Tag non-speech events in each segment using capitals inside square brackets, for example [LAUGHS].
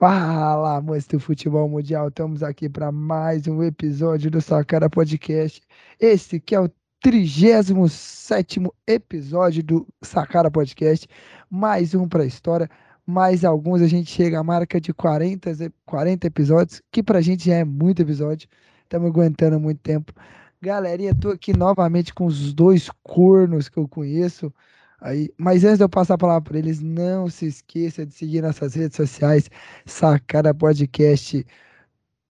Fala, amantes do futebol mundial, estamos aqui para mais um episódio do Sacara Podcast. Esse que é o 37 episódio do Sacara Podcast, mais um para a história, mais alguns a gente chega à marca de 40, 40 episódios, que para a gente já é muito episódio, estamos aguentando muito tempo. Galerinha, tô aqui novamente com os dois cornos que eu conheço, Aí, mas antes de eu passar a palavra para eles, não se esqueça de seguir nossas redes sociais, Sacada Podcast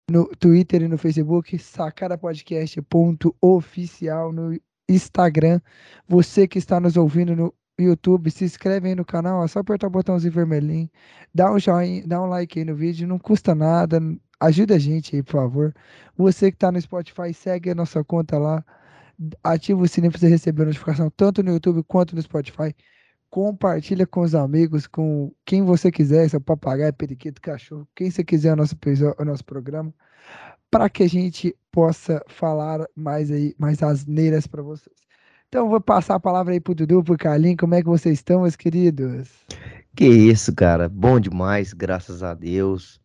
no Twitter e no Facebook, sacarapodcast.oficial no Instagram. Você que está nos ouvindo no YouTube, se inscreve aí no canal, é só apertar o botãozinho vermelhinho, dá um joinha, dá um like aí no vídeo, não custa nada, ajuda a gente aí, por favor. Você que está no Spotify, segue a nossa conta lá, ativa o sininho para você receber notificação tanto no YouTube quanto no Spotify. Compartilha com os amigos, com quem você quiser, seu papagaio, periquito, cachorro, quem você quiser o nosso, o nosso programa, para que a gente possa falar mais aí, mais asneiras para vocês. Então, vou passar a palavra aí pro Dudu, pro Carlinhos. Como é que vocês estão, meus queridos? Que isso, cara. Bom demais, graças a Deus.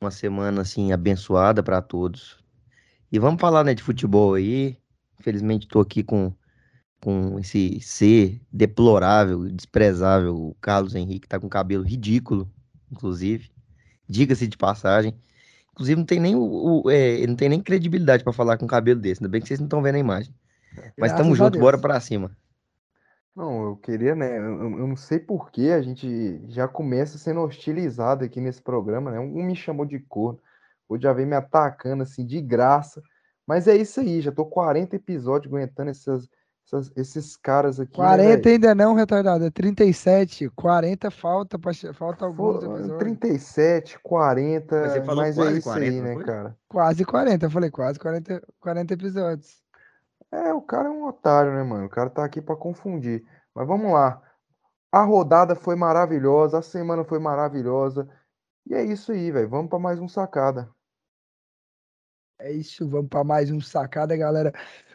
Uma semana, assim, abençoada para todos. E vamos falar, né, de futebol aí. Infelizmente estou aqui com, com esse ser deplorável, desprezável, o Carlos Henrique, tá com cabelo ridículo, inclusive. Diga-se de passagem. Inclusive, não tem nem, o, o é, não tem nem credibilidade para falar com um cabelo desse. Ainda bem que vocês não estão vendo a imagem. Mas tamo junto, bora pra cima. Não, eu queria, né? Eu, eu não sei por que a gente já começa sendo hostilizado aqui nesse programa, né? Um me chamou de corno, outro já vem me atacando assim de graça. Mas é isso aí, já tô 40 episódios aguentando essas, essas esses caras aqui. 40 né, ainda não, retardado, é 37. 40 falta, pra, falta alguns episódios. 37, 40, mas, mas é isso 40, aí, né, foi? cara? Quase 40, eu falei quase 40, 40 episódios. É, o cara é um otário, né, mano? O cara tá aqui para confundir. Mas vamos lá. A rodada foi maravilhosa, a semana foi maravilhosa. E é isso aí, velho. Vamos para mais um sacada. É isso, vamos para mais um sacada, galera.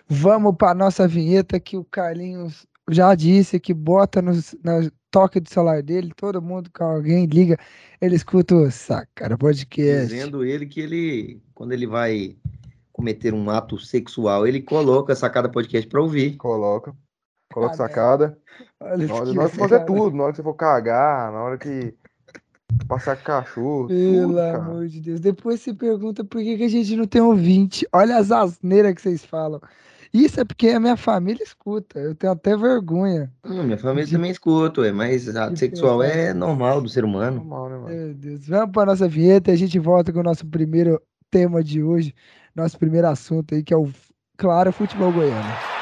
Vamos para nossa vinheta que o Carlinhos já disse que bota no, no toque do celular dele, todo mundo que alguém liga, ele escuta o Sacada Podcast. Dizendo ele que ele, quando ele vai cometer um ato sexual, ele coloca Sacada Podcast para ouvir. Coloca. Coloca ah, sacada. Olha na hora, na hora que fazer tudo, na hora que você for cagar, na hora que Passar cachorro. Pelo tudo, amor de Deus. Depois se pergunta por que, que a gente não tem ouvinte. Olha as asneiras que vocês falam. Isso é porque a minha família escuta. Eu tenho até vergonha. Hum, minha família de... também escuta, é, mas ato sexual é normal do ser humano. Normal, né, mano? Meu Deus. Vamos para nossa vinheta e a gente volta com o nosso primeiro tema de hoje. Nosso primeiro assunto aí, que é o, claro, futebol goiano.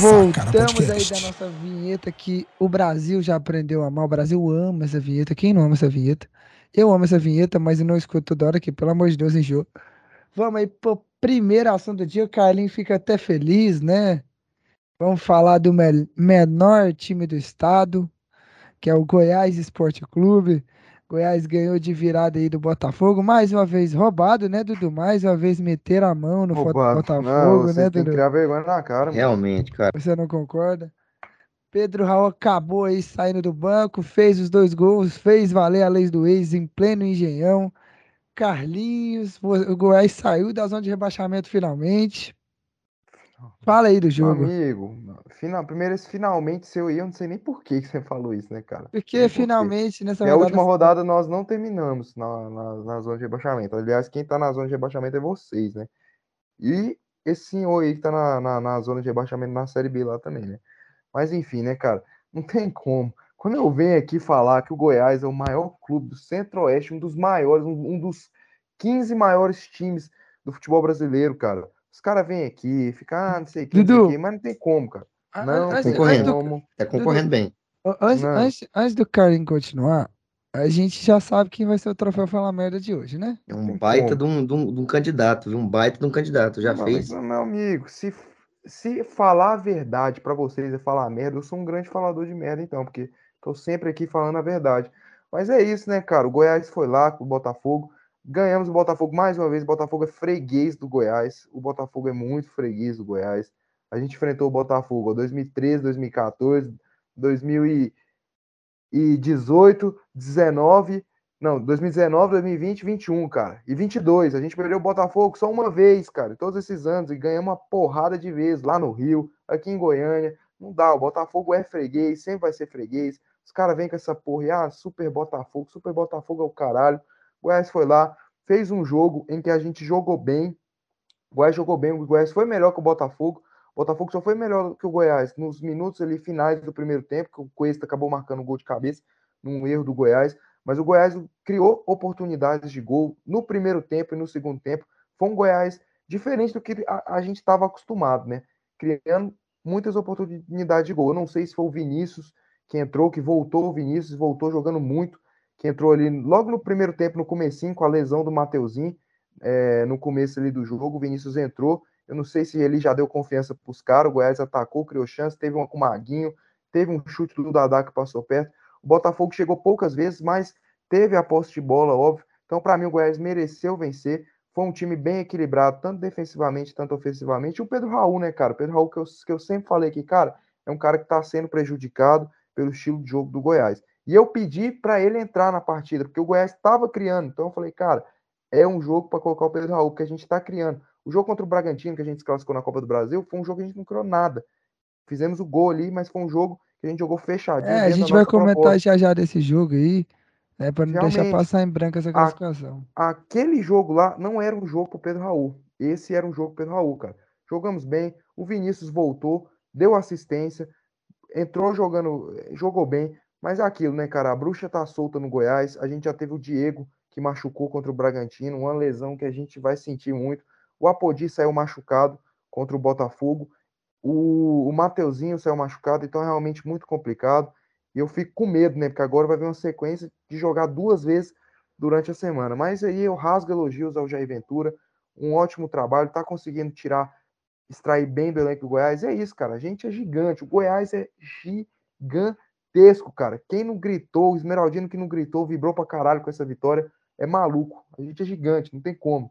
Voltamos aí da nossa vinheta que o Brasil já aprendeu a amar. O Brasil ama essa vinheta. Quem não ama essa vinheta? Eu amo essa vinheta, mas eu não escuto toda hora aqui. Pelo amor de Deus, enjoo. Vamos aí pro primeiro assunto do dia. O Carlinhos fica até feliz, né? Vamos falar do menor time do estado, que é o Goiás Esporte Clube. Goiás ganhou de virada aí do Botafogo, mais uma vez roubado, né, Dudu? Mais uma vez meter a mão no roubado. Botafogo, não, né, Dudu? Tem que criar vergonha na cara. Mano. Realmente, cara. Você não concorda? Pedro Raul acabou aí saindo do banco, fez os dois gols, fez valer a lei do ex em pleno engenhão. Carlinhos, o Goiás saiu da zona de rebaixamento finalmente. Fala aí do jogo. Meu amigo, final, primeiro esse finalmente seu aí, eu não sei nem por que você falou isso, né, cara? Porque finalmente nessa rodada. a última rodada nós não terminamos na, na, na, zona de rebaixamento. Aliás, quem tá na zona de rebaixamento é vocês, né? E esse senhor aí que tá na, na, na zona de rebaixamento na Série B lá também, né? Mas enfim, né, cara? Não tem como. Quando eu venho aqui falar que o Goiás é o maior clube do Centro-Oeste, um dos maiores, um, um dos 15 maiores times do futebol brasileiro, cara os caras vêm aqui, ficam, ah, não sei o que, não sei mas não tem como, cara. Não, antes, concorrendo. Como. É concorrendo Dudu, bem. Antes, antes, antes, do Karim continuar, a gente já sabe quem vai ser o troféu Fala Merda de hoje, né? É um baita de um, de, um, de um, candidato, viu? Um baita de um candidato, já não, fez. Mas, meu amigo, se, se falar a verdade para vocês é falar merda, eu sou um grande falador de merda, então, porque tô sempre aqui falando a verdade. Mas é isso, né, cara? O Goiás foi lá com o Botafogo, Ganhamos o Botafogo mais uma vez. O Botafogo é freguês do Goiás. O Botafogo é muito freguês do Goiás. A gente enfrentou o Botafogo em 2013, 2014, 2018, 19, não, 2019, 2020, 21, cara. E 22. A gente perdeu o Botafogo só uma vez, cara, todos esses anos. E ganhamos uma porrada de vezes lá no Rio, aqui em Goiânia. Não dá, o Botafogo é freguês, sempre vai ser freguês. Os caras vêm com essa porra e, ah, super Botafogo, super Botafogo é o caralho. O Goiás foi lá, fez um jogo em que a gente jogou bem. O Goiás jogou bem, o Goiás foi melhor que o Botafogo. O Botafogo só foi melhor que o Goiás nos minutos ali finais do primeiro tempo, que o Cuesta acabou marcando um gol de cabeça, num erro do Goiás. Mas o Goiás criou oportunidades de gol no primeiro tempo e no segundo tempo. Foi um Goiás diferente do que a, a gente estava acostumado, né? Criando muitas oportunidades de gol. Eu não sei se foi o Vinícius que entrou, que voltou o Vinícius, voltou jogando muito, que entrou ali logo no primeiro tempo, no comecinho, com a lesão do Mateuzinho, é, no começo ali do jogo, o Vinícius entrou. Eu não sei se ele já deu confiança para os caras. O Goiás atacou, criou chance, teve uma com o Maguinho, teve um chute do Dadá que passou perto. O Botafogo chegou poucas vezes, mas teve a posse de bola, óbvio. Então, para mim, o Goiás mereceu vencer. Foi um time bem equilibrado, tanto defensivamente, tanto ofensivamente. E o Pedro Raul, né, cara? O Pedro Raul, que eu, que eu sempre falei aqui, cara, é um cara que está sendo prejudicado pelo estilo de jogo do Goiás. E eu pedi para ele entrar na partida, porque o Goiás estava criando. Então, eu falei, cara, é um jogo para colocar o Pedro Raul, porque a gente está criando. O jogo contra o Bragantino, que a gente se classificou na Copa do Brasil, foi um jogo que a gente não criou nada. Fizemos o gol ali, mas foi um jogo que a gente jogou fechadinho. É, a gente vai comentar proposta. já já desse jogo aí, né, para não Realmente, deixar passar em branco essa classificação. A, aquele jogo lá não era um jogo pro Pedro Raul. Esse era um jogo pro Pedro Raul, cara. Jogamos bem, o Vinícius voltou, deu assistência, entrou jogando, jogou bem, mas é aquilo, né, cara? A bruxa tá solta no Goiás. A gente já teve o Diego que machucou contra o Bragantino, uma lesão que a gente vai sentir muito. O Apodi saiu machucado contra o Botafogo. O, o Mateuzinho saiu machucado, então é realmente muito complicado. E eu fico com medo, né? Porque agora vai vir uma sequência de jogar duas vezes durante a semana. Mas aí eu rasgo elogios ao Jair Ventura. Um ótimo trabalho, tá conseguindo tirar, extrair bem do elenco do Goiás. E é isso, cara. A gente é gigante. O Goiás é gigantesco, cara. Quem não gritou, o Esmeraldino que não gritou, vibrou pra caralho com essa vitória, é maluco. A gente é gigante, não tem como.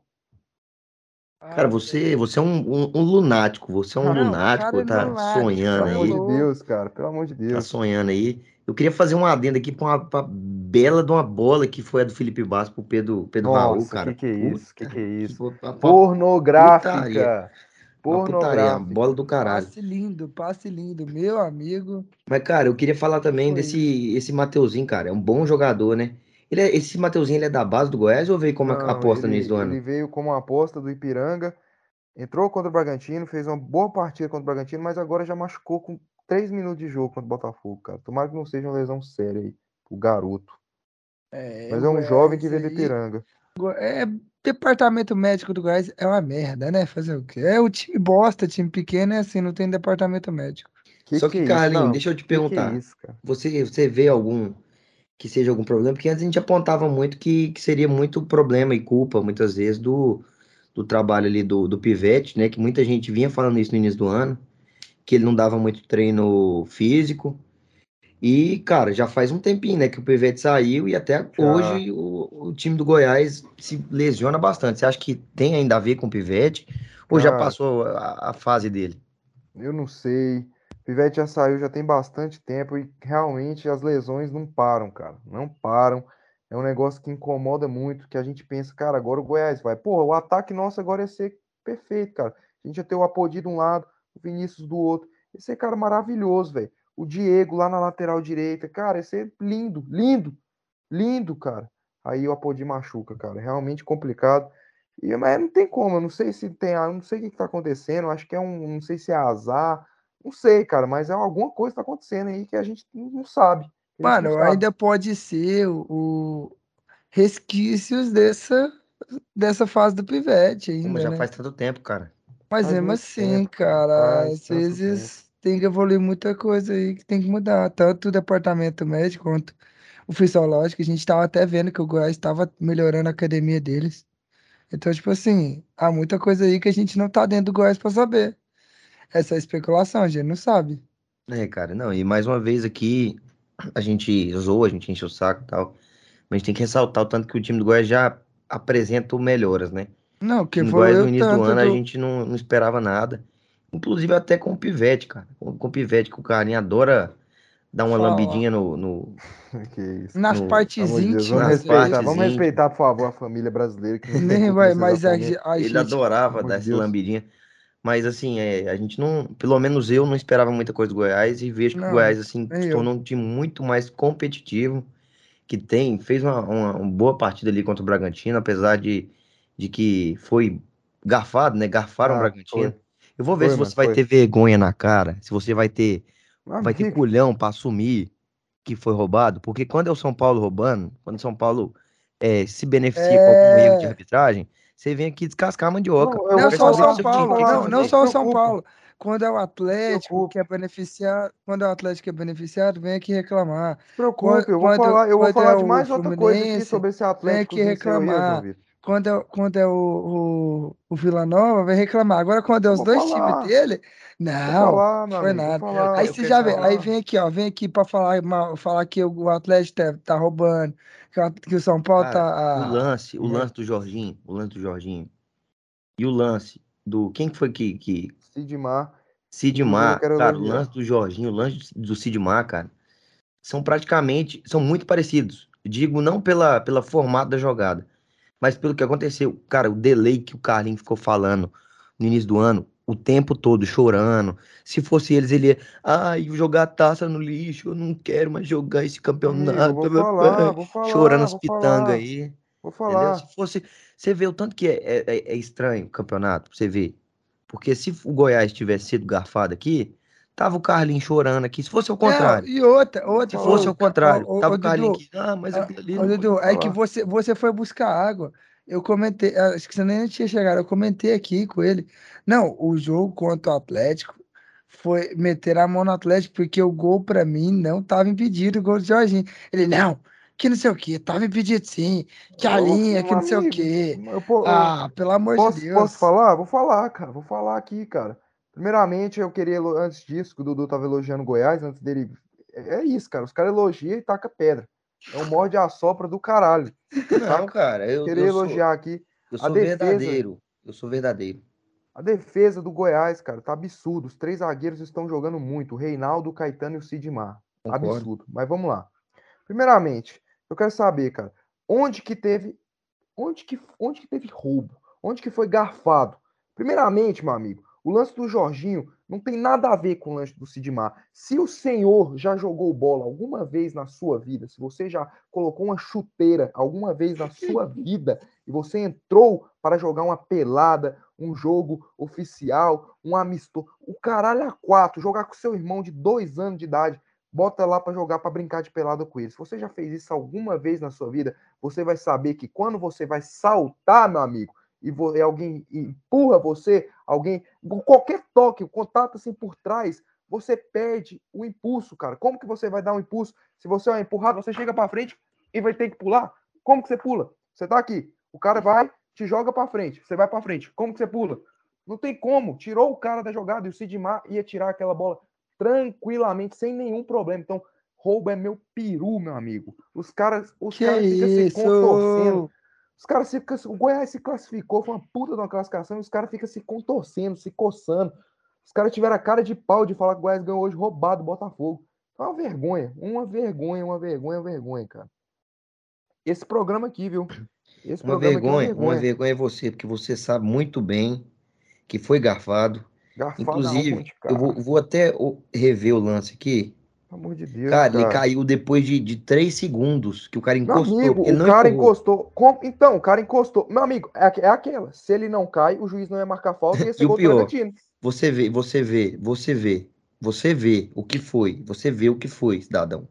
Cara, você, você é um, um, um lunático, você é um não, lunático, é tá lunático, sonhando aí. Pelo amor de Deus, cara, pelo amor de tá Deus. Tá sonhando aí. Eu queria fazer um adendo aqui pra uma pra bela de uma bola que foi a do Felipe Bastos pro Pedro, Pedro Nossa, Raul, cara. Que que é isso? Que que é isso? Pornográfica. Putaria. Pornográfica. bola do caralho. Passe lindo, passe lindo, meu amigo. Mas, cara, eu queria falar também foi. desse esse Mateuzinho, cara. É um bom jogador, né? Ele é, esse Mateuzinho ele é da base do Goiás ou veio como Não, aposta ele, nisso do ano? Ele veio como aposta do Ipiranga, entrou contra o Bragantino, fez uma boa partida contra o Bragantino, mas agora já machucou com 3 minutos de jogo contra o Botafogo, cara. Tomara que não seja uma lesão séria aí, o garoto. É, mas é um jovem que veio do Ipiranga. É, departamento médico do Goiás é uma merda, né? Fazer o quê? É o time bosta, time pequeno é assim, não tem departamento médico. Que Só que, que é Carlinhos, deixa eu te perguntar. Que é isso, você, você vê algum que seja algum problema, porque antes a gente apontava muito que, que seria muito problema e culpa, muitas vezes, do, do trabalho ali do, do Pivete, né? Que muita gente vinha falando isso no início do ano, que ele não dava muito treino físico. E, cara, já faz um tempinho, né, que o Pivete saiu e até já. hoje o, o time do Goiás se lesiona bastante. Você acha que tem ainda a ver com o Pivete? Ou já passou a, a fase dele? Eu não sei. Pivete já saiu já tem bastante tempo e realmente as lesões não param, cara. Não param. É um negócio que incomoda muito, que a gente pensa, cara, agora o Goiás vai. Pô, o ataque nosso agora ia ser perfeito, cara. A gente ia ter o Apodi de um lado, o Vinícius do outro. Ia ser, cara, maravilhoso, velho. O Diego lá na lateral direita, cara, ia ser lindo, lindo, lindo, cara. Aí o Apodi machuca, cara. Realmente complicado. E, mas não tem como, eu não sei se tem, eu não sei o que, que tá acontecendo, acho que é um, não sei se é azar, não sei, cara, mas é alguma coisa que tá acontecendo aí que a gente não sabe. Mano, sabe. ainda pode ser o, o, resquícios dessa, dessa fase do pivete ainda, Mas já né? faz tanto tempo, cara. Mas faz mesmo assim, tempo, cara, às vezes tempo. Tem que evoluir muita coisa aí que tem que mudar, tanto o departamento médico quanto o fisiológico. A gente tava até vendo que o Goiás estava melhorando a academia deles. Então, tipo assim, há muita coisa aí que a gente não tá dentro do Goiás para saber. Essa é especulação, a gente não sabe. É, cara, não, e mais uma vez aqui, a gente zoa, a gente enche o saco e tal, mas a gente tem que ressaltar o tanto que o time do Goiás já apresentam melhoras, né? Não, que Goiás, no início do ano, a do... gente não, não esperava nada. Inclusive até com o Pivete, cara. Com, com o Pivete, que o carinha adora dar uma Falar. lambidinha no, no- [LAUGHS] Que isso. nas no- partes íntimas. vamos respeitar, partes vamos respeitar, por favor, a família brasileira que não tem Nem vai, mas a, a Ele gente... adorava dar essa lambidinha. Mas assim, é, a gente não, pelo menos eu não esperava muita coisa do Goiás e vejo que o Não, Goiás assim se tornou um time muito mais competitivo, que tem, fez uma, uma- uma boa partida ali contra o Bragantino, apesar de, de que foi garfado, né? Garfaram o Ah, Bragantino. foi. Eu vou ver Foi, se você vai foi. ter vergonha na cara, se você vai ter, Meu vai ter amigo, culhão pra assumir que foi roubado, porque quando é o São Paulo roubando, quando o São Paulo eh, se beneficia com algum erro de É. arbitragem, você vem aqui descascar a mandioca. Não, Não só o São time, Paulo, que que não, não só o São. Paulo. Quando é o Atlético que é beneficiado, quando é o Atlético que é beneficiado, vem aqui reclamar. se preocupe, eu vou Quando- falar, eu vou quando falar é de mais outra coisa aqui sobre esse vem Atlético aqui aí, João reclamar. Quando é, quando é o, o, o Vila Nova, vem reclamar. Agora, quando é os vou dois falar. times dele, não, falar, meu foi amigo, nada. falar. Aí eu você já vê, aí vem aqui, ó, vem aqui pra falar, falar que o Atlético tá, tá roubando, que o, São Paulo Cara, tá. o ah, lance, o né? lance do Jorginho, o lance do Jorginho e o lance do quem que foi que, que Sidmar, Sidmar, cara, o lance do Jorginho, o lance do Sidmar, cara, são praticamente, são muito parecidos. Digo não pela pela formato da jogada, mas pelo que aconteceu. Cara, o delay que o Carlinhos ficou falando no início do ano, o tempo todo chorando. Se fosse eles, ele ia, ai, jogar a taça no lixo, eu não quero mais jogar esse campeonato, vou falar, vou falar, Chorando as pitangas aí. vou Entendeu? falar. Se fosse. Você vê o tanto que é, é, é- é estranho o campeonato, pra você ver. Porque se o Goiás tivesse sido garfado aqui, tava o Carlinhos chorando aqui. Se fosse ao Não, contrário. e outra, outra, Se fosse ao ca- contrário, ô, tava ô, o Carlinhos aqui. Ah, mas ah, aquilo ali ô. Dudu, é que você, você foi buscar água. Eu comentei, ah, acho que você nem tinha chegado, eu comentei aqui com ele. Não, o jogo contra o Atlético foi meter a mão no Atlético, porque o gol pra mim não tava impedido, o gol do Jorginho. Ele, não, que não sei o quê, tava impedido sim, que a linha, que não sei o amigo, quê. eu, po- eu- Ah, pelo amor de posso, posso Deus. falar? Vou falar, cara. Vou falar aqui, cara. Primeiramente, eu queria, antes disso, que o Dudu tava elogiando o Goiás, antes dele. É é isso, cara. Os caras elogiam e taca pedra. É um morde a sopra do caralho. [LAUGHS] Não, cara, eu, Queria eu sou, elogiar aqui. eu a sou defesa- verdadeiro. Eu sou verdadeiro. A defesa do Goiás, cara, tá absurdo. Os três zagueiros estão jogando muito. O Reinaldo, o Caetano e o Sidmar. Concordo. Absurdo. Mas vamos lá. Primeiramente, eu quero saber, cara, onde que teve, onde que, onde que teve roubo? Onde que foi garfado? Primeiramente, meu amigo, o lance do Jorginho não tem nada a ver com o lance do Sidmar. Se o senhor já jogou bola alguma vez na sua vida, se você já colocou uma chuteira alguma vez na [LAUGHS] sua vida e você entrou para jogar uma pelada, um jogo oficial, um amistoso, o caralho a quatro, jogar com seu irmão de dois anos de idade, bota lá para jogar, para brincar de pelada com ele. Se você já fez isso alguma vez na sua vida, você vai saber que quando você vai saltar, meu amigo, e, vo- e alguém empurra você, alguém, qualquer toque, o contato assim por trás, você perde o impulso, cara. Como que você vai dar um impulso? Se você é empurrado, você chega para frente e vai ter que pular. Como que você pula? Você tá aqui, o cara vai, te joga para frente, você vai para frente. Como que você pula? Não tem como. Tirou o cara da jogada e o Sidmar ia tirar aquela bola tranquilamente, sem nenhum problema. Então, roubo é meu peru, meu amigo. Os caras, os Que caras ficam se contorcendo. Os caras ficam. O Goiás se classificou, foi uma puta de uma classificação, e os caras ficam se contorcendo, se coçando. Os caras tiveram a cara de pau de falar que o Goiás ganhou hoje roubado do Botafogo. É uma vergonha, uma vergonha, uma vergonha, uma vergonha, cara. Esse programa aqui, viu? Esse Uma programa vergonha, aqui é uma uma vergonha. vergonha é você, porque você sabe muito bem que foi garfado. Garfada Inclusive, eu vou, vou até o- rever o lance aqui. Pelo amor de Deus, Cara, cara. ele caiu depois de, de 3 segundos que o cara Meu encostou. amigo, porque ele o cara empurrou. encostou. Com- Então, o cara encostou. Meu amigo, é, é aquela. Se ele não cai, o juiz não ia marcar falta e ia [LAUGHS] ser E o gol do pior. Você vê, você vê, você vê, você vê o que foi, você vê o que foi, cidadão.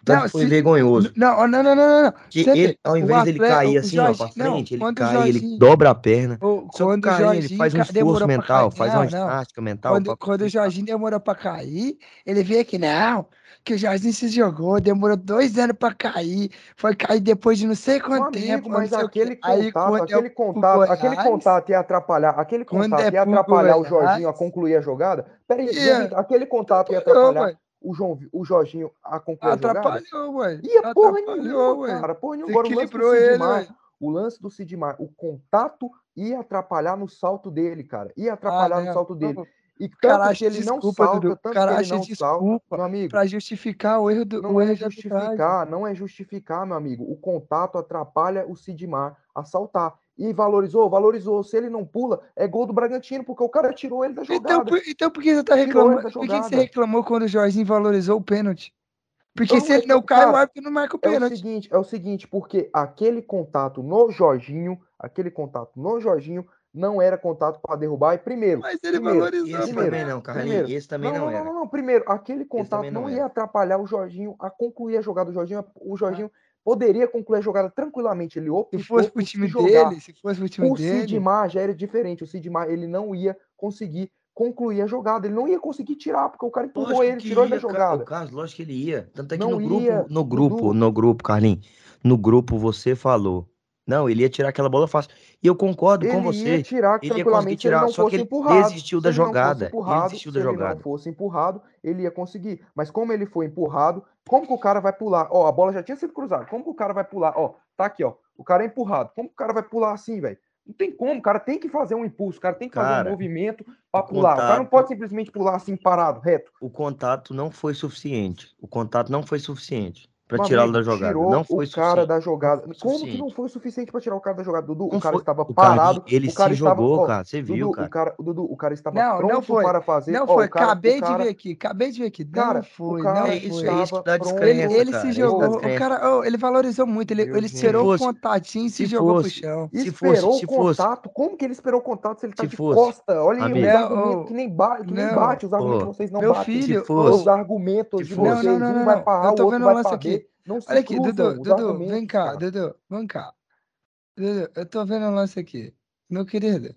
O tanto Não, que foi se- vergonhoso. Não, não, não, não, não. Que Você ele, vê, ao o invés dele atleta- cair o assim, ó, pra Jorginho- não, frente, ele o cai, ele dobra a perna. Que o Quando o ele faz um esforço mental, cair, faz uma não, não. ginástica mental. Quando, pra- quando o Jorginho demorou pra cair, ele veio aqui, não, que o Jorginho se jogou, demorou dois anos pra cair, foi cair depois de não sei quanto amigo, tempo, mas o aquele Aí, contato, é aquele pro contato, aquele Goiás, contato ia atrapalhar, aquele contato é ia atrapalhar o Goiás- Jorginho a concluir a jogada. Peraí, Vitor, aquele contato ia atrapalhar ué. o, João, o Jorginho a concluir a jogada? Atrapalhou, ué. Ia porra Atrapalhou, nenhuma, cara. Porra nenhuma. Agora o lance do ele, Sidmar, o lance do Sidmar, o contato ia atrapalhar no salto dele, cara. Ia atrapalhar Ah, no não. salto dele. E tanto cara que acha ele não desculpa, salta, Dudu. tanto cara que ele não salta, desculpa meu amigo. pra justificar o erro do Não o é erro arbitragem. justificar, não é justificar, meu amigo. O contato atrapalha o Sidmar a saltar. E valorizou, valorizou. Se ele não pula, é gol do Bragantino, porque o cara tirou ele da Então, jogada. por, então por que você tá reclamando? Por que você reclamou quando o Jorginho valorizou o pênalti? Porque Eu se não ele não cai, o cara, árbitro não marca o É o pênalti. seguinte, é o seguinte, porque aquele contato no Jorginho, aquele contato no Jorginho não era contato para derrubar. E primeiro, Mas ele primeiro, valorizou. Esse primeiro, também não, Carlinhos. primeiro. Esse também não, não, não, era. não, não, Primeiro, aquele contato não, não ia atrapalhar o Jorginho a concluir a jogada. O Jorginho, o Jorginho poderia concluir a jogada tranquilamente. Ele optou Se fosse pro time jogar. dele, se fosse pro time O dele. Sidmar já era diferente. O Sidmar ele não ia conseguir concluir a jogada. Ele não ia conseguir tirar, porque o cara empurrou Lógico ele, que tirou ele da ia, Ca- jogada. o Carlos, lógico que ele ia. Tanto é que Não no grupo, ia, no grupo, no grupo, Carlinhos, no grupo você falou. Não, ele ia tirar aquela bola fácil. E eu concordo com Ele ia você. tirar Ele ia conseguir se ele tirar, só que ele empurrado. desistiu Se da ele jogada. Ele desistiu se da ele jogada. não fosse empurrado, ele ia conseguir. Mas como ele foi empurrado, como que o cara vai pular? Ó, a bola já tinha sido cruzada. Como que o cara vai pular? Ó, tá aqui, ó. O cara é empurrado. Como que o cara vai pular assim, velho? Não tem como, o cara tem que fazer um impulso, o cara tem que fazer Cara, um movimento pra o pular. O cara não contato- pode simplesmente pular assim parado, reto. O contato não foi suficiente. O contato não foi suficiente para tirá-lo da jogada. Tirou Não foi o cara suficiente. da jogada. Não Como que não foi o suficiente pra tirar o cara da jogada, Dudu? Não o cara foi. estava O parado. ele o cara se jogou, estava, ó, cara. Você viu, Dudu, cara. O cara, o Dudu, o cara estava Não, não pronto foi. para fazer. Não ó, foi, o cara, acabei o cara, de ver aqui, acabei de ver aqui. Cara, não o foi, cara não É isso, foi. é isso que dá descrença, ele se é jogou, o cara, oh, ele valorizou muito, ele, Meu ele tirou o fosse- contatinho e se, se jogou pro fosse- chão. Se Esperou fosse, se o fosse. contato. Como que ele esperou o contato se ele tá Se de fosse, costa? Olha aí Não, que nem, ba que nem não, bate. Os argumentos vocês não Meu batem. filho, Se fosse, Os argumentos se de fosse. vocês, Não, não, não, um vai não. Eu o outro vai pra. B. Não se Olha aqui, cruzam Dudu, Dudu, vem cá, cara. Dudu, vem cá. Dudu, eu tô vendo o lance aqui. Meu querido,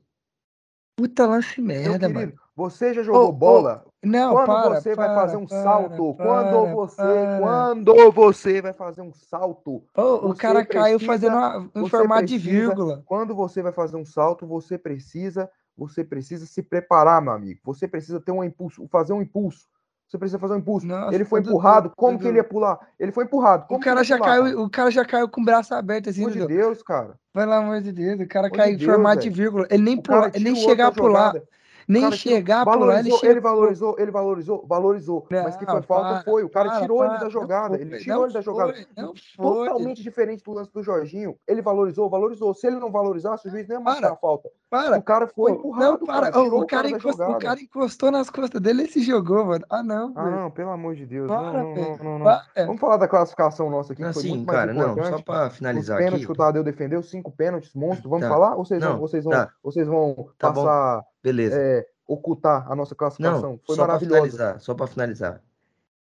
puta lance merda, querido, mano. você já jogou ô, bola? Não, Quando para, você vai para, fazer um para, salto, quando você, quando você vai fazer um salto, Ô, o cara caiu precisa- fazendo uma, você formato de precisa- vírgula. quando você vai fazer um salto, você precisa, você precisa se preparar, meu amigo. Você precisa ter um impulso, fazer um impulso. Você precisa fazer um impulso. Nossa, ele foi empurrado, como que ele ia pular? Ele foi empurrado. O cara já pular, caiu, cara? o cara já caiu com o braço aberto assim, Pelo amor de. Deus, cara. Pelo amor de Deus, o cara caiu em de Deus, formato de vírgula. Ele nem pular, ele nem chegar a pular, jogada. Nem cara chegar a pular, ele valorizou, ele valorizou, ele valorizou, valorizou. Mas que foi Não, falta, para, foi. O cara para, tirou ele para, da não jogada. foi, Ele tirou não ele da jogada. foi, não foi. Totalmente diferente do lance do Jorginho. Ele valorizou, valorizou. Se ele não valorizasse, o juiz não ia a falta. Para. O cara foi empurrado, não, para. cara. O, cara da encostou, o cara encostou nas costas dele e se jogou, mano. Ah, não, Ah, velho. não, pelo amor de Deus. Para, não, não, não, não, não. Para. Vamos falar da classificação nossa aqui, que foi muito mais cara, não, importante. só para Os finalizar pênaltis aqui. que o Tadeu defendeu, cinco pênaltis, monstro. Vamos Tá. falar? Ou vocês vão, Não, vocês vão, tá. vocês vão Tá passar, Beleza. é, ocultar a nossa classificação? Não, Foi só maravilhosa. finalizar, só para finalizar.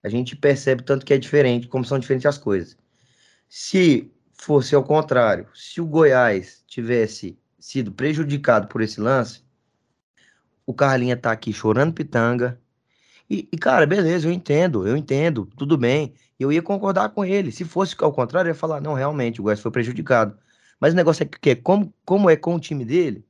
A gente percebe tanto que é diferente, como são diferentes as coisas. Se fosse ao contrário, se o Goiás tivesse sido prejudicado por esse lance, o Carlinha tá aqui chorando pitanga. E, e, cara, beleza, eu entendo, eu entendo, tudo bem. Eu ia concordar com ele. Se fosse ao contrário, eu ia falar, não, realmente, o Goiás foi prejudicado. Mas o negócio é que, como, como é com o time dele,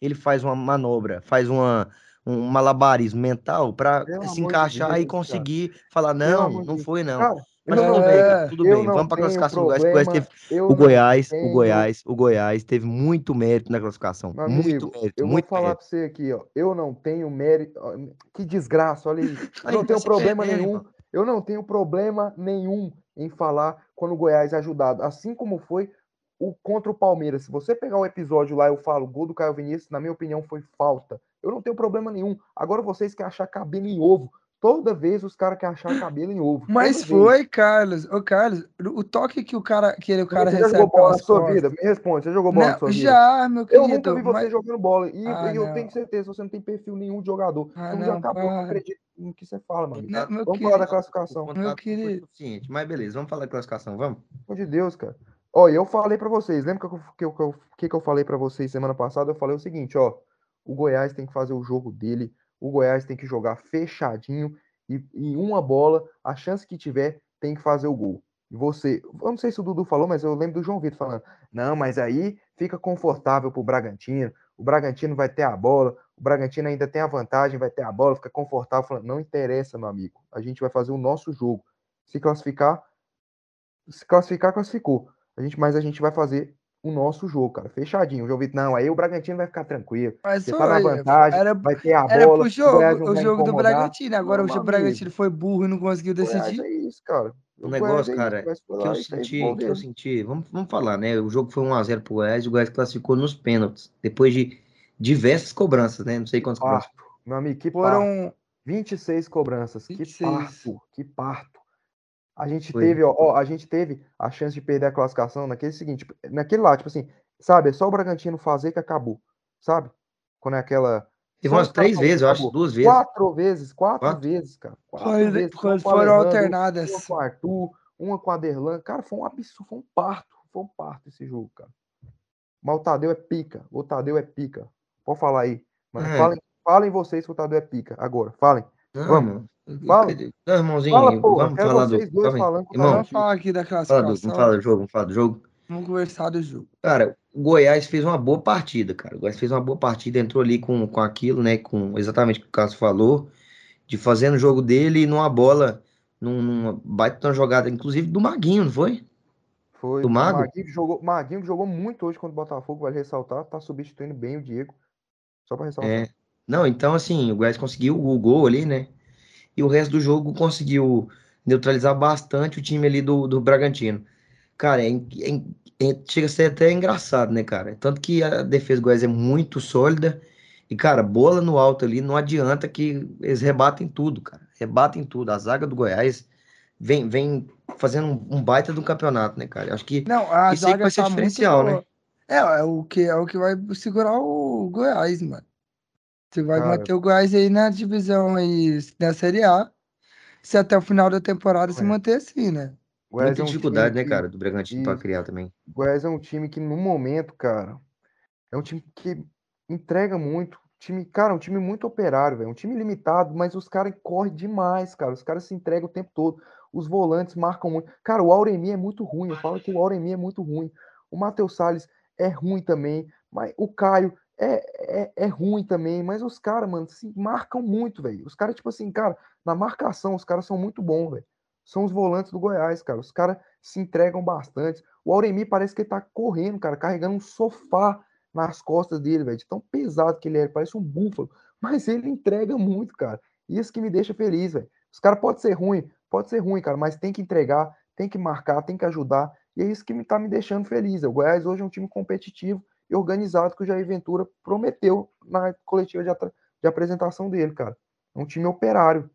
ele faz uma manobra, faz uma, um malabarismo mental para se encaixar Deus, e cara. conseguir falar, Pelo não, não foi não. Cara, Mas eu tudo bem, tenho- cara, tudo bem. Vamos para tenho classificação do Goiás. que O Goiás teve, eu o Goiás, o tenho- Goiás, o Goiás teve muito mérito na classificação. Meu muito amigo, mérito, eu vou muito falar mérito. pra você aqui, ó. Eu não tenho mérito. Que desgraça, olha aí. [LAUGHS] Eu não tenho problema perdendo, nenhum. Eu não tenho problema nenhum em falar quando o Goiás é ajudado. Assim como foi o contra o Palmeiras. Se você pegar o episódio lá, eu falo, o gol do Caio Vinícius, na minha opinião, foi falta. Eu não tenho problema nenhum. Agora vocês querem achar cabelo em ovo. Toda vez os caras querem achar cabelo em ovo. Mas vez. foi, Carlos. Ô, Carlos, o toque que o cara, que ele, o cara Você já recebe jogou bola na sua costas. vida? Me responde. Você jogou bola na Não, sua vida? já, meu Eu querido. nunca vi você mas... jogando bola. E, Ah, e eu não. tenho certeza, você não tem perfil nenhum de jogador. Ah, então já não, acabou, eu não para. acredito no que você fala, mano. Não, meu Vamos falar da querido. classificação. Pelo foi querido. Mas beleza, vamos falar da classificação, vamos? amor de Deus, cara. Ó, e eu falei pra vocês, lembra que eu, que eu, que eu, falei pra vocês semana passada? Eu falei o seguinte, ó. O Goiás tem que fazer o jogo dele. O Goiás tem que jogar fechadinho. E em uma bola, a chance que tiver, tem que fazer o gol. E você, eu não sei se o Dudu falou, mas eu lembro do João Vitor falando: não, mas aí fica confortável pro Bragantino. O Bragantino vai ter a bola, o Bragantino ainda tem a vantagem, vai ter a bola, fica confortável. Falando, não interessa, meu amigo. A gente vai fazer o nosso jogo. Se classificar, se classificar, classificou. A gente, mas a gente vai fazer o nosso jogo, cara, fechadinho. O jogo, não, aí o Bragantino vai ficar tranquilo. Mas Você tá na vantagem, era, vai ter a era bola, pro o jogo, o vai jogo do. Bragantino. Agora Não, o Bragantino foi burro e não conseguiu O Goiás decidir. é isso, cara. O Goiás negócio, é cara, o que eu o senti, que eu senti, vamos, vamos falar, né? O jogo foi 1x0 pro Goiás, e o Goiás classificou nos pênaltis, depois de diversas cobranças, né? Não sei quantas cobranças. Parto. Meu amigo, que parto. Foram 26 cobranças. Que 26. parto, que parto. A gente Foi. teve, ó, ó, a gente teve a chance de perder a classificação naquele seguinte, tipo, naquele lá, tipo assim, sabe, é só o Bragantino fazer que acabou, sabe? Quando é aquela. Teve umas três que vezes, eu acho, acabou. duas vezes. Quatro vezes, quatro, Quatro? vezes, cara. Quatro vezes. foram Alejandro, alternadas. Uma com o Arthur, uma com a Derlan. Cara, foi um absurdo, foi um parto. Foi um parto esse jogo, cara. Mas o Tadeu é pica. O Tadeu é pica. Pode falar aí. Mas É. falem, falem vocês que o Tadeu é pica. Agora, falem. Não, Vamos. mano. Fala. Não, irmãozinho, Fala, porra. vamos falar do. dois falando Irmão, Vamos falar aqui da fala classificação. vamos falar do jogo, vamos falar do jogo. Vamos conversar do jogo. Cara, o Goiás fez uma boa partida, cara. O Goiás fez uma boa partida, entrou ali com, com aquilo, né? Com exatamente o que o Cássio falou, de fazendo o jogo dele numa bola, num- numa baita jogada, inclusive do Maguinho, não foi? Foi. Do Mago? Maguinho que jogou, Maguinho que jogou muito hoje contra o Botafogo, vale ressaltar. Tá substituindo bem o Diego. Só pra ressaltar. É. Não, então assim, o Goiás conseguiu o gol ali, né? E o resto do jogo conseguiu neutralizar bastante o time ali do, do Bragantino. Cara, é, é- é- chega a ser até engraçado, né, cara? Tanto que a defesa do Goiás é muito sólida. E, cara, bola no alto ali, não adianta que eles rebatem tudo, cara. Rebatem tudo. A zaga do Goiás vem, vem fazendo um, baita do campeonato, né, cara? Acho que Não, a Isso aí vai ser tá muito diferencial, né? É, é o que é o que vai segurar o Goiás, mano. Você vai Cara. manter o Goiás aí na divisão aí da Série A. Se até o final da temporada se É. manter assim, né? O Goiás muita é um dificuldade, time né, que- cara, do Bragantino pra Isso. criar também. O Goiás é um time que, no momento, cara, é um time que entrega muito. Time, cara, é um time muito operário, velho. Um time limitado, mas os caras correm demais, cara. Os caras se entregam o tempo todo. Os volantes marcam muito. Cara, o Auremi é muito ruim. Eu falo que o Auremi é muito ruim. O Matheus Salles é ruim também. Mas o Caio é, é, é ruim também. Mas os caras, mano, se marcam muito, velho. Os caras, tipo assim, cara, na marcação, os caras são muito bons, velho. São os volantes do Goiás, cara. Os caras se entregam bastante. O Auremi parece que ele tá correndo, cara, carregando um sofá nas costas dele, velho. De tão pesado que ele é, parece um búfalo. [LAUGHS] Mas ele entrega muito, cara. Isso que me deixa feliz, velho. Os caras podem ser ruim, pode ser ruim, cara, mas tem que entregar, tem que marcar, tem que ajudar. E é isso que me tá me deixando feliz. O Goiás hoje é um time competitivo e organizado que o Jair Ventura prometeu na coletiva de, de apresentação dele, cara. É um time operário.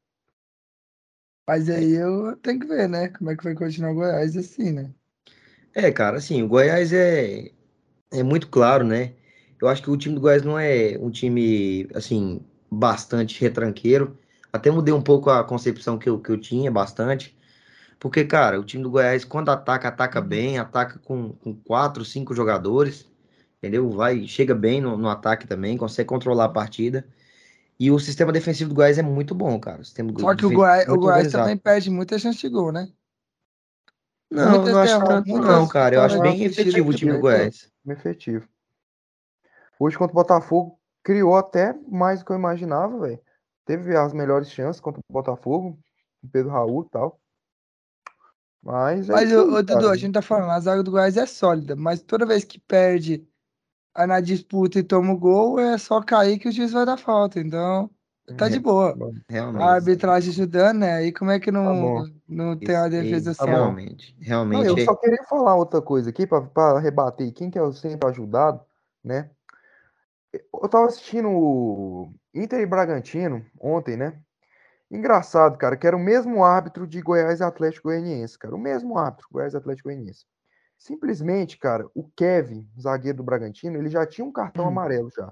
Mas aí eu tenho que ver, né? Como é que vai continuar o Goiás assim, né? É, cara, assim, o Goiás é, é muito claro, né? Eu acho que o time do Goiás não é um time, assim, bastante retranqueiro. Até mudei um pouco a concepção que eu, que eu tinha, bastante. Porque, cara, o time do Goiás, quando ataca, ataca bem, ataca com, com quatro, cinco jogadores, entendeu? Vai, chega bem no, no ataque também, consegue controlar a partida. E o sistema defensivo do Goiás é muito bom, cara. O sistema Só que o Goiás, o Goiás também perde muita chance de gol, né? Não, muitas não acho tanto, muitas não, cara. Eu acho bem efetivo o time do. Goiás. efetivo. Hoje, contra o Botafogo, criou até mais do que eu imaginava, velho. Teve as melhores chances contra o Botafogo, o Pedro Raul e tal. Mas é Mas, isso ô, Dudu, a gente tá falando, a zaga do Goiás é sólida, mas toda vez que perde aí na disputa e toma o gol, é só cair que o juiz vai dar falta. Então, tá de É, boa. Realmente. A arbitragem ajudando, né? Aí como é que Tá não, bom. não tem uma defesa assim? ó? Realmente, Não, realmente. eu é- só queria falar outra coisa aqui para rebater quem que é o sempre ajudado, né? Eu tava assistindo o Inter e Bragantino ontem, né? Engraçado, cara, que era o mesmo árbitro de Goiás e Atlético Goianiense, cara. O mesmo árbitro, Goiás e Atlético Goianiense. Simplesmente, cara, o Kevin, zagueiro do Bragantino, ele já tinha um cartão Hum. amarelo já.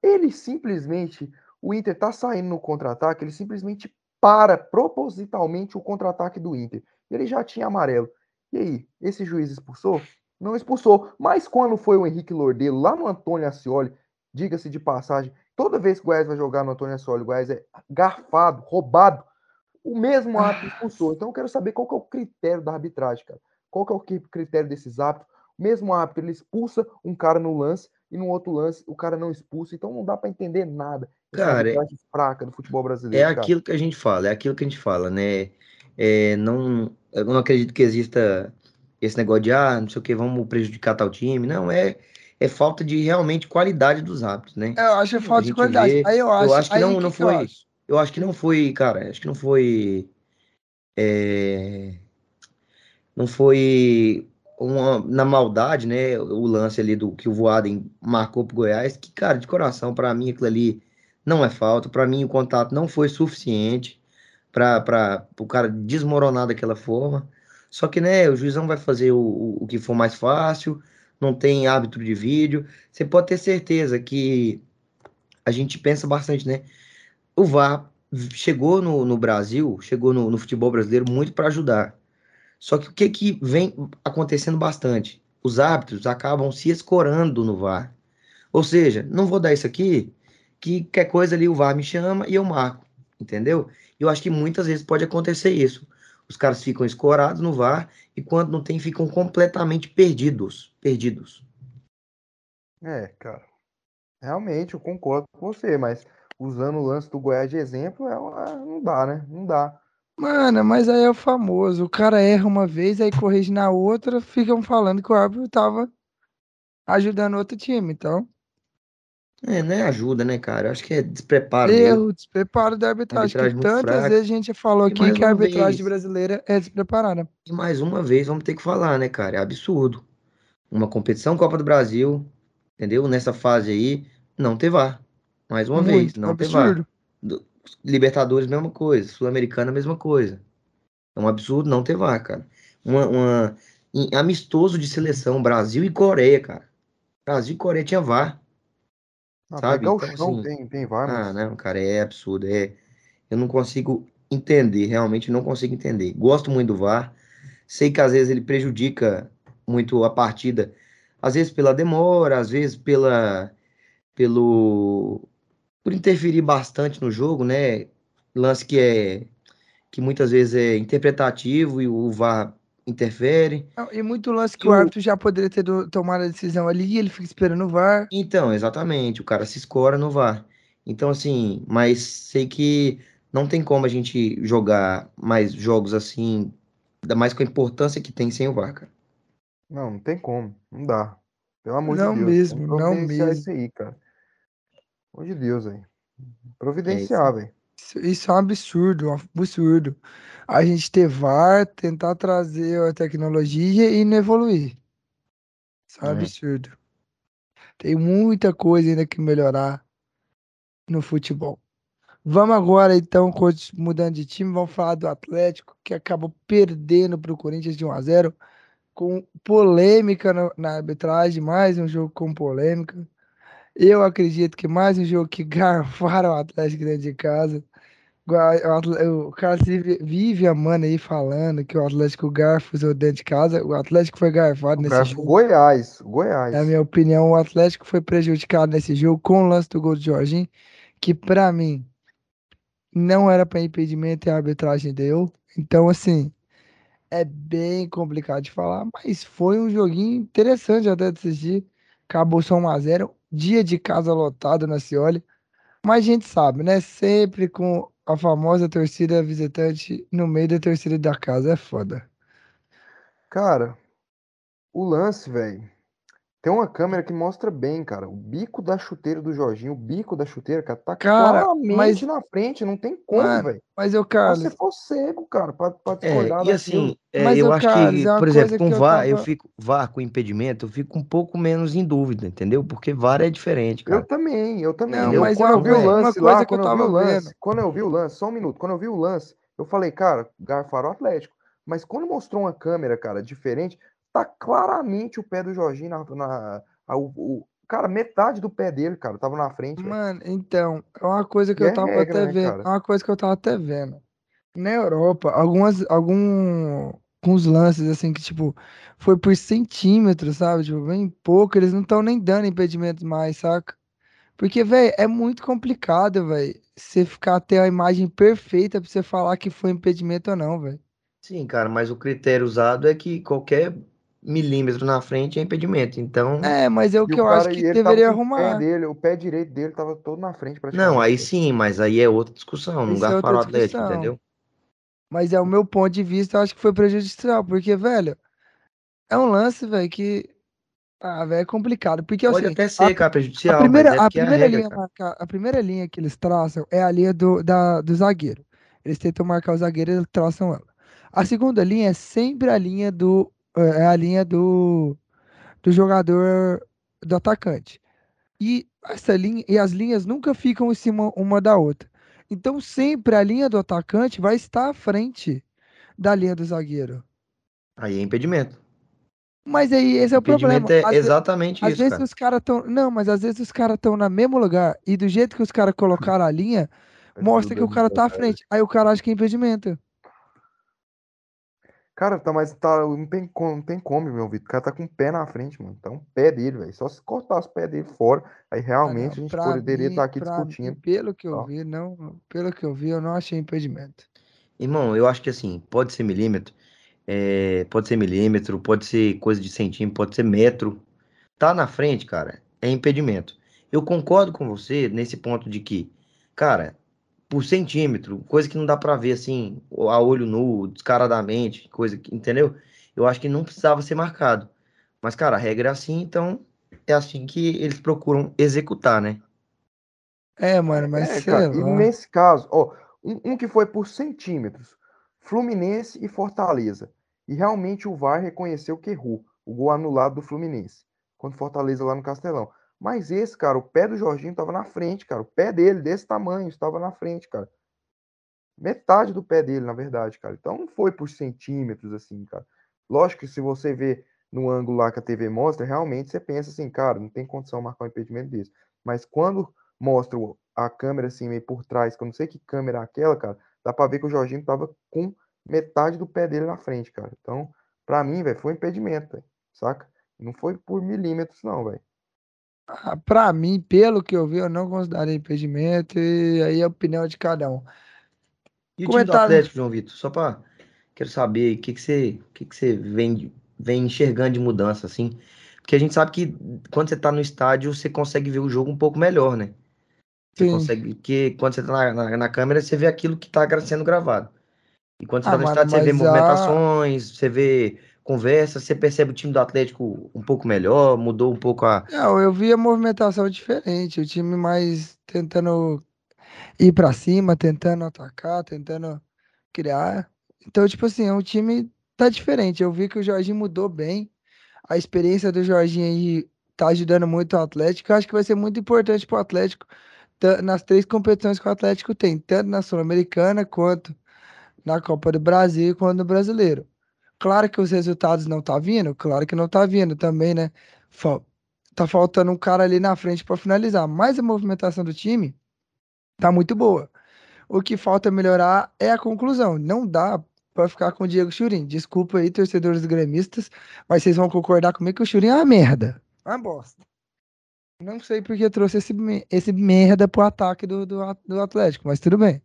Ele simplesmente, o Inter tá saindo no contra-ataque, ele simplesmente para propositalmente o contra-ataque do Inter. Ele já tinha amarelo. E aí, esse juiz expulsou? Não expulsou. Mas quando foi o Henrique Lordelo lá no Antônio Ascioli, diga-se de passagem, toda vez que o Goiás vai jogar no Antônio Ascioli, o Goiás é garfado, roubado, o mesmo árbitro expulsou. Então eu quero saber qual que é o critério da arbitragem, cara. Qual que é o critério desses árbitros? O mesmo árbitro, ele expulsa um cara no lance e no outro lance o cara não expulsa. Então não dá para entender nada. Cara, arbitragem fraca do futebol É brasileiro, cara. aquilo que a gente fala, é aquilo que a gente fala, né? É, não, eu não acredito que exista esse negócio de, ah, não sei o que, vamos prejudicar tal time. Não, é, é falta de realmente qualidade dos árbitros, né? Eu acho que é falta de qualidade. vê, Aí eu acho, eu acho que aí não, que não que eu foi, acho? eu acho que não foi, cara, acho que não foi, é, não foi uma, na maldade, né? O lance ali do que o Voaden marcou pro Goiás, que, cara, de coração, pra mim aquilo ali não é falta, pra mim o contato não foi suficiente para o cara desmoronar daquela forma. Só que, né, o juizão vai fazer o, o o que for mais fácil, não tem árbitro de vídeo. Você pode ter certeza que a gente pensa bastante, né? O VAR chegou no, no Brasil, chegou no, no futebol brasileiro muito para ajudar. Só que o que que vem acontecendo bastante? Os árbitros acabam se escorando no VAR. Ou seja, não vou dar isso aqui, que qualquer coisa ali o VAR me chama e eu marco, entendeu? Eu acho que muitas vezes pode acontecer isso. Os caras ficam escorados no VAR e quando não tem, ficam completamente perdidos. Perdidos. É, cara. Realmente, eu concordo com você, mas usando o lance do Goiás de exemplo, é uma- não dá, né? Não dá. Mano, mas aí é o famoso. O cara erra uma vez, aí corrige na outra, ficam falando que o árbitro tava ajudando outro time. Então, É, não é ajuda, né, cara? Eu acho que é despreparo mesmo. erro, despreparo da arbitragem. Arbitragem tantas fraca. vezes a gente falou E aqui que a arbitragem vez, brasileira é despreparada. e mais uma vez, vamos ter que falar, né, cara? É absurdo. Uma competição Copa do Brasil, entendeu? Nessa fase aí, não ter VAR. Mais uma vez, Muito não ter VAR. Libertadores, mesma coisa. Sul-Americana, mesma coisa. É um absurdo não ter VAR, cara. Uma, uma- amistoso de seleção, Brasil e Coreia, cara. Brasil e Coreia tinha VAR, Ah, sabe? Então, assim, tem, tem VAR, ah, mas não, cara, é absurdo. É, eu não consigo entender, realmente não consigo entender. Gosto muito do VAR. Sei que às vezes ele prejudica muito a partida, às vezes pela demora, às vezes pela, pelo, por interferir bastante no jogo, né? Lance que é que muitas vezes é interpretativo e o VAR interfere. Não, E muito lance que o o, árbitro já poderia ter do- tomado a decisão ali e ele fica esperando o VAR. então, exatamente, o cara se escora no VAR. Então, assim, mas sei que não tem como a gente jogar mais jogos assim, ainda mais com a importância que tem sem o VAR, cara. não, não tem como. Não dá. Pelo amor de Não Deus, tem que mesmo, não mesmo. isso aí, cara. Amor de Deus, velho. É isso. Providenciar, velho. Isso, isso é um absurdo, um absurdo. A gente ter VAR, tentar trazer a tecnologia e não evoluir. Isso é um É. absurdo. Tem muita coisa ainda que melhorar no futebol. Vamos agora, então, mudando de time, vamos falar do Atlético, que acabou perdendo para o Corinthians de 1 a 0 com polêmica no- na arbitragem, mais um jogo com polêmica. Eu acredito que mais um jogo que [LAUGHS] garfaram o Atlético dentro de casa. O cara vive, vive amando aí falando que o Atlético garfa usou dentro de casa. O Atlético foi garfado O nesse garfo jogo. Goiás. Na Goiás. minha opinião, o Atlético foi prejudicado nesse jogo com o lance do gol de Jorginho, que pra mim não era para impedimento e a arbitragem deu. Então, assim, é bem complicado de falar, mas foi um joguinho interessante até de assistir. Acabou só 1x0, dia de casa lotado na Cioli. Mas a gente sabe, né? Sempre com a famosa torcida visitante no meio da torcida da casa. É foda. Cara, o lance, velho. Tem uma câmera que mostra bem, cara. O bico da chuteira do Jorginho, o bico da chuteira, cara, tá Cara, claramente mas, na frente. Não tem como, velho. mas eu, Carlos, você for cego, cara, pra, pra É, discordar e daquilo. assim, é, mas eu eu, acho Carlos, que, é por exemplo, com eu VAR, eu tava. fico, VAR com impedimento, eu fico um pouco menos em dúvida, entendeu? Porque VAR é diferente, Eu cara. também, eu também. Não, Eu, mas é quando eu vi o lance lá, eu quando eu vi o lance, quando eu vi o lance, só um minuto, quando eu vi o lance, eu falei, cara, garfaram o Atlético. Mas quando mostrou uma câmera, cara, diferente, tá claramente o pé do Jorginho na, na a- o, o- cara, metade do pé dele, cara, tava na frente, velho. Mano, então, é uma coisa que E eu é tava regra, até né, vendo, é uma coisa que eu tava até vendo. Na Europa, algumas, algum, alguns lances assim que, tipo, foi por centímetros, sabe? Tipo, bem pouco, eles não estão nem dando impedimento mais, saca? Porque, velho, é muito complicado, velho, você ficar até a imagem perfeita pra você falar que foi impedimento ou não, velho. Sim, cara, mas o critério usado é que qualquer milímetro na frente é impedimento. Então, É, mas é o que o eu acho que deveria com o pé arrumar. dele, o pé direito dele tava todo na frente não, aí sim, mas aí é outra discussão, não é outra garfaram o Atlético, entendeu? Mas é o meu ponto de vista, eu acho que foi prejudicial, porque, velho. É um lance, velho, que. Ah, velho, é complicado. Porque é Pode seguinte, até a, ser, cara, a prejudicial, mas primeira, é a é a primeira regra, linha marca, a primeira linha que eles traçam é a linha do, da, do zagueiro. Eles tentam marcar o zagueiro e eles traçam ela. A segunda linha é sempre a linha do. É a linha do, do jogador do atacante. E essa linha e as linhas nunca ficam em cima uma da outra. Então sempre a linha do atacante vai estar à frente da linha do zagueiro. Aí é impedimento. Mas aí esse é o problema. é Às, ve- exatamente às isso, vezes cara. os caras estão. Não, mas às vezes os caras estão no mesmo lugar. E do jeito que os caras colocaram a linha, mostra que o cara tá à frente. Aí o cara acha que é impedimento. Cara, tá, mas tá, não tem como, não tem como, meu Vitor. O cara tá com o pé na frente, mano. Tá um pé dele, velho. Só se cortar os pés dele fora, aí Ah, realmente não. a gente poderia estar aqui pra mim, discutindo. pelo que eu Ó. vi, não. Pelo que eu vi, eu não achei impedimento. Irmão, eu acho que assim, pode ser milímetro, é, pode ser milímetro, pode ser coisa de centímetro, pode ser metro. Tá na frente, cara, é impedimento. Eu concordo com você nesse ponto de que, cara, por centímetro, coisa que não dá pra ver assim, a olho nu, descaradamente, coisa que, entendeu? Eu acho que não precisava ser marcado. Mas, cara, a regra é assim, então é assim que eles procuram executar, né? É, mano, mas É, cara, e nesse caso, ó, um, um que foi por centímetros, Fluminense e Fortaleza. E realmente o VAR reconheceu que errou, o gol anulado do Fluminense, contra o Fortaleza lá no Castelão. Mas esse, cara, o pé do Jorginho tava na frente, cara. O pé dele, desse tamanho, estava na frente, cara. Metade do pé dele, na verdade, cara. Então não foi por centímetros, assim, cara. Lógico que se você vê no ângulo lá que a TV mostra, realmente você pensa assim, cara, não tem condição de marcar um impedimento desse. Mas quando mostra a câmera assim, meio por trás, que eu não sei que câmera é aquela, cara, dá pra ver que o Jorginho tava com metade do pé dele na frente, cara. Então, pra mim, velho, foi um impedimento, saca? Não foi por milímetros, não, velho. Ah, Pra mim, pelo que eu vi, eu não considerei impedimento. E aí é a opinião de cada um. E o time do Comentário. Atlético, João Vitor? Só pra. Quero saber o que, que você, o que, que você vem, vem enxergando de mudança, assim. Porque a gente sabe que quando você tá no estádio, você consegue ver o jogo um pouco melhor, né? Você Sim. consegue. Porque quando você tá na, na, na câmera, você vê aquilo que tá gra- sendo gravado. E quando você Ah, tá no mano, estádio, você vê a- movimentações, você vê conversas, você percebe o time do Atlético um pouco melhor, mudou um pouco a. Não, eu vi a movimentação diferente. O time mais tentando ir pra cima, tentando atacar, tentando criar. Então, tipo assim, o time tá diferente. Eu vi que o Jorginho mudou bem. A experiência do Jorginho aí tá ajudando muito o Atlético. Eu acho que vai ser muito importante pro Atlético nas três competições que o Atlético tem, tanto na Sul-Americana quanto na Copa do Brasil quanto no Brasileiro. Claro que os resultados não tá vindo, claro que não tá vindo também, né? Tá faltando um cara ali na frente para finalizar, mas a movimentação do time tá muito boa. O que falta melhorar é a conclusão. Não dá para ficar com o Diego Churin. Desculpa aí, torcedores gremistas, mas vocês vão concordar comigo que o Churin é uma merda. Uma bosta. Não sei porque trouxe esse, esse merda pro ataque do, do, do Atlético, mas tudo bem.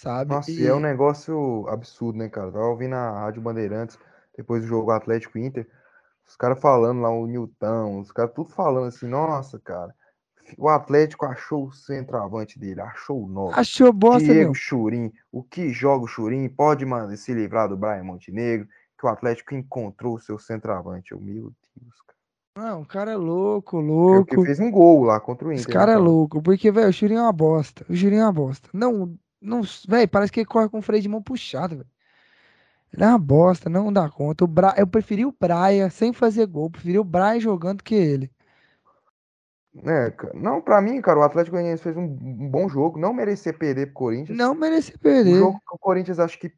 Sabe? Nossa, e é um negócio absurdo, né, cara? Tava ouvindo a Rádio Bandeirantes depois do jogo Atlético Inter, os caras falando lá, o Nilton, os caras tudo falando assim, nossa, cara, o Atlético achou o centroavante dele, achou o nome. achou bosta, Diego meu. Churin, o que joga o Churin, pode mano, se livrar do Brian Montenegro, que o Atlético encontrou o seu centroavante. Eu, meu Deus, cara. Não, o cara é louco, Porque louco. fez um gol lá contra o Esse Inter, né, cara é cara? louco, porque, velho, o Churinho é uma bosta. O Churinho é uma bosta. Não, não, velho, parece que ele corre com o freio de mão puxado, velho. Ele é uma bosta, não dá conta. O Bra... Eu preferi o Braia sem fazer gol, preferi o Braia jogando que ele. É. Não, pra mim, cara, o Atlético Goianiense fez um, bom jogo, não merecia perder pro Corinthians. Não merecia O perder. jogo que o Corinthians acho que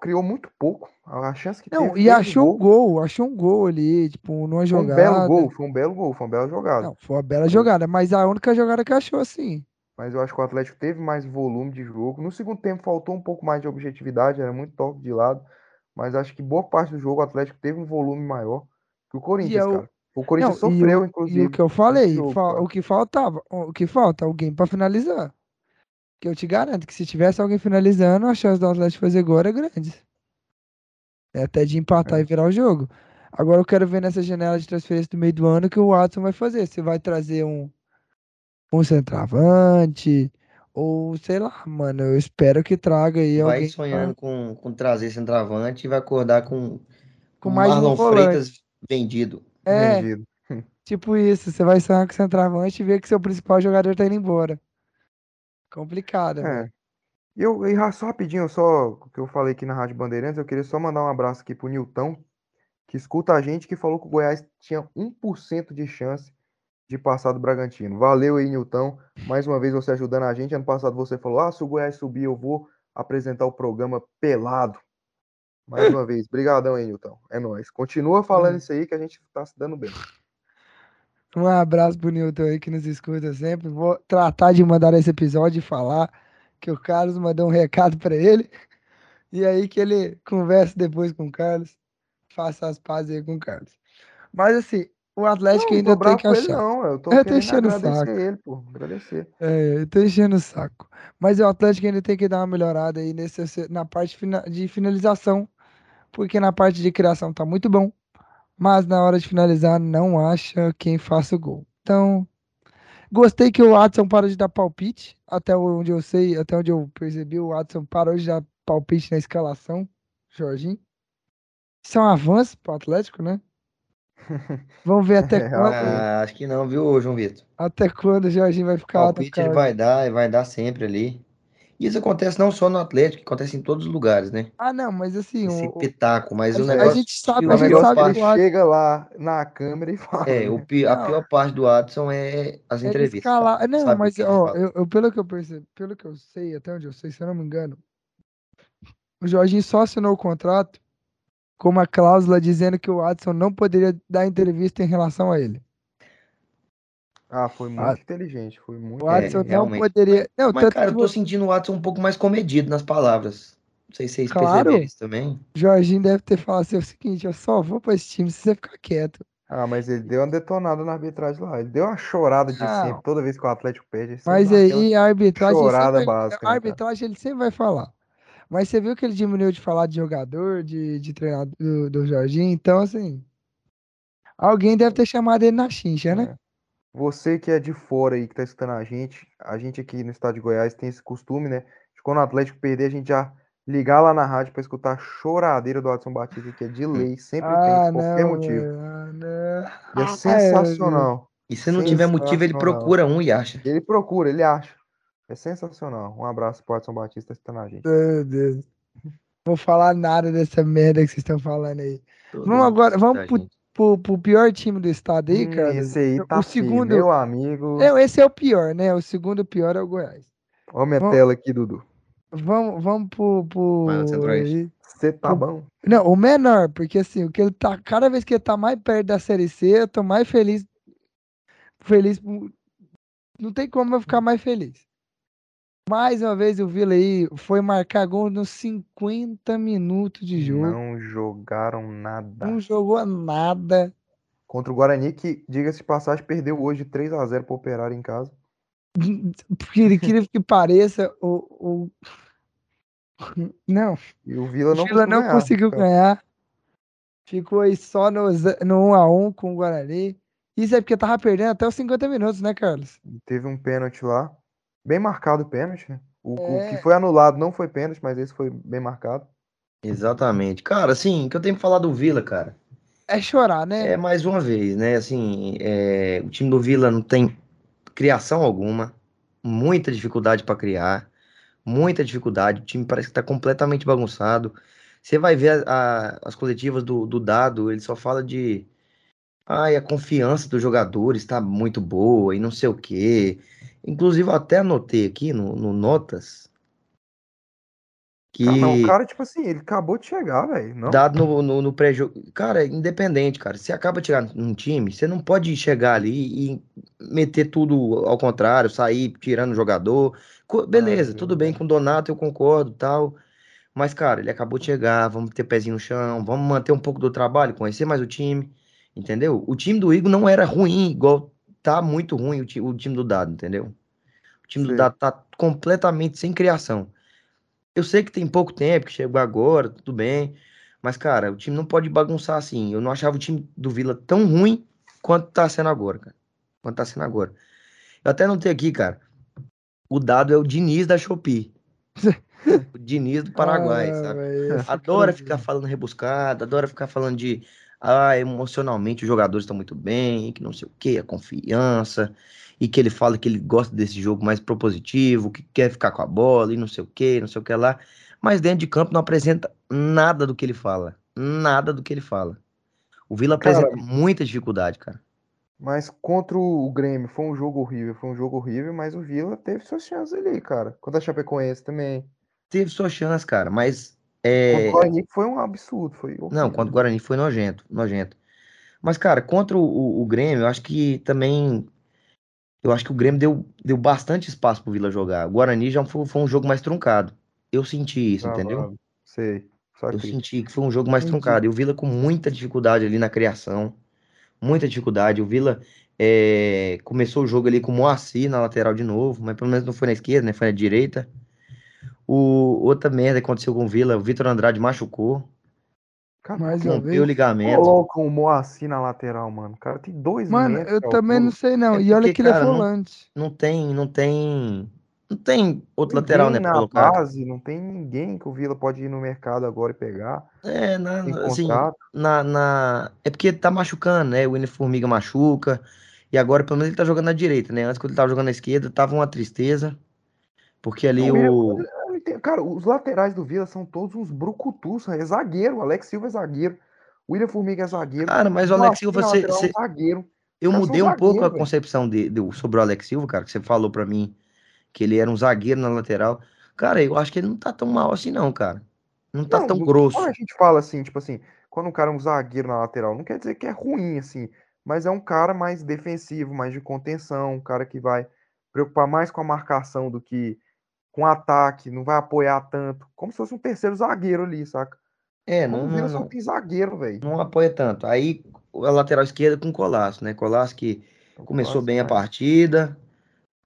criou muito pouco. A chance que Não, teve e o achou um gol. gol, achou um gol ali, tipo, numa Foi um belo jogada. gol, foi um belo gol, foi uma bela jogada. Não, foi uma bela jogada, mas a única jogada que achou assim. Mas eu acho que o Atlético teve mais volume de jogo. No segundo tempo faltou um pouco mais de objetividade, era muito toque de lado. Mas acho que boa parte do jogo o Atlético teve um volume maior que o Corinthians, é o, cara. O Corinthians não, sofreu, o, e inclusive, o que eu falei, jogo, cara. o que faltava, o que falta, alguém pra finalizar. Que eu te garanto que se tivesse alguém finalizando, a chance do Atlético fazer gol era grande. É até de empatar É. e virar o jogo. Agora eu quero ver nessa janela de transferência do meio do ano o que o Watson vai fazer. Se vai trazer um, um centroavante, ou sei lá, mano. Eu espero que traga aí Vai alguém. sonhando com, com trazer centroavante e vai acordar com, com mais um Marlon volante. Freitas vendido. É, Vendido. [LAUGHS] tipo isso. Você vai sonhar com o centroavante e ver que seu principal jogador tá indo embora. Complicado. É. Eu, e só rapidinho, só que eu falei aqui na Rádio Bandeirantes, eu queria só mandar um abraço aqui pro Nilton, que escuta a gente, que falou que o Goiás tinha 1% de chance de passar do Bragantino. Valeu aí, Nilton. Mais uma vez você ajudando a gente. Ano passado você falou: ah, se o Goiás subir, eu vou apresentar o programa pelado. Mais uma vez, brigadão aí, Nilton. É nóis. Continua falando isso aí que a gente tá se dando bem. Um abraço pro Newton aí que nos escuta sempre. Vou tratar de mandar esse episódio e falar que o Carlos mandou um recado pra ele. E aí que ele converse depois com o Carlos. Faça as pazes aí com o Carlos. Mas assim, o Atlético Não, ainda tem que ele, achar. não. Eu tô Eu tô enchendo o agradecer saco. ele, pô. Agradecer. É, eu tô enchendo o saco. Mas o Atlético ainda tem que dar uma melhorada aí nesse, na parte de finalização. Porque na parte de criação tá muito bom. Mas na hora de finalizar, não acha quem faça o gol. Então, gostei que o Watson parou de dar palpite. Até onde eu sei, até onde eu percebi, o Watson parou de dar palpite na escalação. Jorginho. Isso é um avanço pro Atlético, né? Vamos ver [LAUGHS] até É, quando, Ah, acho que não, viu, João Vitor? até quando o Jorginho vai ficar Palpite ele cargo. vai dar, vai dar sempre ali. E isso acontece não só no Atlético, acontece em todos os lugares, né? Ah, não, mas assim, Esse o, o- pitaco, mas a, o gente- a negócio. gente sabe, o a O gente pior negócio sabe é que que ele o chega lá na câmera e fala. É, né? o pi- a pior parte do Adson é as Ele entrevistas. escalar. Não, Sabe o mas ó, eu, eu- pelo que eu percebi, pelo que eu sei, até onde eu sei, se eu não me engano, o Jorginho só assinou o contrato com uma cláusula dizendo que o Watson não poderia dar entrevista em relação a ele. Ah, foi muito Ah, inteligente. Foi muito O Watson É, não realmente. poderia. Não, Mas, tanto cara, eu tô sentindo o Adson um pouco mais comedido nas palavras. Não sei se vocês Claro. perceberam isso também. Jorginho deve ter falado assim: é o seguinte, eu só vou pra esse time se você ficar quieto. Ah, mas ele deu uma detonada na arbitragem lá. Ele deu uma chorada de Não. sempre. Toda vez que o Atlético perde, Mas aí a arbitragem chorada sempre, básica, a né, cara? arbitragem ele sempre vai falar. Mas você viu que ele diminuiu de falar de jogador, de, de treinador do, do Jorginho, então assim. Alguém deve ter chamado ele na chincha, né? É. Você que é de fora aí, que tá escutando a gente, a gente aqui no estado de Goiás tem esse costume, né? De quando o Atlético perder, a gente já ligar lá na rádio pra escutar a choradeira do Adson Batista, que é de lei, sempre tem, Ah, por qualquer não, motivo. velho. Ah, não. E é Ah, sensacional. E se não tiver motivo, ele procura um e acha. Ele procura, ele acha. É sensacional. Um abraço pro Adson Batista escutando a gente. Meu Deus. Vou falar nada dessa merda que vocês estão falando aí. Todo Vamos agora, vamos pro, pro, pro pior time do estado aí, Hum, cara. esse aí O tá feio, segundo. meu amigo. Não, esse é o pior, né? O segundo pior é o Goiás. Olha minha Vamos- tela aqui, Dudu. Vamos, vamos pro. pro... Você tá Pro- bom? Não, o menor, porque assim, o que ele tá. Cada vez que ele tá mais perto da Série C, eu tô mais feliz. Feliz. Não tem como eu ficar mais feliz. Mais uma vez o Vila aí foi marcar gol nos 50 minutos de jogo. Não jogaram nada. Não jogou nada. Contra o Guarani, que, diga-se de passagem, perdeu hoje 3 a 0 pro Operário em casa. [LAUGHS] Por incrível que pareça, o. o... [LAUGHS] Não, E o Vila o não Vila conseguiu não ganhar. conseguiu Então, ganhar. Ficou aí só no, no 1x1 com o Guarani. Isso é porque tava perdendo até os 50 minutos, né, Carlos? Teve um pênalti lá. Bem marcado o pênalti. né? O, o que É. foi anulado não foi pênalti, mas esse foi bem marcado. Exatamente. Cara, assim, o que eu tenho pra falar do Vila, cara, É chorar, né? é mais uma vez, né? Assim, é, o time do Vila não tem criação alguma, muita dificuldade pra criar, muita dificuldade. O time parece que tá completamente bagunçado. Você vai ver a- a- as coletivas do, do Dado, ele só fala de. Ai, a confiança dos jogadores tá muito boa e não sei o quê. Inclusive, eu até anotei aqui no, no Notas que. Ah, não, o cara, tipo assim, ele acabou de chegar, velho. Dado no, no, no pré-jogo. Cara, é independente, cara. Você acaba de chegar num time, você não pode chegar ali e meter tudo ao contrário, sair tirando o jogador. Co- Beleza, é tudo bem com o Donato, eu concordo tal. Mas, cara, ele acabou de chegar, vamos ter pezinho no chão, vamos manter um pouco do trabalho, conhecer mais o time, entendeu? O time do Igor não era ruim, igual tá muito ruim o, ti- o time do Dado, entendeu? O time do Sei. Dado tá completamente sem criação. Eu sei que tem pouco tempo, que chegou agora, tudo bem. Mas, cara, o time não pode bagunçar assim. Eu não achava o time do Vila tão ruim quanto tá sendo agora, cara. Quanto tá sendo agora. Eu até notei aqui, cara. O dado é o Diniz da Shopee. [LAUGHS] O Diniz do Paraguai, Ah, sabe? Adora ficar falando rebuscado, adora ficar falando de ah, emocionalmente os jogadores estão muito bem, que não sei o que, a confiança, e que ele fala que ele gosta desse jogo mais propositivo, que quer ficar com a bola e não sei o que, não sei o que lá. Mas dentro de campo não apresenta nada do que ele fala. Nada do que ele fala. O Vila Cara, apresenta muita dificuldade, cara. Mas contra o Grêmio foi um jogo horrível, foi um jogo horrível, mas o Vila teve suas chances ali, cara. Contra a Chapecoense também. Teve sua chance, cara, mas Contra é, o Guarani foi um absurdo, foi Não, contra o Guarani foi nojento, nojento. Mas, cara, contra o, o- Grêmio, eu acho que também. Eu acho que o Grêmio deu, deu bastante espaço pro Vila jogar. O Guarani já foi, foi um jogo mais truncado. Eu senti isso, entendeu? Sei. Só Eu senti que foi um jogo mais Entendi. truncado. E o Vila com muita dificuldade ali na criação. Muita dificuldade. O Vila é, começou o jogo ali com o Moacir na lateral de novo, mas pelo menos não foi na esquerda, né? Foi na direita. O, outra merda que aconteceu com o Vila, o Vitor Andrade machucou, Cara, rompeu o ligamento. coloca o Moacir na lateral, mano. O cara tem dois Mano, metros eu também não sei não. É E olha que ele é cara, não- volante. Não tem, não tem. Não tem outro Ninguém lateral, né, na colocar. base, não tem ninguém que o Vila pode ir no mercado agora e pegar. É, na, assim, na, na... É porque tá machucando, né? O William Formiga machuca. E agora, pelo menos, ele tá jogando na direita, né? Antes, quando ele tava jogando na esquerda, tava uma tristeza. Porque ali o. Cara, os laterais do Vila são todos uns brucutus. É zagueiro. O Alex Silva é zagueiro. O William Formiga é zagueiro. Cara, mas o Alex Silva, você, é você- zagueiro. eu mudei um pouco a zagueiro, velho. concepção de, de- sobre o Alex Silva, cara, que você falou pra mim que ele era um zagueiro na lateral. Cara, eu acho que ele não tá tão mal assim, não, cara. Não tá Não, tão grosso. Quando a gente fala assim, tipo assim, quando um cara é um zagueiro na lateral, não quer dizer que é ruim, assim, mas é um cara mais defensivo, mais de contenção, um cara que vai preocupar mais com a marcação do que com o ataque, não vai apoiar tanto, como se fosse um terceiro zagueiro ali, saca? É, não, o não, só tem zagueiro, velho. não apoia tanto. Aí a lateral esquerda com o Colasso, né? Colasso que começou bem a partida,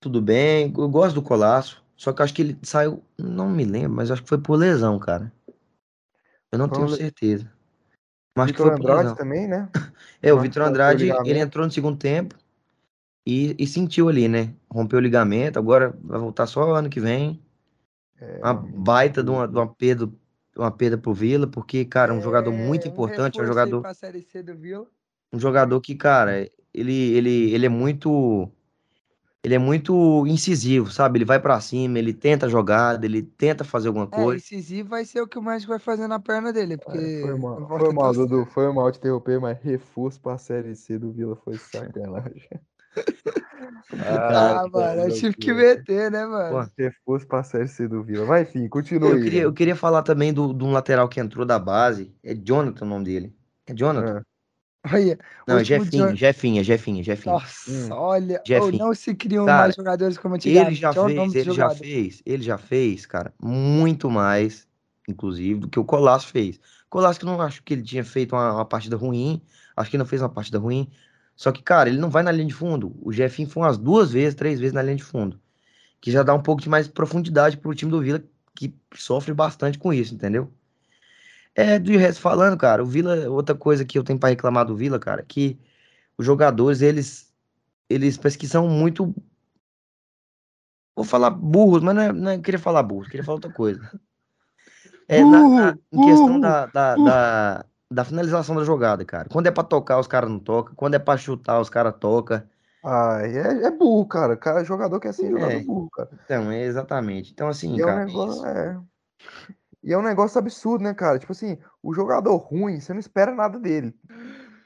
tudo bem. Eu gosto do Colasso, só que acho que ele saiu, não me lembro, mas acho que foi por lesão, cara. Eu não tenho certeza. Mas acho que Vitor foi Andrade lesão. também, né? [LAUGHS] É, o Vitor o Andrade, ele ligamento. entrou no segundo tempo e, e sentiu ali, né? Rompeu o ligamento, agora vai voltar só ano que vem. É, Uma baita de uma, de uma perda, uma perda pro Vila, porque, cara, é um jogador muito um importante, é um aí jogador, pra Série C do Vila. um jogador que, cara, ele, ele, ele é muito, ele é muito incisivo, sabe? Ele vai pra cima, ele tenta a jogada, ele tenta fazer alguma É, coisa. incisivo vai ser o que o México vai fazer na perna dele, porque É, foi mal, foi mal, Dudu, foi mal te interromper, mas reforço pra Série C do Vila foi sacanagem. [LAUGHS] Ah, Ai, mano, eu tive que meter, né, mano? Pô, Reforço pra Série C do Vila. Vai, enfim, continua eu aí. queria, velho. eu queria falar também do, de um lateral que entrou da base, é Jonathan o nome dele. É Jonathan? É. Olha, Não, é Jefinho, John- Jefinho, Jefinho, Jefinho. Nossa, Hum. olha, ou Jefinho. não se criam Cara, mais jogadores como Ele antigamente. já Olha o fez, do ele já fez, ele já fez, cara, muito mais, inclusive, do que o Colasso fez. Colasso que eu não acho que ele tinha feito uma, uma partida ruim, acho que não fez uma partida ruim. Só que, cara, ele não vai na linha de fundo. O Jefinho foi umas duas vezes, três vezes na linha de fundo. Que já dá um pouco de mais profundidade pro time do Vila, que sofre bastante com isso, entendeu? É, do resto falando, cara, o Vila, outra coisa que eu tenho pra reclamar do Vila, cara, que os jogadores, eles, eles parece que são muito Vou falar burros, mas não, é, não é- queria falar burros, queria falar outra coisa. É, na- na- em questão da, da, da, da finalização da jogada, cara. Quando é pra tocar, os caras não tocam. Quando é pra chutar, os caras tocam. Ah, é, é burro, cara. cara. Jogador que é assim, jogador É. burro, cara. Então, é exatamente. Então, assim, E é um cara, é negócio, isso. é. E é um negócio absurdo, né, cara? Tipo assim, o jogador ruim, você não espera nada dele.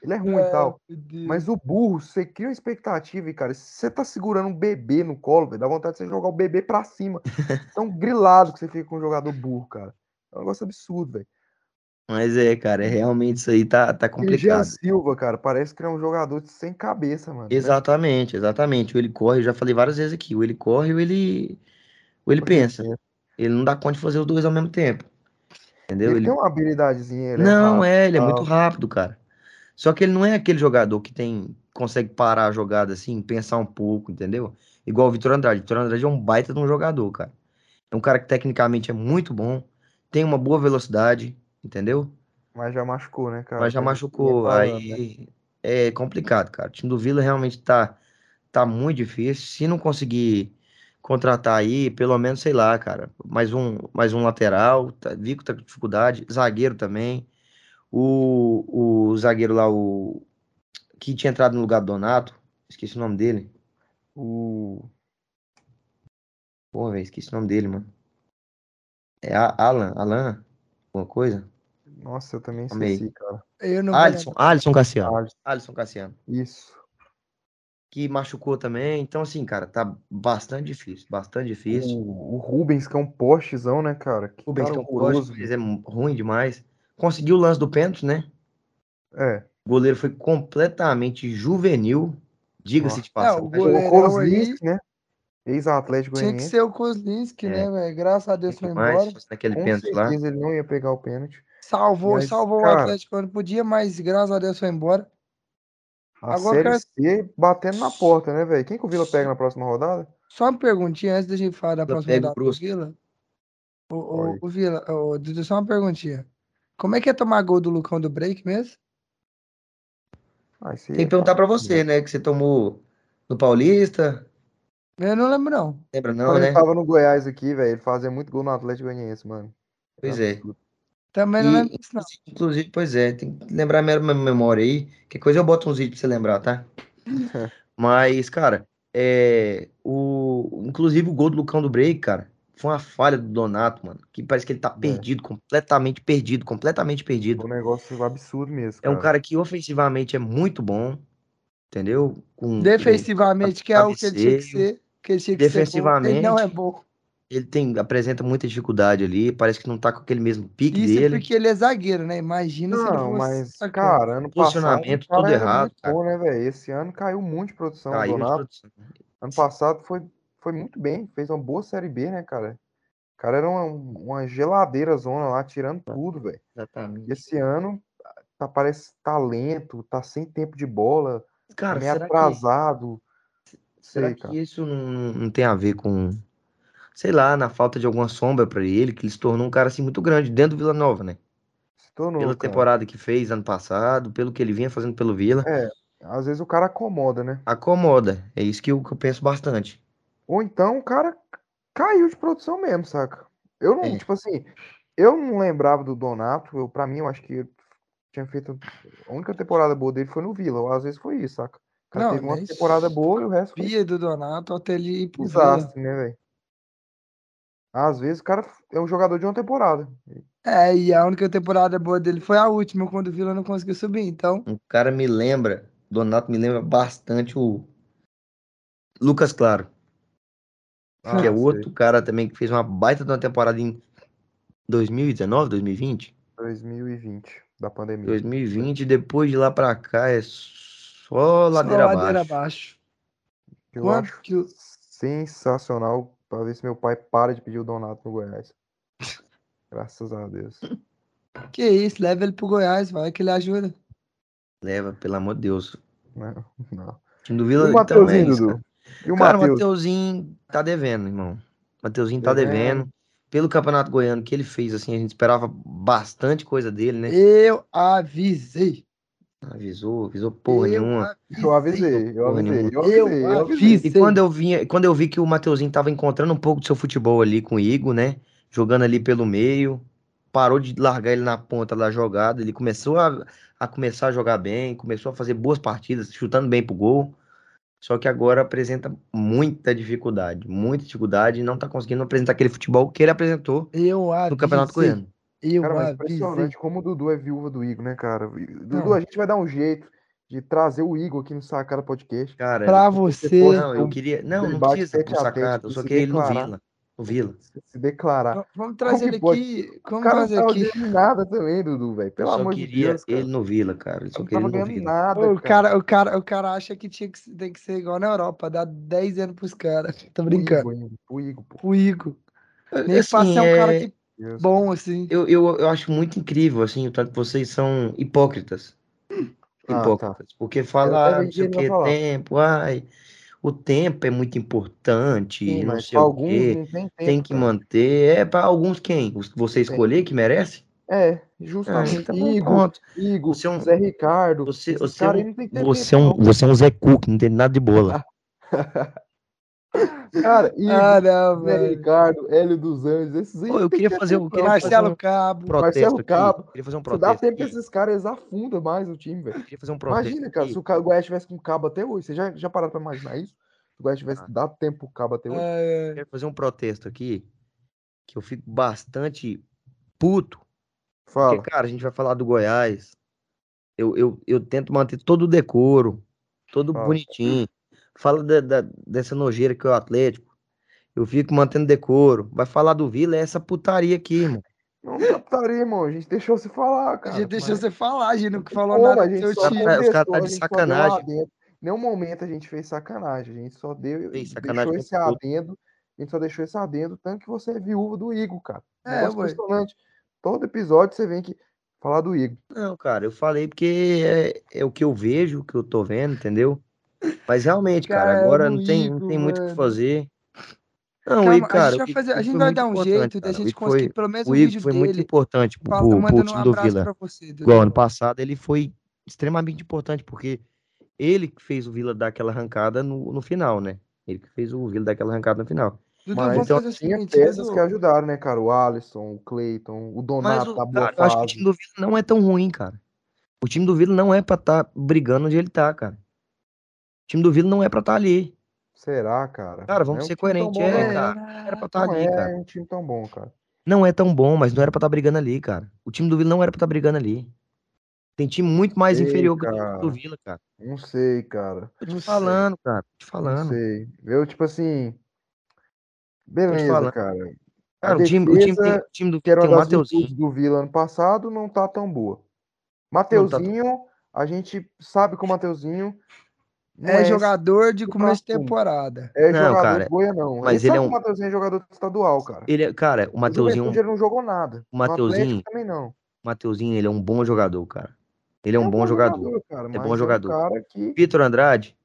Ele é ruim e É, tal. Mas o burro, você cria uma expectativa e, cara, se você tá segurando um bebê no colo, velho, dá vontade de você jogar o bebê pra cima. [LAUGHS] Tão grilado que você fica com um jogador burro, cara. É um negócio absurdo, velho. Mas é, cara, é realmente isso aí tá, tá E Jean complicado. Silva, cara, parece que ele é um jogador sem cabeça, mano. Exatamente, exatamente. O ele corre, eu já falei várias vezes aqui. O ele corre ou ele, ou ele Porque pensa. Ele não dá conta de fazer os dois ao mesmo tempo. Entendeu? Ele Ele tem uma habilidadezinha, ele Não, rápido é, ele é muito rápido, cara. Só que ele não é aquele jogador que tem consegue parar a jogada assim, pensar um pouco, entendeu? Igual o Vitor Andrade. O Vitor Andrade é um baita de um jogador, cara. É um cara que tecnicamente é muito bom, tem uma boa velocidade, entendeu? Mas já machucou, né, cara? Mas já gente machucou, falando, né? aí é complicado, cara. O time do Vila realmente tá, tá muito difícil. Se não conseguir contratar aí, pelo menos, sei lá, cara, mais um, mais um lateral, tá, Vico tá com dificuldade, zagueiro também. O, o zagueiro lá, o que tinha entrado no lugar do Donato, esqueci o nome dele. O. Pô, velho, esqueci o nome dele, mano. É a- Alan, Alan, alguma coisa? Nossa, eu também Amei. esqueci, cara. Eu não Alisson, Alisson Cassiano. Alisson. Alisson Cassiano. Isso. Que machucou também. Então, assim, cara, tá bastante difícil. Bastante difícil. O, o Rubens, que é um postezão, né, cara? Que Rubens cara tem um horroroso, poste, mas é ruim demais. Conseguiu o lance do pênalti, né? É. O goleiro foi completamente juvenil. Diga-se de É, o passagem. O goleirão Kozlinski, né? Ex-Atlético Tinha que ser o Kozlinski, É. né, velho? Graças a Deus foi embora. naquele Com pênalti lá. ele não ia pegar o pênalti. Salvou, Mas, salvou cara- o Atlético quando podia, mas graças a Deus foi embora. A Agora, Série C batendo na porta, né, velho? Quem que o Vila pega na próxima rodada? Só uma perguntinha antes da gente falar da Vila próxima pega o rodada do. Vila. O, o, o Vila, o só uma perguntinha. Como é que é tomar gol do Lucão do break mesmo? Ah, Tem é que perguntar pra você, né? Que você tomou no Paulista. Eu não lembro, não. Lembra não, Quando né? ele tava no Goiás aqui, velho, ele fazia muito gol no Atlético Goianiense, mano. Pois é. Também não E, lembro disso, não. inclusive, pois é, tem que lembrar minha minha memória aí. Que coisa eu boto uns vídeos pra você lembrar, tá? [LAUGHS] Mas, cara, é, o, inclusive o gol do Lucão do Break, cara, foi uma falha do Donato, mano. Que parece que ele tá perdido, completamente perdido, completamente perdido. Foi um negócio absurdo mesmo, É um cara. cara que ofensivamente é muito bom, entendeu? Com, Defensivamente, que é o que ele tinha que ser. Que ele tinha que ser bom. Defensivamente, Ele não é bom. Ele tem, apresenta muita dificuldade ali, parece que não tá com aquele mesmo pique Isso dele. porque ele é zagueiro, né? Imagina se ele Não, fosse mas, atacante. cara, ano passado Posicionamento o cara tudo era errado, bom, né, velho? Esse ano caiu muito de produção. O Caiu de Donato, produção. ano passado foi, foi muito bem, fez uma boa Série B, né, cara? O cara era uma, uma geladeira zona lá, tirando tudo, velho. E Exatamente. esse ano tá, parece talento, tá sem tempo de bola, tá Cara, meio será que, atrasado. será Sei, que cara. isso não, não tem a ver com, sei lá, na falta de alguma sombra pra ele, que ele se tornou um cara assim muito grande dentro do Vila Nova, né? Se tornou, Pela cara. temporada que fez ano passado, pelo que ele vinha fazendo pelo Vila, É, às vezes o cara acomoda, né? acomoda. É isso que eu, que eu penso bastante. Ou então o cara caiu de produção mesmo, saca? Eu não, É. tipo assim, eu não lembrava do Donato, eu, pra mim eu acho que tinha feito a única temporada boa dele foi no Vila, ou às vezes foi isso, saca? O cara Não, teve uma temporada boa e o resto foi Via do Donato até ele ir pro desastre, né, velho? Às vezes o cara é um jogador de uma temporada. É, e a única temporada boa dele foi a última, quando o Vila não conseguiu subir. Então, Um cara me lembra, Donato me lembra bastante o Lucas Claro, Ah, que é sei. outro cara também que fez uma baita de uma temporada em 2019, 2020? 2020, da pandemia. 2020, depois de lá pra cá é só só ladeira ladeira abaixo. abaixo. Eu Quanto acho que sensacional pra ver se meu pai para de pedir o Donato no Goiás. [LAUGHS] Graças a Deus. Que isso, leva ele pro Goiás, vai que ele ajuda. Leva, pelo amor de Deus. Não, não. Time do E Vila o então é Mateuzinho, isso, Dudu? E o Cara, o? Mateuzinho tá devendo, irmão. O Mateuzinho tá Devendo. devendo. Pelo Campeonato Goiano que ele fez, assim, a gente esperava bastante coisa dele, né? Eu avisei. Avisou, avisou porra eu nenhuma. Eu avisei, eu avisei, eu avisei, eu Eu avisei. avisei. E quando eu vinha, quando eu vi que o Mateuzinho tava encontrando um pouco do seu futebol ali com o Igor, né? Jogando ali pelo meio, parou de largar ele na ponta da jogada, ele começou a, a começar a jogar bem, começou a fazer boas partidas, chutando bem pro gol. Só que agora apresenta muita dificuldade, muita dificuldade e não tá conseguindo apresentar aquele futebol que ele apresentou Eu avisei. no Campeonato Goiano. Eu Cara, mas avisei. impressionante como o Dudu é viúva do Igor, né, cara? Dudu, Não. a gente vai dar um jeito de trazer o Igor aqui no Sacada Podcast. Cara, Pra você for- não, eu queria, não, não precisa pro sacada, eu só queria ele no. Vila, no Vila. Se declarar. Vamos trazer ele pode? aqui. O Vamos trazer aqui. nada também, Dudu, velho. Eu Pelo amor de queria Deus, cara. ele no Vila, cara. Eu só Não queria tava ele no ganhando Vila. nada, o, cara. o, cara, o cara acha que tinha que, tem que ser igual na Europa, dar 10 anos pros caras. [LAUGHS] Tô O brincando. Igor, ainda, o Igor, pô. O Igor. Nem Assim, ser um cara é, que Deus. bom, assim. eu, eu, eu acho muito incrível, assim, o tanto que vocês são hipócritas. Ah, Hipócritas. Porque Eu fala, até ah, vi não que sei o que, falar. tempo, ai, o tempo é muito importante, Sim, não sei o alguns quê, tem tem que cara. manter. É para alguns quem? Os que você Tem. escolher que merece? É, Ah, justamente. então Igor. Igor, Você é um, Zé Ricardo. você, você é um, tem você é um, você é um Zé Cook, não tem nada de bola. [LAUGHS] Cara, Igor, Ah, não, Zé. Ricardo, Hélio dos Anjos, esses aí Ô, eu queria que fazer um- queria fazer Marcelo um Cabo. protesto Marcelo aqui. Cabo. Queria fazer um Se dá protesto tempo, aqui. esses caras eles afundam mais o time, velho. Queria fazer um protesto Imagina, cara, aqui. se o o Goiás tivesse com cabo até hoje, você já, já pararam pra imaginar isso? Se o Goiás tivesse Ah. dado tempo pro cabo até hoje? É, Quero fazer um protesto aqui, que eu fico bastante puto. Fala. Porque, cara, a gente vai falar do Goiás. Eu, eu, eu tento manter todo o decoro, todo Fala. bonitinho. Fala da, da- dessa nojeira que é o Atlético. Eu fico mantendo decoro. Vai falar do Vila, é essa putaria aqui, irmão. Não captaria, irmão. A gente deixou você falar, a cara. gente deixou mas- você falar, a gente não falou Como? nada a do gente seu só time. Os caras tá a de sacanagem. um. Nenhum momento a gente fez sacanagem. A gente só deu, sacanagem deixou esse adendo. A gente só deixou esse adendo, tanto que você é viúva do Igor, cara. É, impressionante. Todo episódio você vem aqui falar do Igor. Não, cara, eu falei porque é, é o que eu vejo, o que eu tô vendo, entendeu? Mas realmente, cara, Cara, agora não tem, não tem muito o que fazer. Não, Calma, Igor, a cara, gente vai o Igor- fazer, a gente vai dar um jeito da gente conseguir foi, pelo menos o um vídeo foi muito importante pro, pro, pro mandando um time do Vila. você. Igual ano passado, ele foi extremamente importante, porque ele que fez o Vila dar aquela arrancada no, no final, né? Ele que fez o Vila dar aquela arrancada no final. Dudu, Mas vamos fazer o tinha seguinte, peças Dudu. que ajudaram, né, cara? O Alisson, o Cleiton, o Donato o, da boa cara, eu acho que o time do Vila não é tão ruim, cara. O time do Vila não é pra estar brigando onde ele tá, cara. O time do Vila não é pra estar ali. Será, cara? Cara, Não vamos é um ser coerentes. bom, É, não. cara. Não era pra estar Não ali, é cara. um time tão bom, cara. Não é tão bom, mas não era pra estar brigando ali, cara. O time do Vila não era pra estar brigando ali. Tem time muito mais Ei, inferior que o time cara. do Vila, cara. Não sei, cara. Tô te Não sei. falando, cara. Tô te Não falando. sei. Eu, tipo assim. Beleza, cara. A Cara, o time, o time, tem, o time do que era Vila tem o Mateuzinho. do Vila ano passado, não tá tão boa. Não tá Mateuzinho, a gente sabe que o Mateuzinho não É esse jogador de começo de temporada. É Não, jogador cara, de Goiânia, não. mas Ele ele é um- o Mateuzinho é jogador estadual, cara. Ele é, cara, o Mateuzinho, ele não jogou nada. o Mateuzinho, também não. o Mateuzinho, ele é um bom jogador, cara. Ele é um bom jogador. cara, É bom jogador. É um cara que Vitor Andrade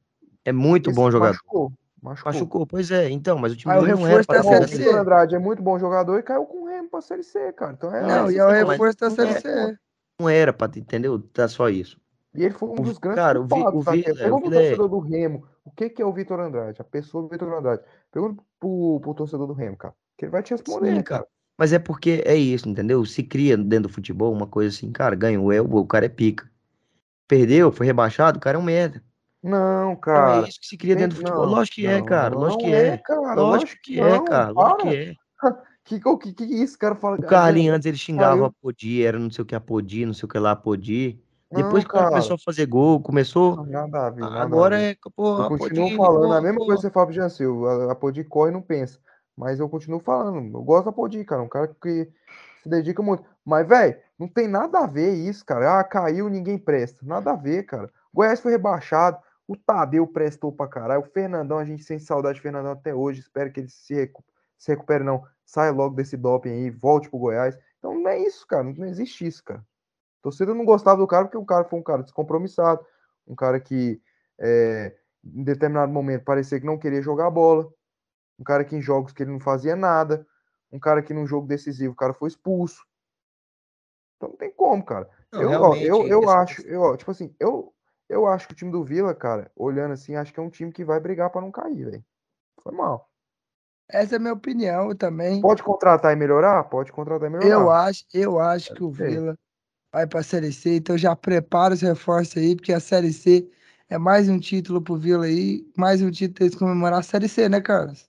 é muito esse bom jogador. machucou. Machucou. Machucou, pois é. Então, mas o time Aí o dele não era estar Bom, o. Vitor Andrade é muito bom jogador e caiu com o Remo pra Série C, cara. Então é. Não, e é o então, reforço da Série é- C. Não era pra, entendeu? Tá só isso. E ele foi um dos grandes cara, o Vi- o? Vila- Pergunta o é- torcedor do Remo, o que que é o Vitor Andrade? A pessoa do Vitor Andrade. Pergunta pro, pro torcedor do Remo, cara. Que ele vai te responder, Sim, cara. cara. Mas é porque é isso, entendeu? Se cria dentro do futebol uma coisa assim, cara, ganhou, é, o cara é pica. Perdeu, foi rebaixado, o cara é um merda. Não, Então cara. é isso que se cria dentro do futebol. não, Lógico que é, não, cara. Lógico não que é. Lógico que é, não, cara. Lógico que é. [LAUGHS] Que, que, que, isso, cara? Fala, O Carlinhos antes ele xingava eu- a Podi, era não sei o que a Podi, não sei o que lá a Podi. Depois Não, que o cara começou a fazer gol, começou. Nada a ver, nada a Agora é, pô, Eu a continuo falando a pô, mesma pô. coisa que você fala pro Jancil. A, a Podi corre e não pensa. Mas eu continuo falando. Eu gosto da Podi, cara. Um cara que se dedica muito. Mas, velho, não tem nada a ver isso, cara. Ah, caiu, ninguém presta. Nada a ver, cara. O Goiás foi rebaixado. O Tadeu prestou pra caralho. O Fernandão, a gente sente saudade de Fernandão até hoje. Espero que ele se, recu se recupere, não. Saia logo desse doping aí, volte pro Goiás. Então não é isso, cara. Não existe isso, cara. Torcida não gostava do cara porque o cara foi um cara descompromissado. Um cara que, é, em determinado momento, parecia que não queria jogar bola. Um cara que em jogos que ele não fazia nada. Um cara que num jogo decisivo o cara foi expulso. Então não tem como, cara. Não, eu, ó, eu, eu acho, eu, ó, tipo assim, eu, eu acho que o time do Vila, cara, olhando assim, acho que é um time que vai brigar pra não cair, velho. Foi mal. Essa é a minha opinião também. Pode contratar e melhorar? Pode contratar e melhorar. Eu acho, eu acho que o. Vila vai pra Série C, então já prepara os reforços aí, porque a Série C é mais um título pro Vila aí, mais um título pra eles comemorar a Série C, né, Carlos?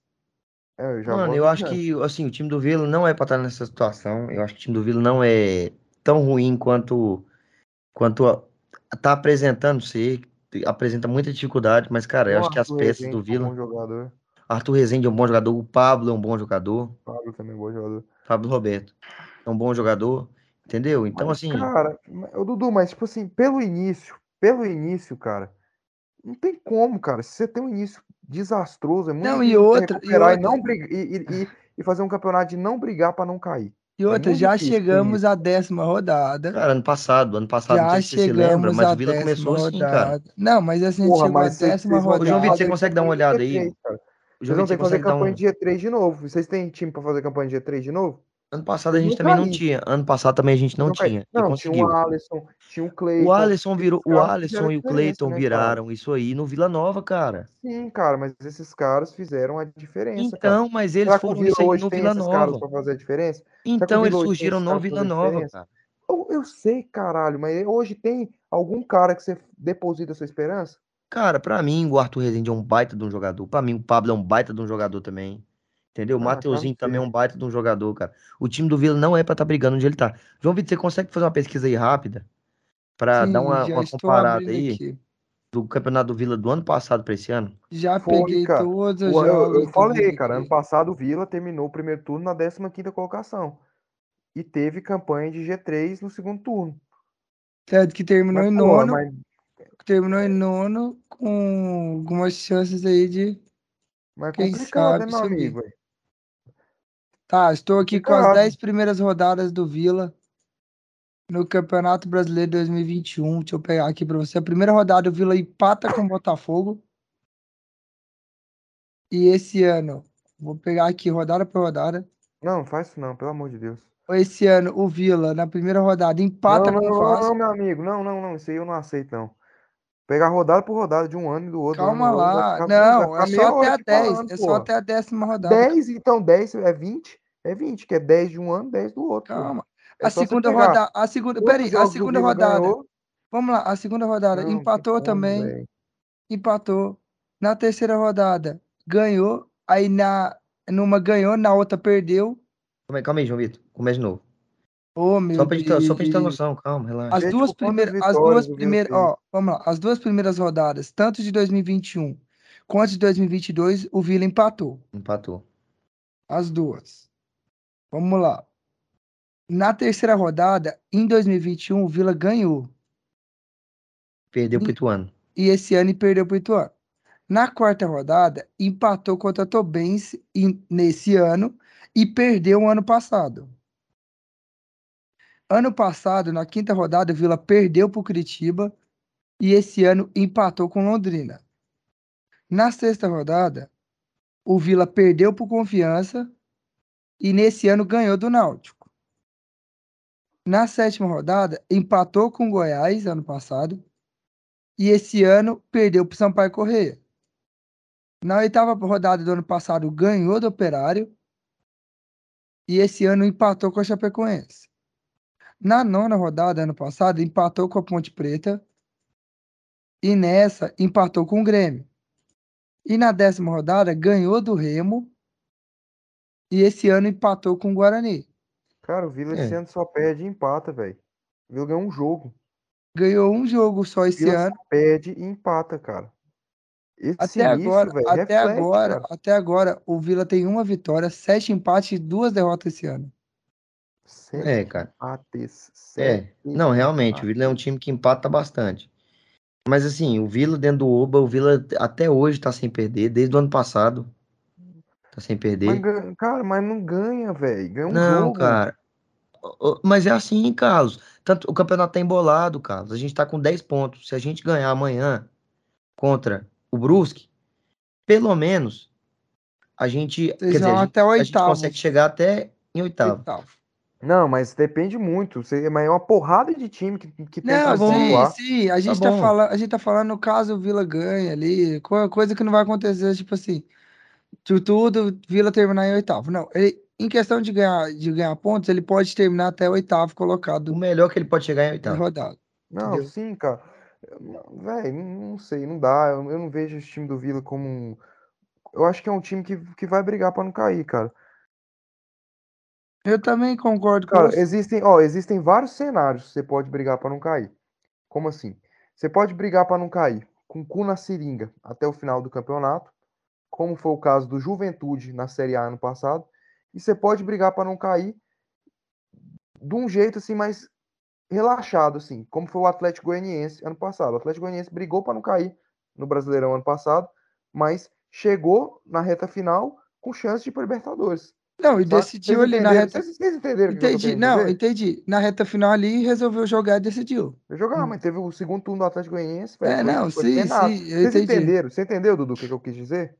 É, eu já Mano, vou eu acho que assim, o time do Vila não é pra estar nessa situação. Eu acho que o time do Vila não é tão ruim quanto quanto a- tá apresentando ser. Apresenta muita dificuldade, mas, cara, eu O acho que as Arthur peças Rezende do é um Vila. bom jogador. Arthur Rezende é um bom jogador, o Pablo é um bom jogador, O Pablo também é um bom jogador. Pablo Roberto é um bom jogador, entendeu? Então, Mas, assim, Cara, o Dudu, mas tipo assim, pelo início, pelo início, cara, não tem como, cara. Se você tem um início desastroso, é muito Não, e outra- e recuperar e, outra- não brigar, e, e- e- e fazer um campeonato de não brigar pra não cair. E outra, muito já difícil chegamos à décima rodada. cara, ano passado, ano passado, não Já sei se você se lembra, mas o Vila começou assim, cara. rodada. Não, mas assim, a gente Porra, chegou à décima ter Ô, João Vitor, rodada. você consegue dar uma olhada aí? G3, cara. O Vocês vão ter que fazer campanha um... de G3 de novo. Vocês têm time pra fazer campanha de G3 de novo? Ano passado a gente não também não caíram. tinha. Ano passado também a gente não Não, tinha. E não, tinha o Alisson, tinha o O Cleiton. Alisson esses virou. O Alisson e o Cleiton né, cara? viraram isso aí no Vila Nova, cara. Sim, cara, mas esses caras fizeram a diferença, cara. Então, mas eles Será o foram isso aí no Vila Nova. o Então eles surgiram no Vila Nova, cara. Eu, eu sei, caralho, mas hoje tem algum cara que você deposita sua esperança? Cara, pra mim, o Arthur Rezende é um baita de um jogador. Pra mim, o Pablo é um baita de um jogador também. Entendeu? O Ah, cara, Mateuzinho também é um baita de um jogador, cara. O time do Vila não é pra estar brigando onde ele tá. João Vitor, você consegue fazer uma pesquisa aí rápida? Pra dar Sim, uma, já uma estou comparada aí aqui. do campeonato do Vila do ano passado pra esse ano? Já Foi, peguei cara. todos os O- Eu, jogos eu falei, cara, ano passado o Vila terminou o primeiro turno na 15ª colocação. E teve campanha de G3 no segundo turno. Tanto que terminou Mas, em pô, nono, mas, terminou em nono com algumas chances aí de, mas é quem complicado, né, sabe, meu subir. amigo? velho? Tá, estou aqui com as Complicado. 10 primeiras rodadas do Vila no Campeonato Brasileiro 2021. Deixa eu pegar aqui para você. A primeira rodada o Vila empata com o Botafogo. E esse ano, vou pegar aqui rodada por rodada. Não, não faz isso não, pelo amor de Deus. Esse ano o Vila, na primeira rodada, empata Não, com não, o não, Vasco. não, meu amigo. Não, não, não. Isso aí eu não aceito, não. Pegar rodada por rodada de um ano e do outro, Calma outro, vai lá. ficar, Não, é só até a aqui 10. falando, É só até a décima rodada. 10, então 10 é 20? É 20, que é 10 de um ano, 10 do outro. Calma. É A segunda rodada. A segunda. Peraí, a segunda rodada. ganhou. Vamos lá, a segunda rodada. Não, Empatou também. velho. Empatou. Na terceira rodada, ganhou. Aí na, numa ganhou, na outra perdeu. Calma aí, calma aí, João Vitor. Começa de novo. Oh, meu Só pra gente ter, só pra gente ter noção, calma, relaxa. As duas primeiras, as duas primeiras, ó, vamos lá, as duas primeiras rodadas, tanto de 2021 quanto de 2022, o Vila empatou. Empatou. As duas. Vamos lá. Na terceira rodada, em 2021, o Vila ganhou. Perdeu pro Ituano. E esse ano perdeu para o Ituano. Na quarta rodada, empatou contra a Tobense nesse ano e perdeu o ano passado. Ano passado, na quinta rodada, o Vila perdeu para o Curitiba e esse ano empatou com Londrina. Na sexta rodada, o Vila perdeu o Confiança e nesse ano ganhou do Náutico. Na sétima rodada, empatou com Goiás ano passado e esse ano perdeu para o Sampaio Correia. Na oitava rodada do ano passado, ganhou do Operário e esse ano empatou com a Chapecoense. Na nona rodada, ano passado, empatou com a Ponte Preta e nessa empatou com o Grêmio. E na décima rodada, ganhou do Remo e esse ano empatou com o Guarani. Cara, o Vila esse É. ano só perde e empata, velho. O Vila ganhou um jogo. Ganhou um jogo só O esse Vila ano. só perde e empata, cara. Esse Até início, agora, velho, até reflete, agora, cara. até agora, o Vila tem uma vitória, sete empates e duas derrotas esse ano. Sete É, cara. empates. É. Sete Não, realmente, o Vila é um empates. time que empata bastante. Mas assim, o Vila dentro do Oba, o Vila até hoje tá sem perder, desde o ano passado. Tá sem Mas, perder. gan- cara, mas não ganha, velho. Ganha um Não, jogo. cara. Mas é assim, Carlos. Tanto, o campeonato tá embolado, Carlos. A gente tá com 10 pontos. Se a gente ganhar amanhã contra o Brusque, pelo menos a gente, dizer, a gente, até o a gente oitavo. consegue chegar até em oitavo. Oitavo. Não, mas depende muito. Você- Mas é uma porrada de time que, que tenta Não, bom. sim. A gente tá bom. falando, a gente tá falando no caso o Vila ganha ali, co- coisa que não vai acontecer, tipo assim, tu- tudo, Vila terminar em oitavo. Não, ele, em questão de ganhar, de ganhar pontos, ele pode terminar até o oitavo O colocado melhor que ele pode chegar é em oitavo. rodada. Não, Entendeu? sim, cara. Velho, não, sei, não dá. Eu, eu não vejo esse time do Vila como um. Eu acho que é um time que, que vai brigar pra não cair, cara. Eu também concordo com Cara, você. existem, ó, existem vários cenários que você pode brigar pra não cair. Como assim? Você pode brigar pra não cair com o cu na seringa até o final do campeonato, como foi o caso do Juventude na Série A ano passado, e você pode brigar pra não cair de um jeito assim mais relaxado assim, como foi o Atlético Goianiense ano passado. O Atlético Goianiense brigou pra não cair no Brasileirão ano passado, mas chegou na reta final com chance de ir pra Libertadores. Não, e Sabe? decidiu ali na reta. Vocês, vocês entenderam Entendi, não, entendi. Na reta final ali resolveu jogar e decidiu. Eu jogar, Hum. mas teve o segundo turno do Atlético Goianiense. É, não, foi sim, sim, Vocês entenderam? Você entendeu, Dudu, o que, eu quis dizer?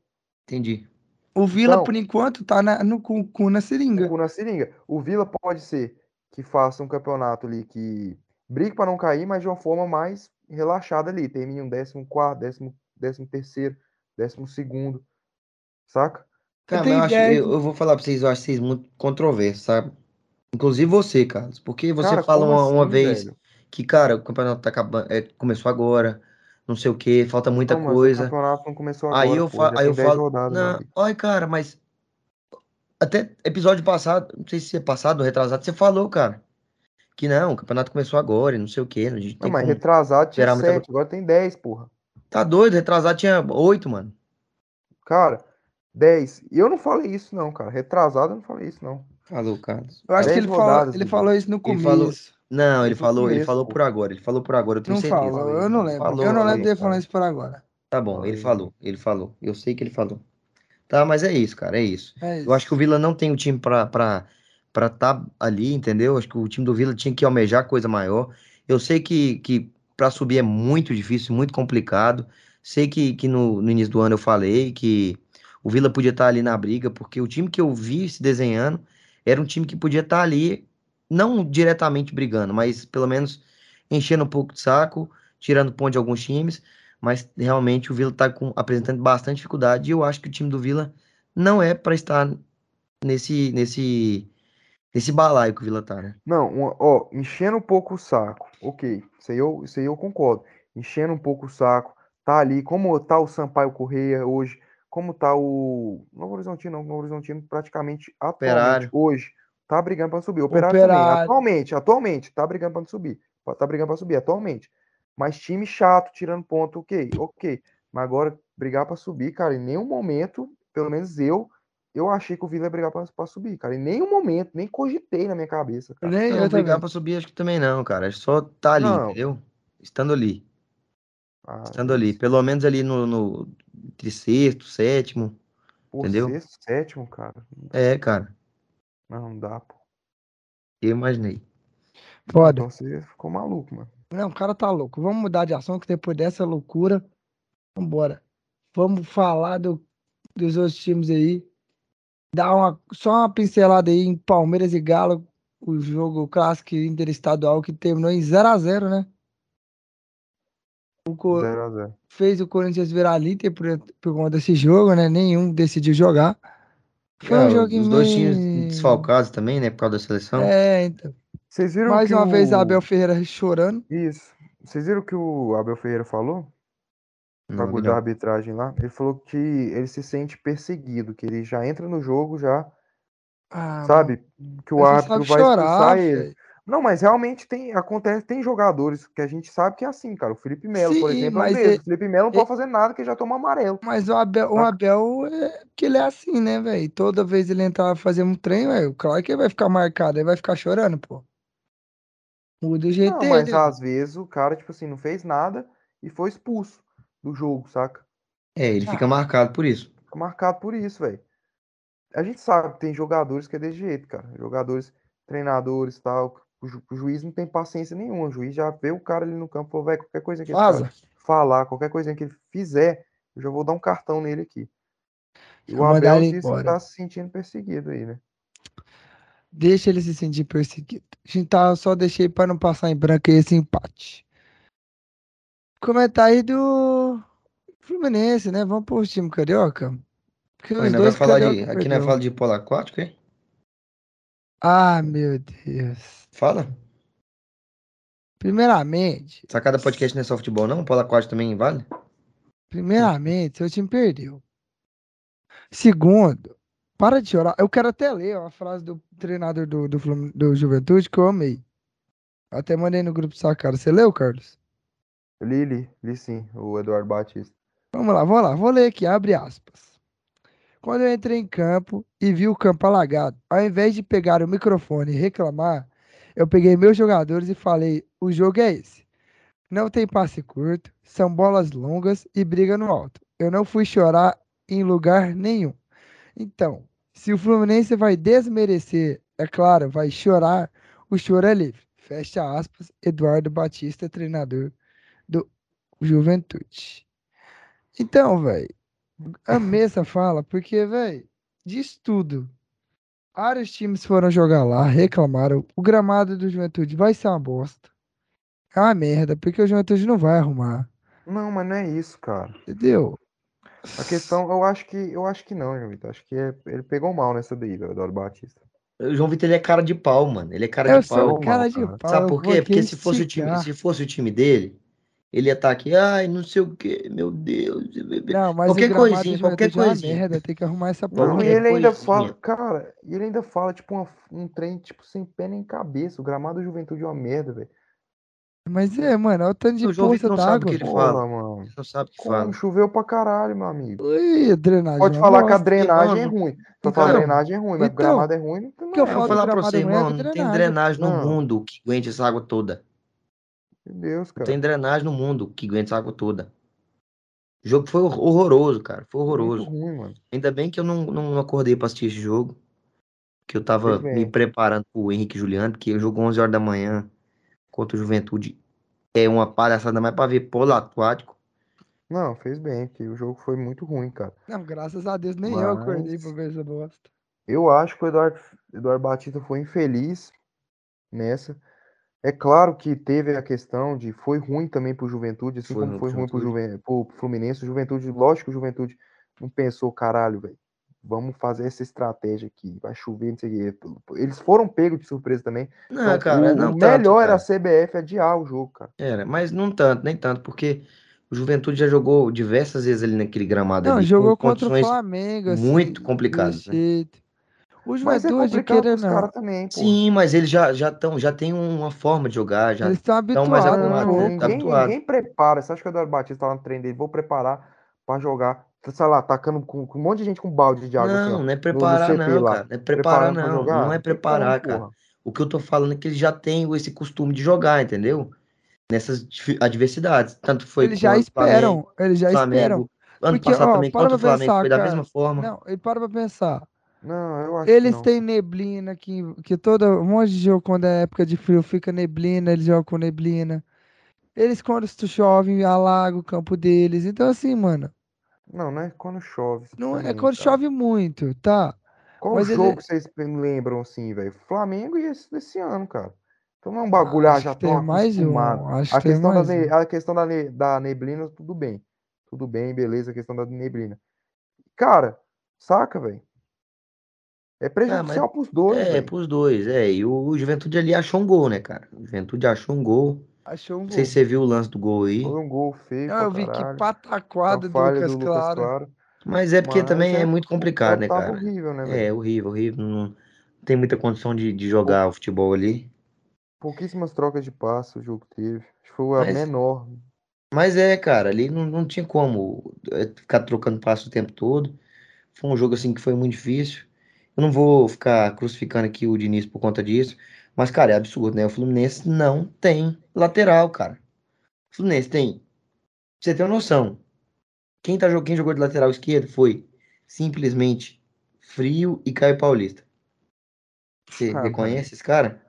Entendi. O Vila, Então- por enquanto, tá na, no cu, cu na seringa. cu na seringa. O Vila pode ser que faça um campeonato ali que brigue para não cair, mas de uma forma mais relaxada ali. Termine um 14, décimo, décimo terceiro, décimo segundo, saca? Cara, eu, acho, eu, eu vou falar pra vocês, eu acho vocês muito controversos, sabe? Inclusive você, Carlos. Porque você Cara, fala uma, uma assim, vez velho? que, cara, o campeonato tá acabando, é, começou agora, não sei o quê, falta muita Não, mas o coisa. campeonato não começou agora, Aí eu, pô, aí eu 10 falo, rodadas, não, ai, cara, mas até episódio passado, não sei se é passado ou retrasado, você falou, cara, que não, o campeonato começou agora e não sei o gente Não, tem mas retrasado tinha esperar muita 7, agora tem 10, porra. Tá doido, retrasado tinha oito, mano. Cara, 10. E eu não falei isso, não, cara. Retrasado eu não falei isso, não. Falou, Carlos. Eu acho que ele, falou, rodadas, ele Dudu. falou isso no Ele falou- começo. Não, ele falou, ele começo, falou pô. por agora, ele falou por agora, eu tenho Não certeza. falou, eu não lembro. Falou, eu não lembro falou, dele falando cara. isso por agora. Tá bom, ele falou, ele falou. Eu sei que ele falou. Tá, mas é isso, cara, é isso. É isso. Eu acho que o Vila não tem o time pra pra pra tá ali, entendeu? Acho que o time do Vila tinha que almejar coisa maior. Eu sei que, que para subir é muito difícil, muito complicado. Sei que, que no, no início do ano eu falei que o Vila podia estar ali na briga, porque o time que eu vi se desenhando era um time que podia estar ali, não diretamente brigando, mas pelo menos enchendo um pouco de saco, tirando ponto de alguns times. Mas realmente o Vila está apresentando bastante dificuldade e eu acho que o time do Vila não é para estar nesse, nesse, nesse balaio que o Vila tá, né? Não, ó, enchendo um pouco o saco. Ok, isso aí eu, isso aí eu concordo. Enchendo um pouco o saco. Tá ali, como tá o Sampaio Correia hoje, como tá o Novo Horizontino, não, Novo Horizontino praticamente atualmente Operário. hoje tá brigando para subir. Operário, também, Operário. atualmente, atualmente tá brigando para subir. Tá brigando para subir atualmente. Mas time chato, tirando ponto, ok, ok. Mas agora brigar para subir, cara, em nenhum momento, pelo menos eu, eu achei que o Vila ia brigar para subir, cara. Em nenhum momento, nem cogitei na minha cabeça, cara. Nem Não, eu brigar também. pra subir acho que também não, cara. É só tá ali, Não. entendeu? Estando ali. Ah, Estando ali. Pelo menos ali no, no entre sexto, sétimo. Pô, Entendeu? sexto, sétimo, cara. É, cara. Não, não dá, pô. Eu imaginei. Foda. Então você ficou maluco, mano. Não, o cara tá louco. Vamos mudar de assunto, que depois dessa loucura, vambora. Vamos falar do, dos outros times aí. Dar uma, só uma pincelada aí em Palmeiras e Galo, o jogo clássico interestadual que terminou em 0x0, né? O Co- 0x0. fez o Corinthians virar líder por, por conta desse jogo, né? Nenhum decidiu jogar. Foi É, um joguinho os dois meio... times desfalcados também, né? Por causa da seleção. É, então. Vocês viram Mais que uma vez o... Abel Ferreira chorando. Isso. Vocês viram o que o Abel Ferreira falou? Não, bagulho não. da arbitragem lá. Ele falou que ele se sente perseguido, que ele já entra no jogo já, Ah, sabe? Que o árbitro sabe vai chorar, expulsar ele. Não, mas realmente tem, acontece, tem jogadores que a gente sabe que é assim, cara. O Felipe Melo, por Sim, exemplo, é mas deles. ele- O Felipe Melo não pode fazer nada que ele já toma amarelo. Mas o Abel, o? Abel é que ele é assim, né, velho? Toda vez ele entrar fazendo um treino, velho, claro que ele vai ficar marcado, ele vai ficar chorando, pô. Muda o jeito Não, dele. mas às vezes o cara, tipo assim, não fez nada e foi expulso do jogo, saca? É, ele Ah. fica marcado por isso. Fica marcado por isso, velho. A gente sabe que tem jogadores que é desse jeito, cara. Jogadores, treinadores e tal. O, ju- o juiz não tem paciência nenhuma. O juiz já vê o cara ali no campo e falou, velho, qualquer coisa que cara falar, qualquer coisa que ele fizer, eu já vou dar um cartão nele aqui. E o Abel ele disse que embora. tá se sentindo perseguido aí, né? Deixa ele se sentir perseguido. A gente tá, só deixei pra não passar em branco esse empate. Comentar aí do Fluminense, né? Vamos pro time carioca. Porque os dois falar de, aqui não perdeu. fala de polo aquático, hein? Ah, meu Deus. Fala. Primeiramente, Sacada podcast não é só futebol, não? Polo aquático também vale? Primeiramente, seu time perdeu. Segundo, para de chorar. Eu quero até ler uma frase do treinador do, do, do Juventude que eu amei. Até mandei no grupo sacada. Você leu, Carlos? Li, li, li sim, o Eduardo Batista. Vamos lá, vamos lá. Vou ler aqui, abre aspas. Quando eu entrei em campo e vi o campo alagado, ao invés de pegar o microfone e reclamar, eu peguei meus jogadores e falei: o jogo é esse. Não tem passe curto, são bolas longas e briga no alto. Eu não fui chorar em lugar nenhum. Então, se o Fluminense vai desmerecer, é claro, vai chorar, o choro é livre. Fecha aspas, Eduardo Batista, treinador do Juventude. Então, velho, Amei essa fala, porque, velho, diz tudo. Vários times foram jogar lá, reclamaram. O gramado do Juventude vai ser uma bosta. É uma merda, porque o Juventude não vai arrumar. Não, mas não é isso, cara. Entendeu? A questão, eu acho que, eu acho que não, João Vitor. Acho que é- ele pegou mal nessa daí, velho, Eduardo Batista. O João Vitor ele é cara de pau, mano. Ele é cara Eu de sou pau. cara de cara. pau. Sabe por quê? Porque se fosse, o time, se fosse o time dele, ele ia estar aqui, ai, não sei o quê, meu Deus. Não, mas qualquer o coisinha, do qualquer é coisinha. merda, tem que arrumar essa Não, porra. e Qualquer ele ainda coisinha. fala, cara, e ele ainda fala, tipo, uma- um trem, tipo, sem pé nem cabeça. O gramado da Juventude é uma merda, velho. Mas é, mano, olha o tanto de O Vitor não sabe o que ele Porra, fala. mano. Ele não sabe o que Como fala. choveu pra caralho, meu amigo. Ui, a drenagem Pode é falar que a drenagem é Irmão, ruim. Só então- falar drenagem é ruim, mas o Então, gramado é ruim, não o que eu não é, Eu falo falar pra você, é irmão, não tem drenagem. drenagem no Não. mundo que aguente essa água toda. Meu Deus, Não cara. tem drenagem no mundo que aguente essa água toda. O jogo foi hor- horroroso, cara. Foi Muito horroroso. ruim, mano. Ainda bem que eu não, não acordei pra assistir esse jogo. Que eu tava me preparando pro Henrique e Juliano, porque o jogo 11 horas da manhã contra o Juventude é uma palhaçada mais pra ver polo aquático. Não, fez bem, porque o jogo foi muito ruim, cara. Não, graças a Deus, nem eu acordei Mas pra ver essa bosta. eu acho que o Eduardo, Eduardo Batista foi infeliz nessa. É claro que teve a questão de foi ruim também pro Juventude, assim Foi como foi ruim. Juven, pro Fluminense. O Juventude, lógico que o Juventude não pensou, caralho, velho, vamos fazer essa estratégia aqui, vai chover, não sei o quê. Eles foram pegos de surpresa também. Não, Então, cara, o, não o tanto, melhor era cara. a CBF adiar o jogo, cara. Era, mas não tanto, nem tanto, porque o Juventude já jogou diversas vezes ali naquele gramado Não, ali, com jogou contra o condições Flamengo, assim, muito complicadas, né? Jeito. O Mas é Juventude, queira não, também, pô. Sim, mas eles já já estão já tem uma forma de jogar, já eles estão mais habituados né? pouco. Tá ninguém, habituado. ninguém prepara. Você acha que o Eduardo Batista tá lá no treino dele? Vou preparar pra jogar, sei lá, tacando com, com um monte de gente com balde de água assim, Não, ó, não é no, no preparar não, lá. cara. Não é preparar Preparando não. Não é Não preparar, cara. porra. O que eu tô falando é que eles já têm esse costume de jogar, entendeu? Nessas adversidades. Tanto foi Eles já o Flamengo, esperam, eles já esperam. Flamengo. Ano Porque, passado ó, também para contra o Flamengo pensar, foi da cara. mesma forma. Não, e para pra pensar. Não, eu acho que Eles não. têm neblina, que, que toda, um monte de jogo quando é época de frio fica neblina, eles jogam com neblina. Eles quando chove, alaga o campo deles. Então assim, mano, Não, não é quando chove não é também, quando cara. chove muito, tá? Qual mas ele- jogo que vocês lembram assim, velho? Flamengo e esse desse ano, cara. Então não é um Ah, bagulho, ah, acho já que mais um, acho A que questão, mais ne- um. a questão da, ne- da neblina, tudo bem. Tudo bem, beleza, a questão da neblina. Cara, saca, velho? É prejudicial pros dois, É, velho. pros dois, é. E o, o Juventude ali achou um gol, né, cara? O Juventude achou um gol. Achou um Não gol. sei se você viu o lance do gol aí. Foi um gol feio pra eu vi que caralho. Pataquada do Lucas do Lucas Claro. Claro. Mas é porque Mas também é é, muito complicado, né, cara? horrível, né, É, velho? horrível, horrível. Não tem muita condição de, de jogar o futebol ali. Pouquíssimas trocas de passe o jogo teve. Acho que foi a Mas- menor. Mas é, cara, ali não, não tinha como é, ficar trocando passo o tempo todo. Foi um jogo assim que foi muito difícil. Eu não vou ficar crucificando aqui o Diniz por conta disso. Mas, cara, é absurdo, né? O Fluminense não tem lateral, cara. O Fluminense tem. Você ter uma noção. Quem, tá, quem jogou de lateral esquerdo foi simplesmente Frio e Caio Paulista. Você Ah, reconhece esse cara?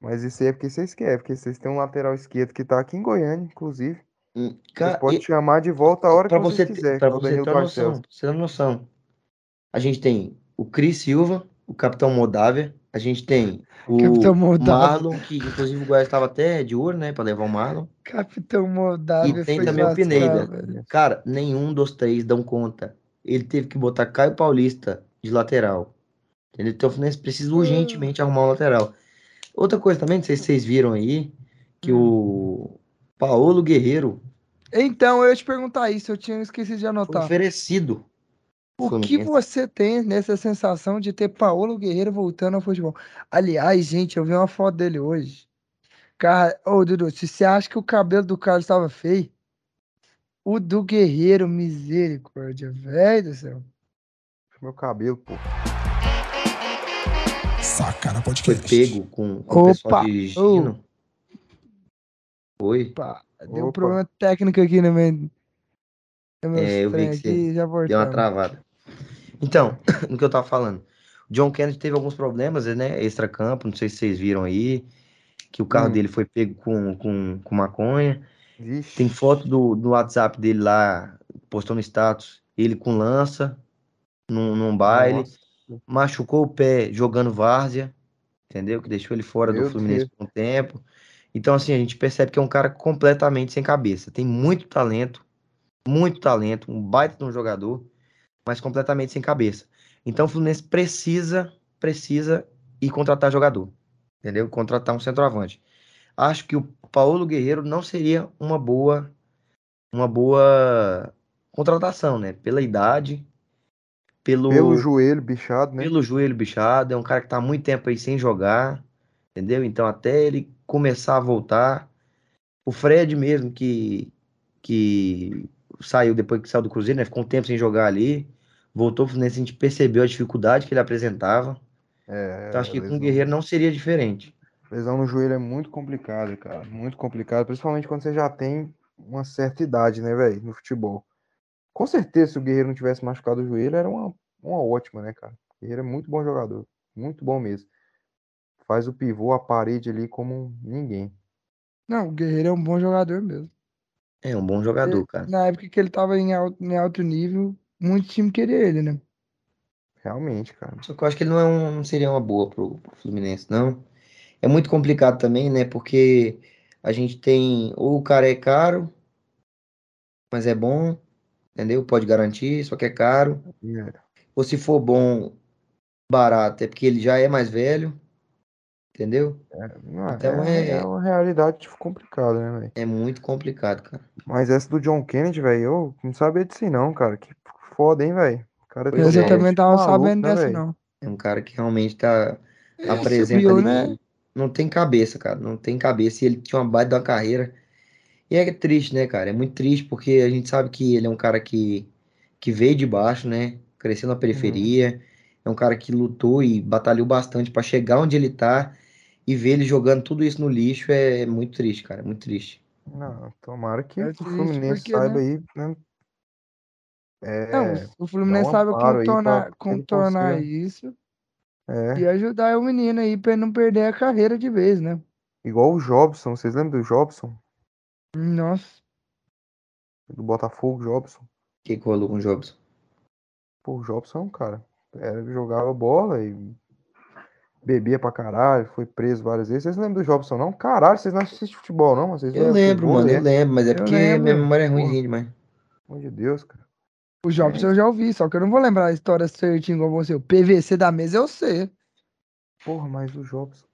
Mas isso aí é porque vocês querem, porque vocês têm um lateral esquerdo que tá aqui em Goiânia, inclusive. Hum, Vocês Cara, podem e- chamar de volta a hora pra que você que pra é você ter uma noção, você ter uma noção. A gente tem o Cris Silva, o Capitão Moldávia, a gente tem o Capitão Moldávia. Marlon, que inclusive o Goiás estava até de olho, né, pra levar o Marlon. Capitão Moldávia E tem foi também o Pineda. velho. Cara, nenhum dos três dão conta. Ele teve que botar Caio Paulista de lateral. Entendeu? Então o Fluminense precisa urgentemente arrumar um lateral. Outra coisa também, não sei se vocês viram aí, que o Paulo Guerreiro Então, eu ia te perguntar isso, eu tinha esquecido de foi anotar. oferecido. O que você tem nessa sensação de ter Paulo Guerreiro voltando ao futebol? Aliás, gente, eu vi uma foto dele hoje. Cara, ô Dudu, se você acha que o cabelo do Carlos estava feio, o do Guerreiro, misericórdia, velho do céu. Meu cabelo, pô. Sacana Foi Podcast. pego com, com o pessoal dirigindo. Foi. Opa, deu um Opa. problema técnico aqui no meu É, eu vi que você Deu uma travada. Então, [COUGHS] no que eu tava falando. O John Kennedy teve alguns problemas, né? Extra-campo, não sei se vocês viram aí. Que o carro Hum. dele foi pego com, com, com maconha. Vixe. Tem foto do, do WhatsApp dele lá, postou no status. ele com lança num, num baile, Nossa, machucou o pé jogando várzea, entendeu? Que deixou ele fora do meu Fluminense Deus. por um tempo. Então, assim, a gente percebe que é um cara completamente sem cabeça. Tem muito talento, muito talento, um baita de um jogador, mas completamente sem cabeça. Então, o Fluminense precisa, precisa ir contratar jogador, entendeu? Contratar um centroavante. Acho que o Paulo Guerreiro não seria uma boa, uma boa contratação, né? Pela idade, pelo, Pelo joelho bichado, né? pelo joelho bichado, é um cara que tá muito tempo aí sem jogar, entendeu? Então, até ele começar a voltar. O Fred mesmo, que, que saiu depois que saiu do Cruzeiro, né? Ficou um tempo sem jogar ali. Voltou pro Fluminense, a gente percebeu a dificuldade que ele apresentava. É, Então, acho que com o lesão. Guerreiro não seria diferente. Lesão no joelho é muito complicado, cara. Muito complicado, principalmente quando você já tem uma certa idade, né, velho, no futebol. Com certeza, se o Guerreiro não tivesse machucado o joelho, era uma, uma ótima, né, cara? O Guerreiro é muito bom jogador. Muito bom mesmo. Faz o pivô, a parede ali como ninguém. Não, o Guerreiro é um bom jogador mesmo. É um bom jogador, Ele- cara. na época que ele tava em alto, em alto nível, muito time queria ele, né? Realmente, cara. Só que eu acho que ele não, é um- não seria uma boa pro, pro Fluminense, não. É muito complicado também, né? Porque a gente tem. Ou o cara é caro, mas é bom, entendeu? Pode garantir, só que é caro. É. Ou se for bom, barato, é porque ele já é mais velho, entendeu? Não, Então é, é- é uma realidade complicada, né, velho? É muito complicado, cara. Mas essa do John Kennedy, velho, eu não sabia disso não, cara. Que foda, hein, velho? O cara Pois Mas é. eu também tava maluco, sabendo né, dessa, não. É um cara que realmente tá É, ali né? que não tem cabeça, cara. Não tem cabeça. E ele tinha uma baita de uma carreira. E é triste, né, cara? É muito triste porque a gente sabe que ele é um cara que, que veio de baixo, né? Cresceu na periferia. É um cara que lutou e batalhou bastante pra chegar onde ele tá. E ver ele jogando tudo isso no lixo é muito triste, cara. É muito triste. Não, tomara que É o Fluminense porque, saiba né? aí, né? Não, É, o Fluminense um pra- contornar, pra contornar isso é. e ajudar o menino aí pra ele não perder a carreira de vez, né? Igual o Jobson, vocês lembram do Jobson? Nossa. Do Botafogo, Jobson? O que que rolou com o Jobson? Pô, o Jobson é um cara. Era, jogava bola e bebia pra caralho, foi preso várias vezes. Vocês não lembram do Jobson, não? Caralho, vocês não assistem futebol, não? Vocês Eu não lembro, vôlei, mano. é? Eu lembro. Mas é Eu porque lembro. minha memória é ruimzinha demais. Pelo amor de Deus, cara. O Jobson eu já ouvi, só que eu não vou lembrar a história certinho igual você. O PVC da mesa eu sei. Porra, mas o Jobson.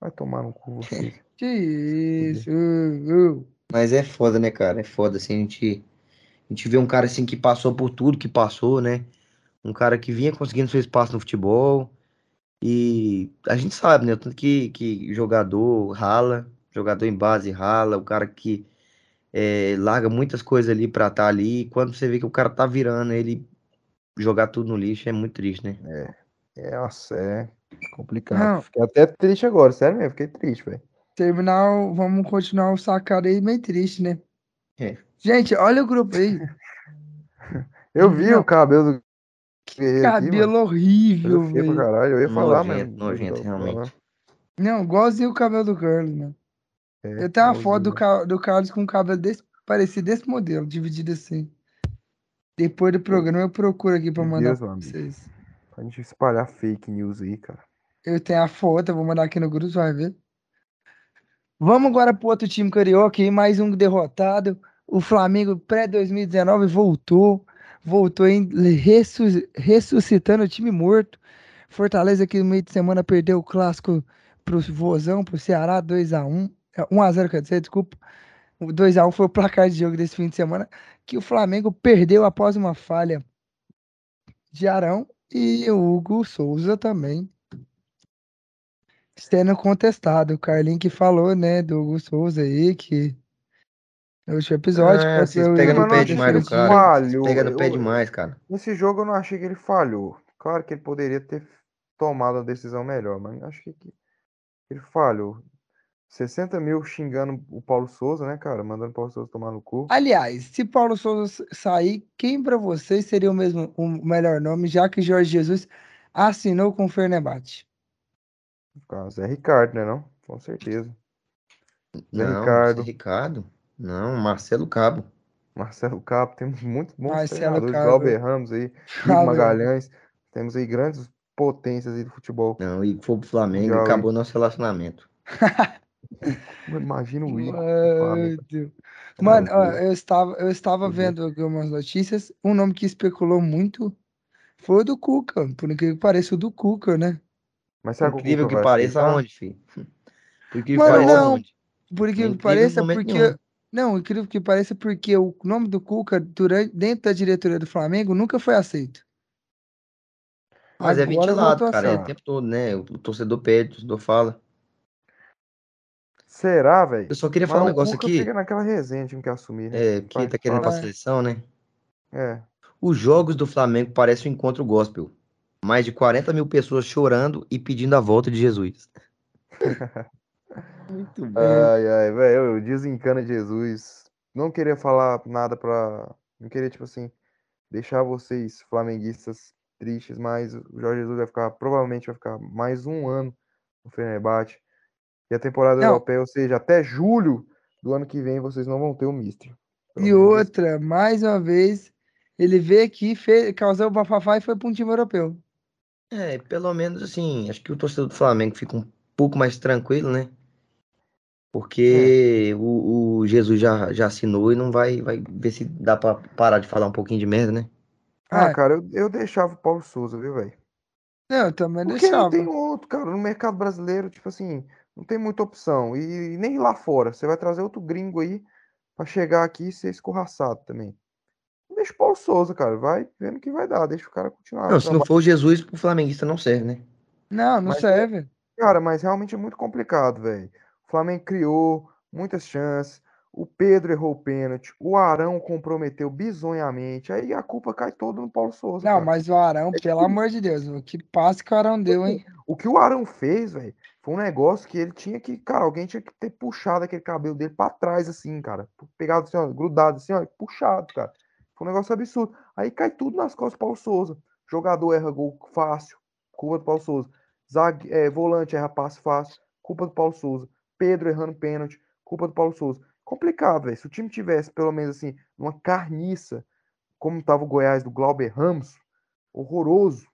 Vai tomar no cu vocês. [LAUGHS] Que isso. Mas é foda, né, cara? É foda, assim, a gente, a gente vê um cara, assim, que passou por tudo que passou, né? Um cara que vinha conseguindo seu espaço no futebol. E a gente sabe, né? o Tanto que, que jogador rala, jogador em base rala, o cara que é, larga muitas coisas ali pra estar ali. E quando você vê que o cara tá virando, ele jogar tudo no lixo é muito triste, né? É, nossa, é complicado. Não. Fiquei até triste agora, sério mesmo, fiquei triste, velho. Terminar, vamos continuar o sacado aí meio triste, né? É. Gente, olha o grupo aí. [LAUGHS] Eu vi Não. o cabelo do Aqui, Cabelo mano. horrível, velho. caralho. Eu ia falar, Nojento, mas. nojento, realmente. Não, igualzinho o cabelo do Carlos, mano. É, Eu tenho uma foto do, do Carlos com um cabelo desse, parecido desse modelo, dividido assim. Depois do programa eu procuro aqui pra Meu mandar Deus, pra vocês. Pra gente espalhar fake news aí, cara. Eu tenho a foto, eu vou mandar aqui no grupo, você vai ver. Vamos agora pro outro time carioca aí, mais um derrotado. O Flamengo pré-2019 voltou, voltou em ressu- ressuscitando o time morto. Fortaleza que no meio de semana perdeu o clássico pro Vozão, pro Ceará, 2x1. 1x0, quer dizer, desculpa. O 2x1 foi o placar de jogo desse fim de semana, que o Flamengo perdeu após uma falha de Arão e o Hugo Souza também sendo contestado. O Carlinho que falou, né, do Hugo Souza aí, que no último episódio, vocês o pegam no pé demais do cara. falhou. Pega no pé demais, cara. Nesse jogo eu não achei que ele falhou. Claro que ele poderia ter tomado a decisão melhor, mas acho que ele falhou. 60 mil xingando o Paulo Souza, né, cara? Mandando o Paulo Souza tomar no cu. Aliás, se Paulo Souza sair, quem para vocês seria o mesmo o melhor nome, já que Jorge Jesus assinou com o Fernebate? Zé Ricardo, né, não? Com certeza. Zé Não, Ricardo. Zé Ricardo. Não, Marcelo Cabo. Marcelo Capo, temos muitos bons Marcelo treinadores. Cabo. Glauber Ramos aí, Glauber. Magalhães. Temos aí grandes potências aí do futebol. Não, e for pro Flamengo, Já, acabou nosso relacionamento. [LAUGHS] Imagina o Igor. Mano, ó, eu estava, eu estava Uhum. vendo algumas notícias. Um nome que especulou muito foi o do Cuca. Por incrível que pareça, o do Cuca, né? Mas será que o Incrível Cuca que vai pareça aonde, filho? Por incrível que Mano, pareça não. aonde? Por incrível que pareça, porque. Não, incrível que pareça, porque o nome do Cuca, durante, dentro da diretoria do Flamengo, nunca foi aceito. Mas é Agora ventilado, voltou a cara, é o tempo todo, né? O torcedor pede, o torcedor fala. Será, velho? Eu só queria Mas falar um negócio Cuca aqui, fica naquela resenha, time que assumir, né? é, porque Vai, tá querendo ir pra. É. seleção, né? É. Os jogos do Flamengo parecem um encontro gospel. Mais de 40 mil pessoas chorando e pedindo a volta de Jesus. [LAUGHS] Muito bom. Ai, ai, velho, desencana Jesus. Não queria falar nada pra. Não queria, tipo assim, deixar vocês flamenguistas tristes, mas o Jorge Jesus vai ficar, provavelmente vai ficar mais um ano no Fenerbahçe. E a temporada Não. europeia, ou seja, até julho do ano que vem, vocês não vão ter o Mister. E outra, mais uma vez, ele veio aqui, fez, causou o bafafá e foi para um time europeu. É, pelo menos assim, acho que o torcedor do Flamengo fica um pouco mais tranquilo, né? Porque o, o Jesus já, já assinou e não vai, vai ver se dá pra parar de falar um pouquinho de merda, né? Ah, É. cara, eu, eu deixava o Paulo Souza, viu, velho? Não, eu também Porque não deixava. tem outro, cara. No mercado brasileiro, tipo assim, não tem muita opção. E nem lá fora. Você vai trazer outro gringo aí pra chegar aqui e ser escorraçado também. Deixa o Paulo Souza, cara. Vai vendo o que vai dar. Deixa o cara continuar. Não, se não for o Jesus, pro flamenguista não serve, né? Não, não Mas é- serve. Cara, mas realmente é muito complicado, velho. Flamengo criou muitas chances. O Pedro errou o pênalti. O Arão comprometeu bizonhamente. Aí a culpa cai toda no Paulo Souza, Não, cara. mas o Arão, É pelo que- amor de Deus, o que passe que o Arão deu, hein? O que o Arão fez, velho, foi um negócio que ele tinha que, cara, alguém tinha que ter puxado aquele cabelo dele pra trás, assim, cara. Pegado assim, ó, grudado assim, ó, puxado, cara. Foi um negócio absurdo. Aí cai tudo nas costas do Paulo Souza. Jogador erra gol fácil, culpa do Paulo Souza. Zague, é, volante erra passe fácil, culpa do Paulo Souza. Pedro errando pênalti, culpa do Paulo Souza. Complicado, velho. Se o time tivesse, pelo menos assim, uma carniça, como tava o Goiás do Glauber Ramos, horroroso,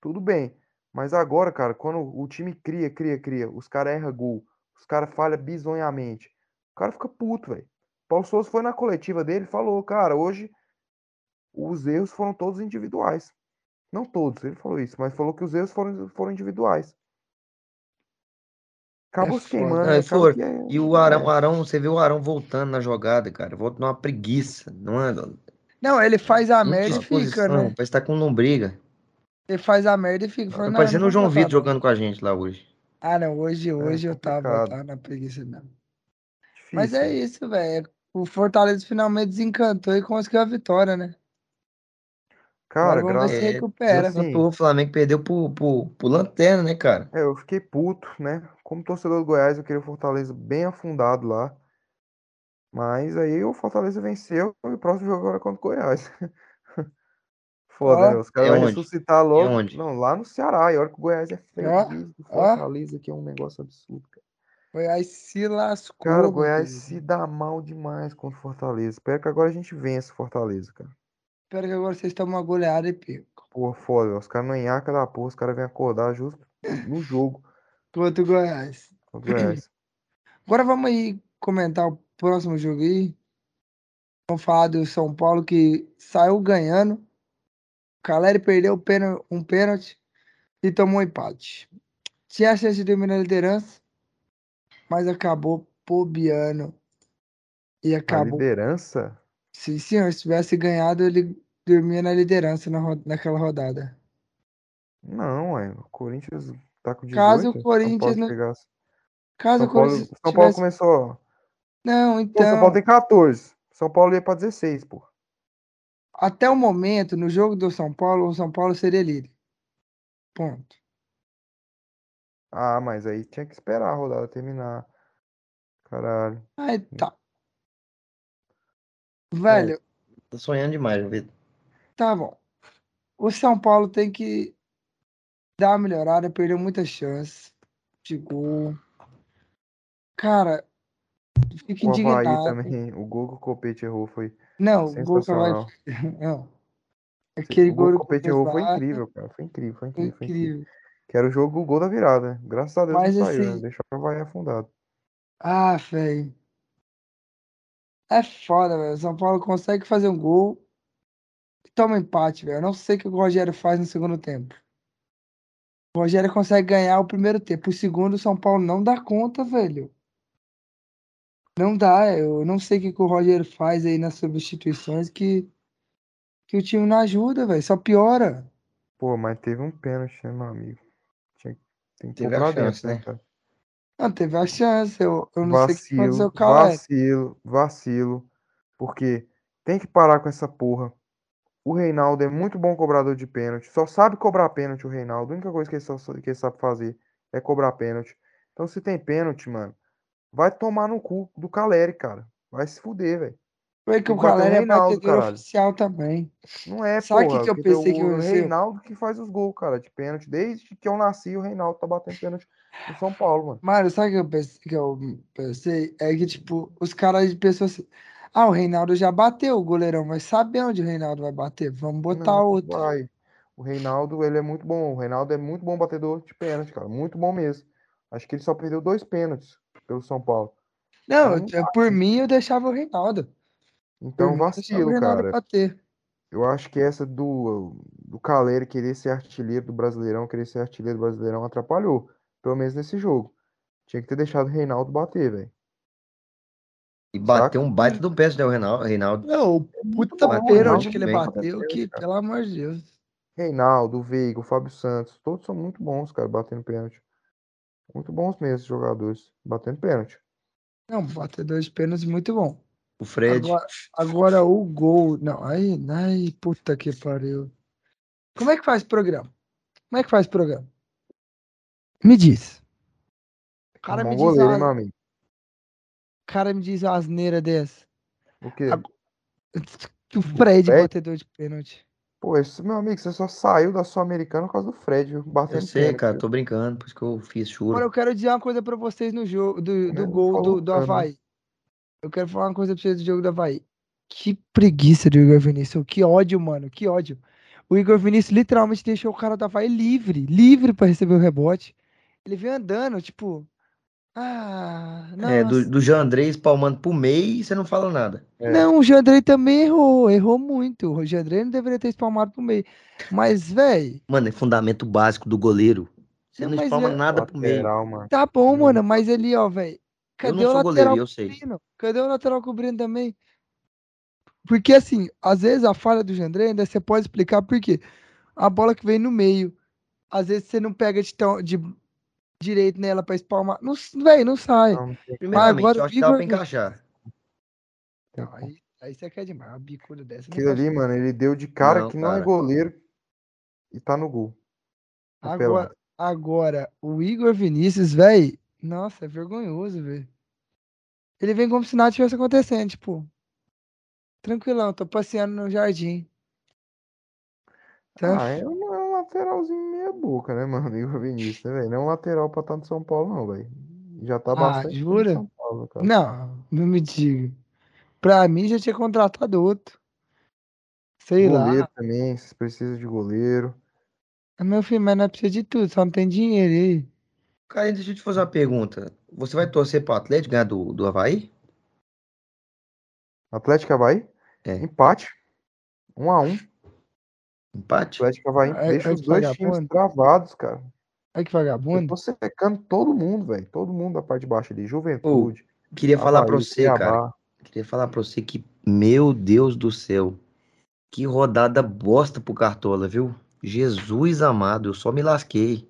tudo bem. Mas agora, cara, quando o time cria, cria, cria, os caras erram gol, os caras falham bizonhamente, o cara fica puto, velho. Paulo Souza foi na coletiva dele e falou, cara, hoje os erros foram todos individuais. Não todos, ele falou isso, mas falou que os erros foram, foram individuais. Acabou É se queimando, É, que é- E o Arão, o Arão, você vê o Arão voltando na jogada, cara. Volta numa preguiça, não é? Não, ele faz a merda e fica, né? parece que tá com lombriga. Ele faz a merda e fica. Tá parecendo o João Vitor jogando com a gente lá hoje. Ah, não, hoje, hoje eu tava, tava na preguiça mesmo. difícil. Mas é isso, velho. O Fortaleza finalmente desencantou e conseguiu a vitória, né? Cara, graças se É, recupera. assim, O Flamengo perdeu pro, pro, pro Lanterna, né, cara? É, eu fiquei puto, né? Como torcedor do Goiás, eu queria o Fortaleza bem afundado lá. Mas aí o Fortaleza venceu e o próximo jogo agora é contra o Goiás. [LAUGHS] Foda, Ó, né? Os caras é vão onde? ressuscitar logo. onde? Não, lá no Ceará. E olha que o Goiás é freguês do ó. Fortaleza, que é um negócio absurdo, cara. Goiás se lascou. Cara, o Goiás Deus. se dá mal demais contra o Fortaleza. Espero que agora a gente vença o Fortaleza, cara. Espero que agora vocês tomem uma goleada e percam. Porra, foda. Os caras não enhaca da porra, os caras vêm acordar justo no jogo Contra o Goiás. contra o Goiás. [CLEARS THROAT] Agora vamos aí comentar o próximo jogo aí. Vamos falar do São Paulo que saiu ganhando. O Caleri perdeu um pênalti e tomou um empate. Tinha a chance de dominar a liderança, mas acabou bobeando. E A acabou. liderança? Se senhor se tivesse ganhado, ele dormia na liderança na naquela rodada. Não, é. O Corinthians tá com 18. Caso o São Corinthians não- chegasse. Caso São o Paulo, Corinthians São Paulo tivesse. começou. Não, Pô, então. São Paulo tem 14. São Paulo ia pra 16, pô. Até o momento, no jogo do São Paulo, o São Paulo seria líder. Ponto. Ah, mas aí tinha que esperar a rodada terminar. Caralho. Aí tá. Velho, Tô sonhando demais, Vitor. tá bom. O São Paulo tem que dar uma melhorada, perdeu muitas chances de gol. Cara, fico O Havaí indignado. também, o gol que o Copete errou foi Não, o gol que sensacional. [LAUGHS] Não. Aquele O gol gol que o Copete errou foi incrível, cara. Foi incrível, foi incrível, foi incrível. incrível. Que era o jogo, o gol da virada. Graças a Deus Mas não saiu, né? assim- Deixou o Havaí afundado. Ah, velho. É foda, velho. O São Paulo consegue fazer um gol e toma empate, velho. Eu não sei o que o Rogério faz no segundo tempo. O Rogério consegue ganhar o primeiro tempo. O segundo, o São Paulo não dá conta, velho. Não dá. Eu não sei o que, que o Rogério faz aí nas substituições que, que o time não ajuda, velho. Só piora. Pô, mas teve um pênalti, né, meu amigo? Tinha, tem que Teve a chance, dentro, né, né? cara? Não, teve a chance. Eu, eu não sei o que aconteceu Vacilo, com o vacilo, vacilo. Porque tem que parar com essa porra. O Reinaldo é muito bom cobrador de pênalti. Só sabe cobrar pênalti o Reinaldo. A única coisa que ele, só, que ele sabe fazer é cobrar pênalti. Então, se tem pênalti, mano, vai tomar no cu do Caleri, cara. Vai se fuder, velho. Foi que o Caleri é batedor caralho. oficial também. Não é, Sabe o que porra. que eu pensei que o? Reinaldo que faz os gols, cara, de pênalti. Desde que eu nasci, o Reinaldo tá batendo pênalti no São Paulo, mano. Mano, sabe o que eu pensei, que eu pensei? É que, tipo, os caras pensam assim. Ah, o Reinaldo já bateu o goleirão, mas sabe onde o Reinaldo vai bater? Vamos botar Não, outro. vai. O Reinaldo, ele é muito bom. O Reinaldo é muito bom batedor de pênalti, cara. Muito bom mesmo. Acho que ele só perdeu dois pênaltis pelo São Paulo. Não, Então, eu- por mim eu deixava o Reinaldo. Por Então, mim, o vacilo, Reinaldo cara. bater. Eu acho que essa do, do Caleri querer ser artilheiro do Brasileirão, querer ser artilheiro do Brasileirão, atrapalhou. Pelo menos nesse jogo. Tinha que ter deixado o Reinaldo bater, velho. E bateu Saca? um baita do pênalti, né, o Reinaldo. Reinaldo. Não, o puta bom, pênalti que ele bem. bateu, que, cara. pelo amor de Deus. Reinaldo, o Veiga, o Fábio Santos, todos são muito bons, cara, batendo pênalti. Muito bons mesmo, esses jogadores, batendo pênalti. Não, batedor de pênalti muito bom. O Fred. Agora, agora o gol. Não, aí, ai, puta que pariu. Como é que faz programa? Como é que faz programa? Me diz. O cara Um me diz goleiro, uma, meu amigo? Cara me diz uma asneira dessa. O quê? Ag- Que o Fred Fred? batedor de pênalti. Pô, esse meu amigo, você só saiu da Sul-Americana por causa do Fred, viu? Eu Batendo sei, pênalti. cara, tô brincando, por isso que eu fiz Agora churo. eu quero dizer uma coisa pra vocês no jogo do, do Não gol do, do? Havaí. Eu quero falar uma coisa pra vocês do jogo do Havaí. Que preguiça do Igor Vinícius. Que ódio, mano. Que ódio. O Igor Vinícius literalmente deixou o cara do Havaí livre. Livre pra receber o rebote. Ele veio andando, tipo. Ah, É, do, do Jean Andrés palmando pro meio e você não fala nada. É. Não, o Jandrei também errou. Errou muito. O Jandrei não deveria ter espalmado pro meio. Mas, velho. Mano, é fundamento básico do goleiro. Você Não, não espalma é- nada pro meio. Mano. Tá bom, Não. mano. Mas ali, ó, velho. Eu Cadê não o sou lateral goleiro, eu sei. cobrindo? Cadê o lateral cobrindo também? Porque assim, às vezes a falha do Jandrei ainda você pode explicar por quê. A bola que vem no meio, às vezes você não pega de, tão, de direito nela pra espalmar. Não, velho, não sai. Não, Primeiramente, agora eu acho que dava pra encaixar. Não, aí, aí você quer demais. Uma bicuda dessa. Aquilo ali, mano, ele deu de cara Não, que não é cara. goleiro e tá no gol. Agora, agora, o Igor Vinícius, velho, nossa, é vergonhoso, velho. Ele vem como se nada tivesse acontecendo, tipo, tranquilão, tô passeando no jardim. Tá? Ah, é é um lateralzinho meia boca, né, mano? [LAUGHS] Igor Vinícius, né, velho? Não é um lateral pra estar no São Paulo, não, velho. Já tá Ah, bastante jura? São Paulo, cara. Não, não me diga. Pra mim já tinha contratado outro. Sei Goleiro lá. também, vocês precisam de goleiro. Ah, Meu filho, mas não precisa de tudo, só não tem dinheiro aí. Cara, deixa eu te fazer uma pergunta. Você vai torcer pro Atlético ganhar do, do Havaí? Atlético Havaí, É. empate. Um a um. Empate? Atlético Havaí É- deixa é os que dois vagabundo. times travados, cara. Olha que Eu vagabundo. tô secando todo mundo, velho. Todo mundo da parte de baixo ali. Juventude, Queria falar pra você, cara. Queria falar pra você que, meu Deus do céu, que rodada bosta pro Cartola, viu? Jesus amado, eu só me lasquei.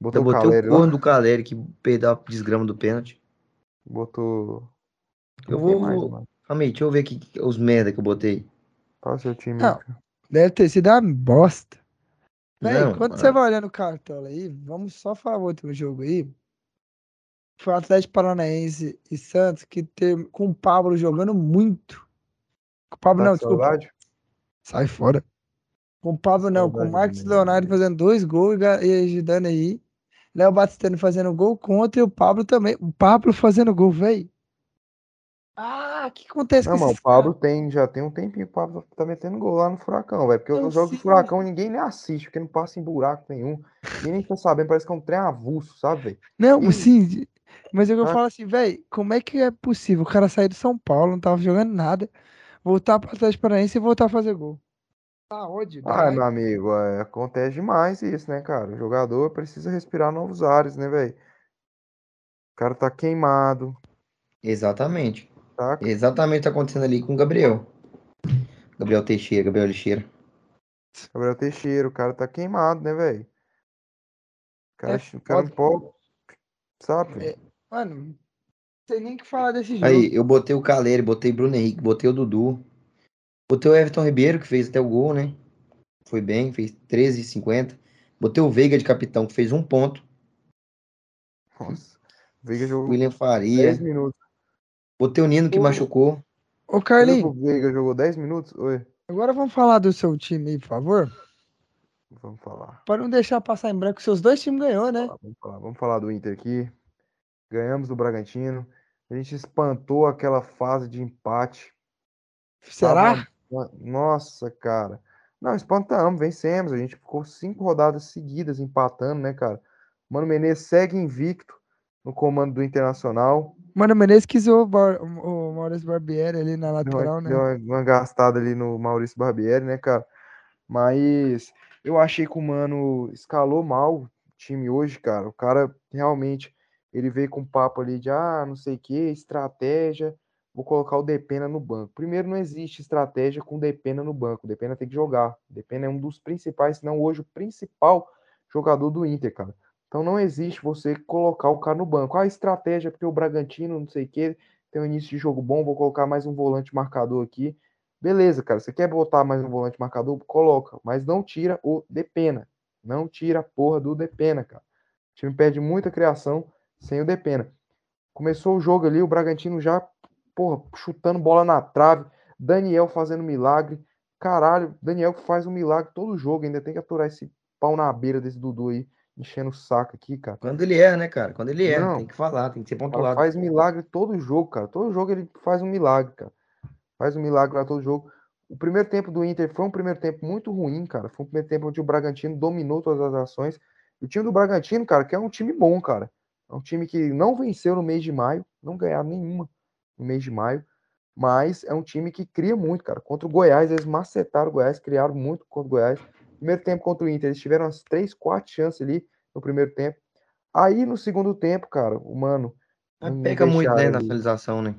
Botou Eu o botei Caleri o lá. corno do Caleri que perdeu a desgrama do pênalti. Botou. Eu vou. mais, vou-? Calma aí, deixa eu ver aqui os merda que eu botei. Qual é o seu time? Não. Deve ter sido uma bosta. Véi, quando ah. você vai olhando o cartola aí, vamos só falar outro jogo aí. Foi o Atlético Paranaense e Santos que teve com o Pablo jogando muito. Com o Pablo Tá não, com desculpa. saudade? Sai fora. Com o Pablo não, com o Saudade Marcos do Leonardo Menezes. fazendo dois gols e ajudando aí. Léo Batistani fazendo gol contra e o Pablo também. O Pablo fazendo gol, velho. Ah, o que acontece Não, com mano, o Pablo caras? tem, já tem um tempinho que o Pablo tá metendo gol lá no Furacão, velho. Porque Eu os jogos do. Furacão ninguém nem assiste, porque não passa em buraco nenhum. Ninguém nem tá sabendo, parece que é um trem avulso, sabe, velho? Não, E- sim, mas eu Ah. falo assim, velho, como é que é possível o cara sair do São Paulo, não tava jogando nada, voltar para Atlético Paranaense e voltar a fazer gol? Tá? Dá Ah, meu amigo, é, acontece demais isso, né, cara? O jogador precisa respirar novos ares, né, velho? O cara tá queimado, Exatamente. Tá? Exatamente o que tá acontecendo ali com o Gabriel. Gabriel Teixeira, Gabriel Lixeira. Gabriel Teixeira, o cara tá queimado, né, velho? O cara, É o cara pode, sabe? velho? Mano, não sei nem o que falar desse jogo. Aí, eu botei o Caleri, botei Bruno Henrique, botei o Dudu. Botei o Everton Ribeiro, que fez até o gol, né? Foi bem, fez 13,50. Botei o Veiga de capitão, que fez um ponto. Nossa. O Veiga jogou William 10 Faria. minutos. Botei o Nino, que machucou. Ô, Carlinhos, o Veiga jogou 10 minutos? Oi, agora vamos falar do seu time aí, por favor. vamos falar. Para não deixar passar em branco, seus dois times ganhou, né? Vamos falar, vamos falar do Inter aqui. Ganhamos do Bragantino. A gente espantou aquela fase de empate. Será? Tava- Nossa, cara. Não, espantamos, vencemos. A gente ficou cinco rodadas seguidas empatando, né, cara? Mano Menezes segue invicto no comando do Internacional. Mano, Menezes quis o, Bar- o Maurício Barbieri ali na Deu uma, lateral, né? deu uma- uma gastada ali no Maurício Barbieri, né, cara? Mas eu achei que o Mano escalou mal o time hoje, cara. O cara realmente ele veio com um papo ali de ah, não sei o que, estratégia. Vou colocar o Depena no banco. Primeiro, não existe estratégia com o Depena no banco. O Depena tem que jogar. O Depena é um dos principais, se não hoje o principal jogador do Inter, cara. Então não existe você colocar o cara no banco. Ah, estratégia porque o Bragantino, não sei o que, tem um início de jogo bom, vou colocar mais um volante marcador aqui. Beleza, cara. Você quer botar mais um volante marcador? Coloca. Mas não tira o Depena. Não tira a porra do Depena, cara. O time perde muita criação sem o Depena. Começou o jogo ali, o Bragantino já, porra, chutando bola na trave. Daniel fazendo milagre. Caralho, Daniel faz um milagre todo jogo. Ainda tem que aturar esse pau na beira desse Dudu aí, enchendo o saco aqui, cara. Quando ele é, né, cara? Quando ele é, Não. tem que falar, tem que ser pontuado. faz milagre todo jogo, cara. Todo jogo ele faz um milagre, cara. Faz um milagre lá todo jogo. O primeiro tempo do Inter foi um primeiro tempo muito ruim, cara. Foi um primeiro tempo onde o Bragantino dominou todas as ações. E o time do Bragantino, cara, que é um time bom, cara. É um time que não venceu no mês de maio, não ganharam nenhuma no mês de maio, mas é um time que cria muito, cara. Contra o Goiás, eles macetaram o Goiás, criaram muito contra o Goiás. Primeiro tempo contra o Inter, eles tiveram umas três, quatro chances ali no primeiro tempo. Aí no segundo tempo, cara, o mano. Peca muito, né, vestiário na ali, finalização, né?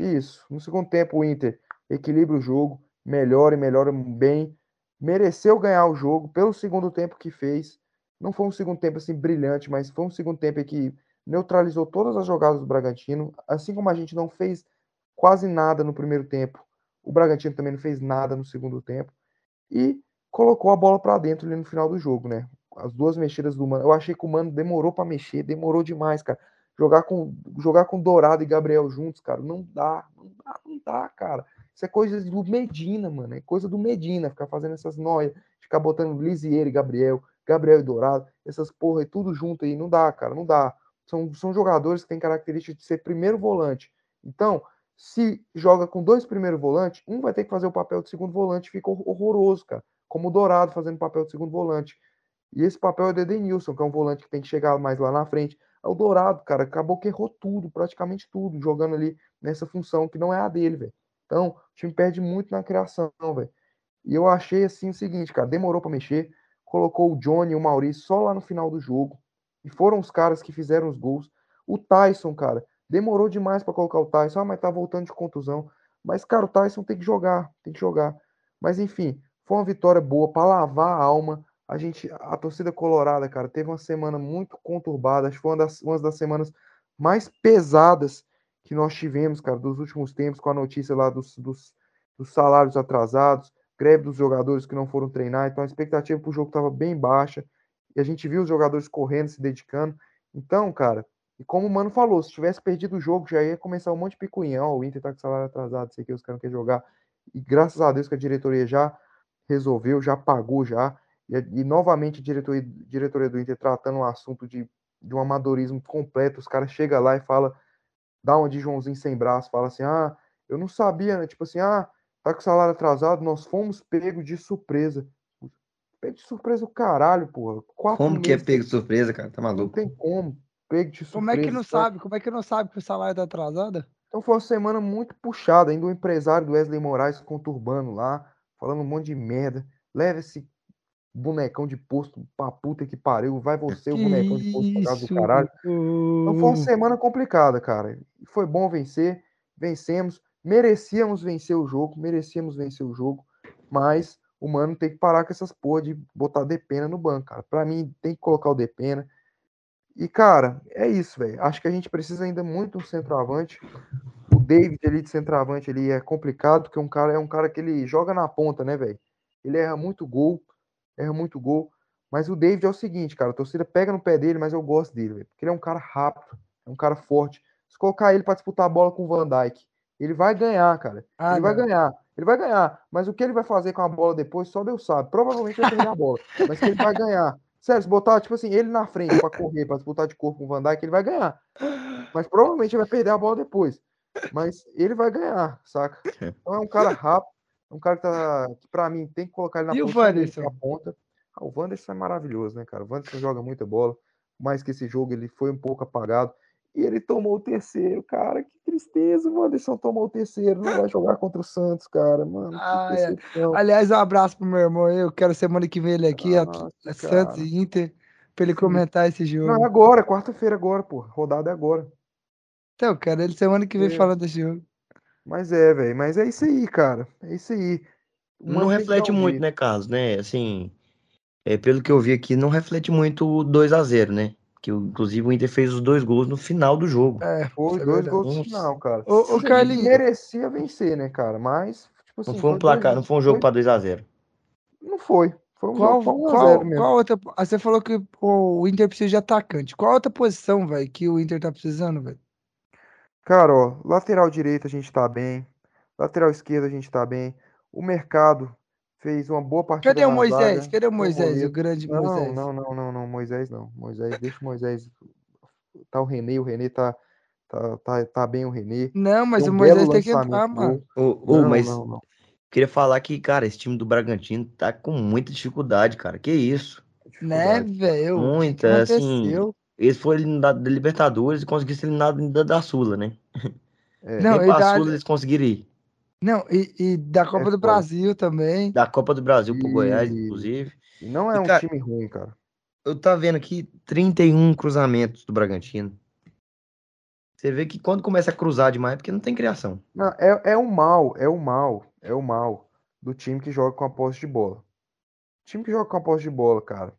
isso. No segundo tempo, o Inter equilibra o jogo, melhora e melhora bem. Mereceu ganhar o jogo pelo segundo tempo que fez. Não foi um segundo tempo assim brilhante, mas foi um segundo tempo que neutralizou todas as jogadas do Bragantino. Assim como a gente não fez quase nada no primeiro tempo, o Bragantino também não fez nada no segundo tempo. E colocou a bola para dentro ali no final do jogo, né? As duas mexidas do Mano. Eu achei que o Mano demorou para mexer, demorou demais, cara. Jogar com, jogar com Dourado e Gabriel juntos, cara, não dá, não dá, não dá, cara. Isso é coisa do Medina, mano. É coisa do Medina, ficar fazendo essas noias, ficar botando Lisieiro e Gabriel, Gabriel e Dourado, essas porra aí, tudo junto aí. Não dá, cara, não dá. São, são jogadores que têm característica de ser primeiro volante. Então, se joga com dois primeiros volantes, um vai ter que fazer o papel de segundo volante, fica horroroso, cara. Como o Dourado fazendo papel de segundo volante. E esse papel é o Edenilson, que é um volante que tem que chegar mais lá na frente. É o Dourado, cara, acabou que errou tudo, praticamente tudo, jogando ali nessa função que não é a dele, velho. Então, o time perde muito na criação, velho. E eu achei assim o seguinte, cara, demorou para mexer, colocou o Johnny e o Maurício só lá no final do jogo. E foram os caras que fizeram os gols. O Tyson, cara, demorou demais para colocar o Tyson. Ah, mas tá voltando de contusão. Mas, cara, o Tyson tem que jogar, tem que jogar. Mas enfim, foi uma vitória boa para lavar a alma. A gente, a torcida colorada, cara, teve uma semana muito conturbada. Acho que foi uma das, uma das semanas mais pesadas que nós tivemos, cara, dos últimos tempos, com a notícia lá dos, dos, dos salários atrasados, greve dos jogadores que não foram treinar. Então a expectativa para o jogo estava bem baixa. E a gente viu os jogadores correndo, se dedicando. Então, cara, e como o Mano falou, se tivesse perdido o jogo, já ia começar um monte de picuinha. Ó, o Inter tá com salário atrasado, sei que os caras não querem jogar. E graças a Deus que a diretoria já resolveu, já pagou já. E, e novamente a diretoria, diretoria do Inter tratando o um assunto de, de um amadorismo completo. Os caras chegam lá e falam dá uma de Joãozinho sem braço, fala assim: ah, eu não sabia, né? Tipo assim, ah, tá com o salário atrasado, nós fomos pegos de surpresa. Pego de surpresa o caralho, porra. Quatro Como que é meses, pego de surpresa, cara? Tá Não maluco? tem como. Pego de surpresa. Como é que não sabe? sabe? Como é que não sabe que o salário tá atrasado? Então foi uma semana muito puxada. Ainda o empresário do Wesley Moraes conturbando lá, falando um monte de merda. Leva esse bonecão de posto pra puta que pariu. Vai você, o Que bonecão de posto pra casa do caralho. Então foi uma semana complicada, cara. Foi bom vencer, vencemos, merecíamos vencer o jogo, merecíamos vencer o jogo, mas o mano tem que parar com essas porra de botar Depena no banco, cara. Pra mim tem que colocar o Depena. E cara, é isso, velho. Acho que a gente precisa ainda muito de um centroavante. David ali de centroavante ele é complicado, porque um cara é um cara que ele joga na ponta, né, velho? Ele erra muito gol, erra muito gol. Mas o David é o seguinte, cara, a torcida pega no pé dele, mas eu gosto dele, velho. Porque ele é um cara rápido, é um cara forte. Se colocar ele para disputar a bola com o Van Dijk, ele vai ganhar, cara. Ah, ele vai não. ganhar. Ele vai ganhar. Mas o que ele vai fazer com a bola depois, só Deus sabe. Provavelmente vai perder a bola. Mas que ele vai ganhar. Sério, se botar, tipo assim, ele na frente para correr, para disputar de corpo com o Van Dijk, ele vai ganhar. Mas provavelmente ele vai perder a bola depois. Mas ele vai ganhar, saca? [LAUGHS] Então é um cara rápido, é um cara que, tá, que pra mim tem que colocar ele na E o dele, Wanderson? que é a ponta. Ah, o Wanderson é maravilhoso, né, cara? O Wanderson joga muita bola, mas que esse jogo ele foi um pouco apagado. E ele tomou o terceiro, cara. Que tristeza, o Wanderson tomou o terceiro. Não vai jogar contra o Santos, cara. Mano, que Ah, é. Aliás, um abraço pro meu irmão. Eu quero semana que vem ele aqui, a- Nossa, a Santos cara. e Inter, pra ele Sim. comentar esse Não, é jogo. agora, quarta-feira agora, pô. Rodada é agora. Então, quero ele semana que vem É. falando desse jogo. Mas é, velho. Mas é isso aí, cara. É isso aí. O Não reflete muito, né, Carlos, né? Assim, é, pelo que eu vi aqui, não reflete muito o 2 a 0 né? Que o- inclusive o Inter fez os dois gols no final do jogo. É, Foi é dois gols no final, cara. Ô Assim, Carlinhos, merecia vencer, né, cara? Mas, tipo assim, Não foi um placar, não foi um jogo foi- pra 2 a 0 Não foi. Foi um qual, jogo pra 1 a qual, 0 mesmo. qual outra. ah, Você falou que o Inter precisa de atacante. Qual outra posição, velho, que o Inter tá precisando, velho? Cara, ó, lateral direito a gente tá bem. Lateral esquerdo a gente tá bem. O mercado fez uma boa partida Cadê o Moisés? zaga. Cadê o um Moisés, o grande Não, Moisés? não, não, não, não, Moisés não. Moisés, deixa o Moisés. Tá o René, o René tá, tá, tá, tá bem o René. Não, mas Tem o um Moisés tem que entrar, no mano. Ô, ô, Não, mas não, não. queria falar que, cara, esse time do Bragantino tá com muita dificuldade, cara. Que isso? Né, velho? Muita, assim. Eles foram eliminados da Libertadores e conseguiram ser eliminados ainda da Sula, né? É, Não, Nem e pra da, Sula eles conseguiram ir. não, e, e da Copa do foda. Brasil também. Da Copa do Brasil pro Goiás, E- inclusive. e não é E, um cara, time ruim, cara. Eu tá vendo aqui 31 cruzamentos do Bragantino. Você vê que quando começa a cruzar demais é porque não tem criação. Não, é, é o mal, é o mal, é o mal do time que joga com a posse de bola. O time que joga com a posse de bola, cara,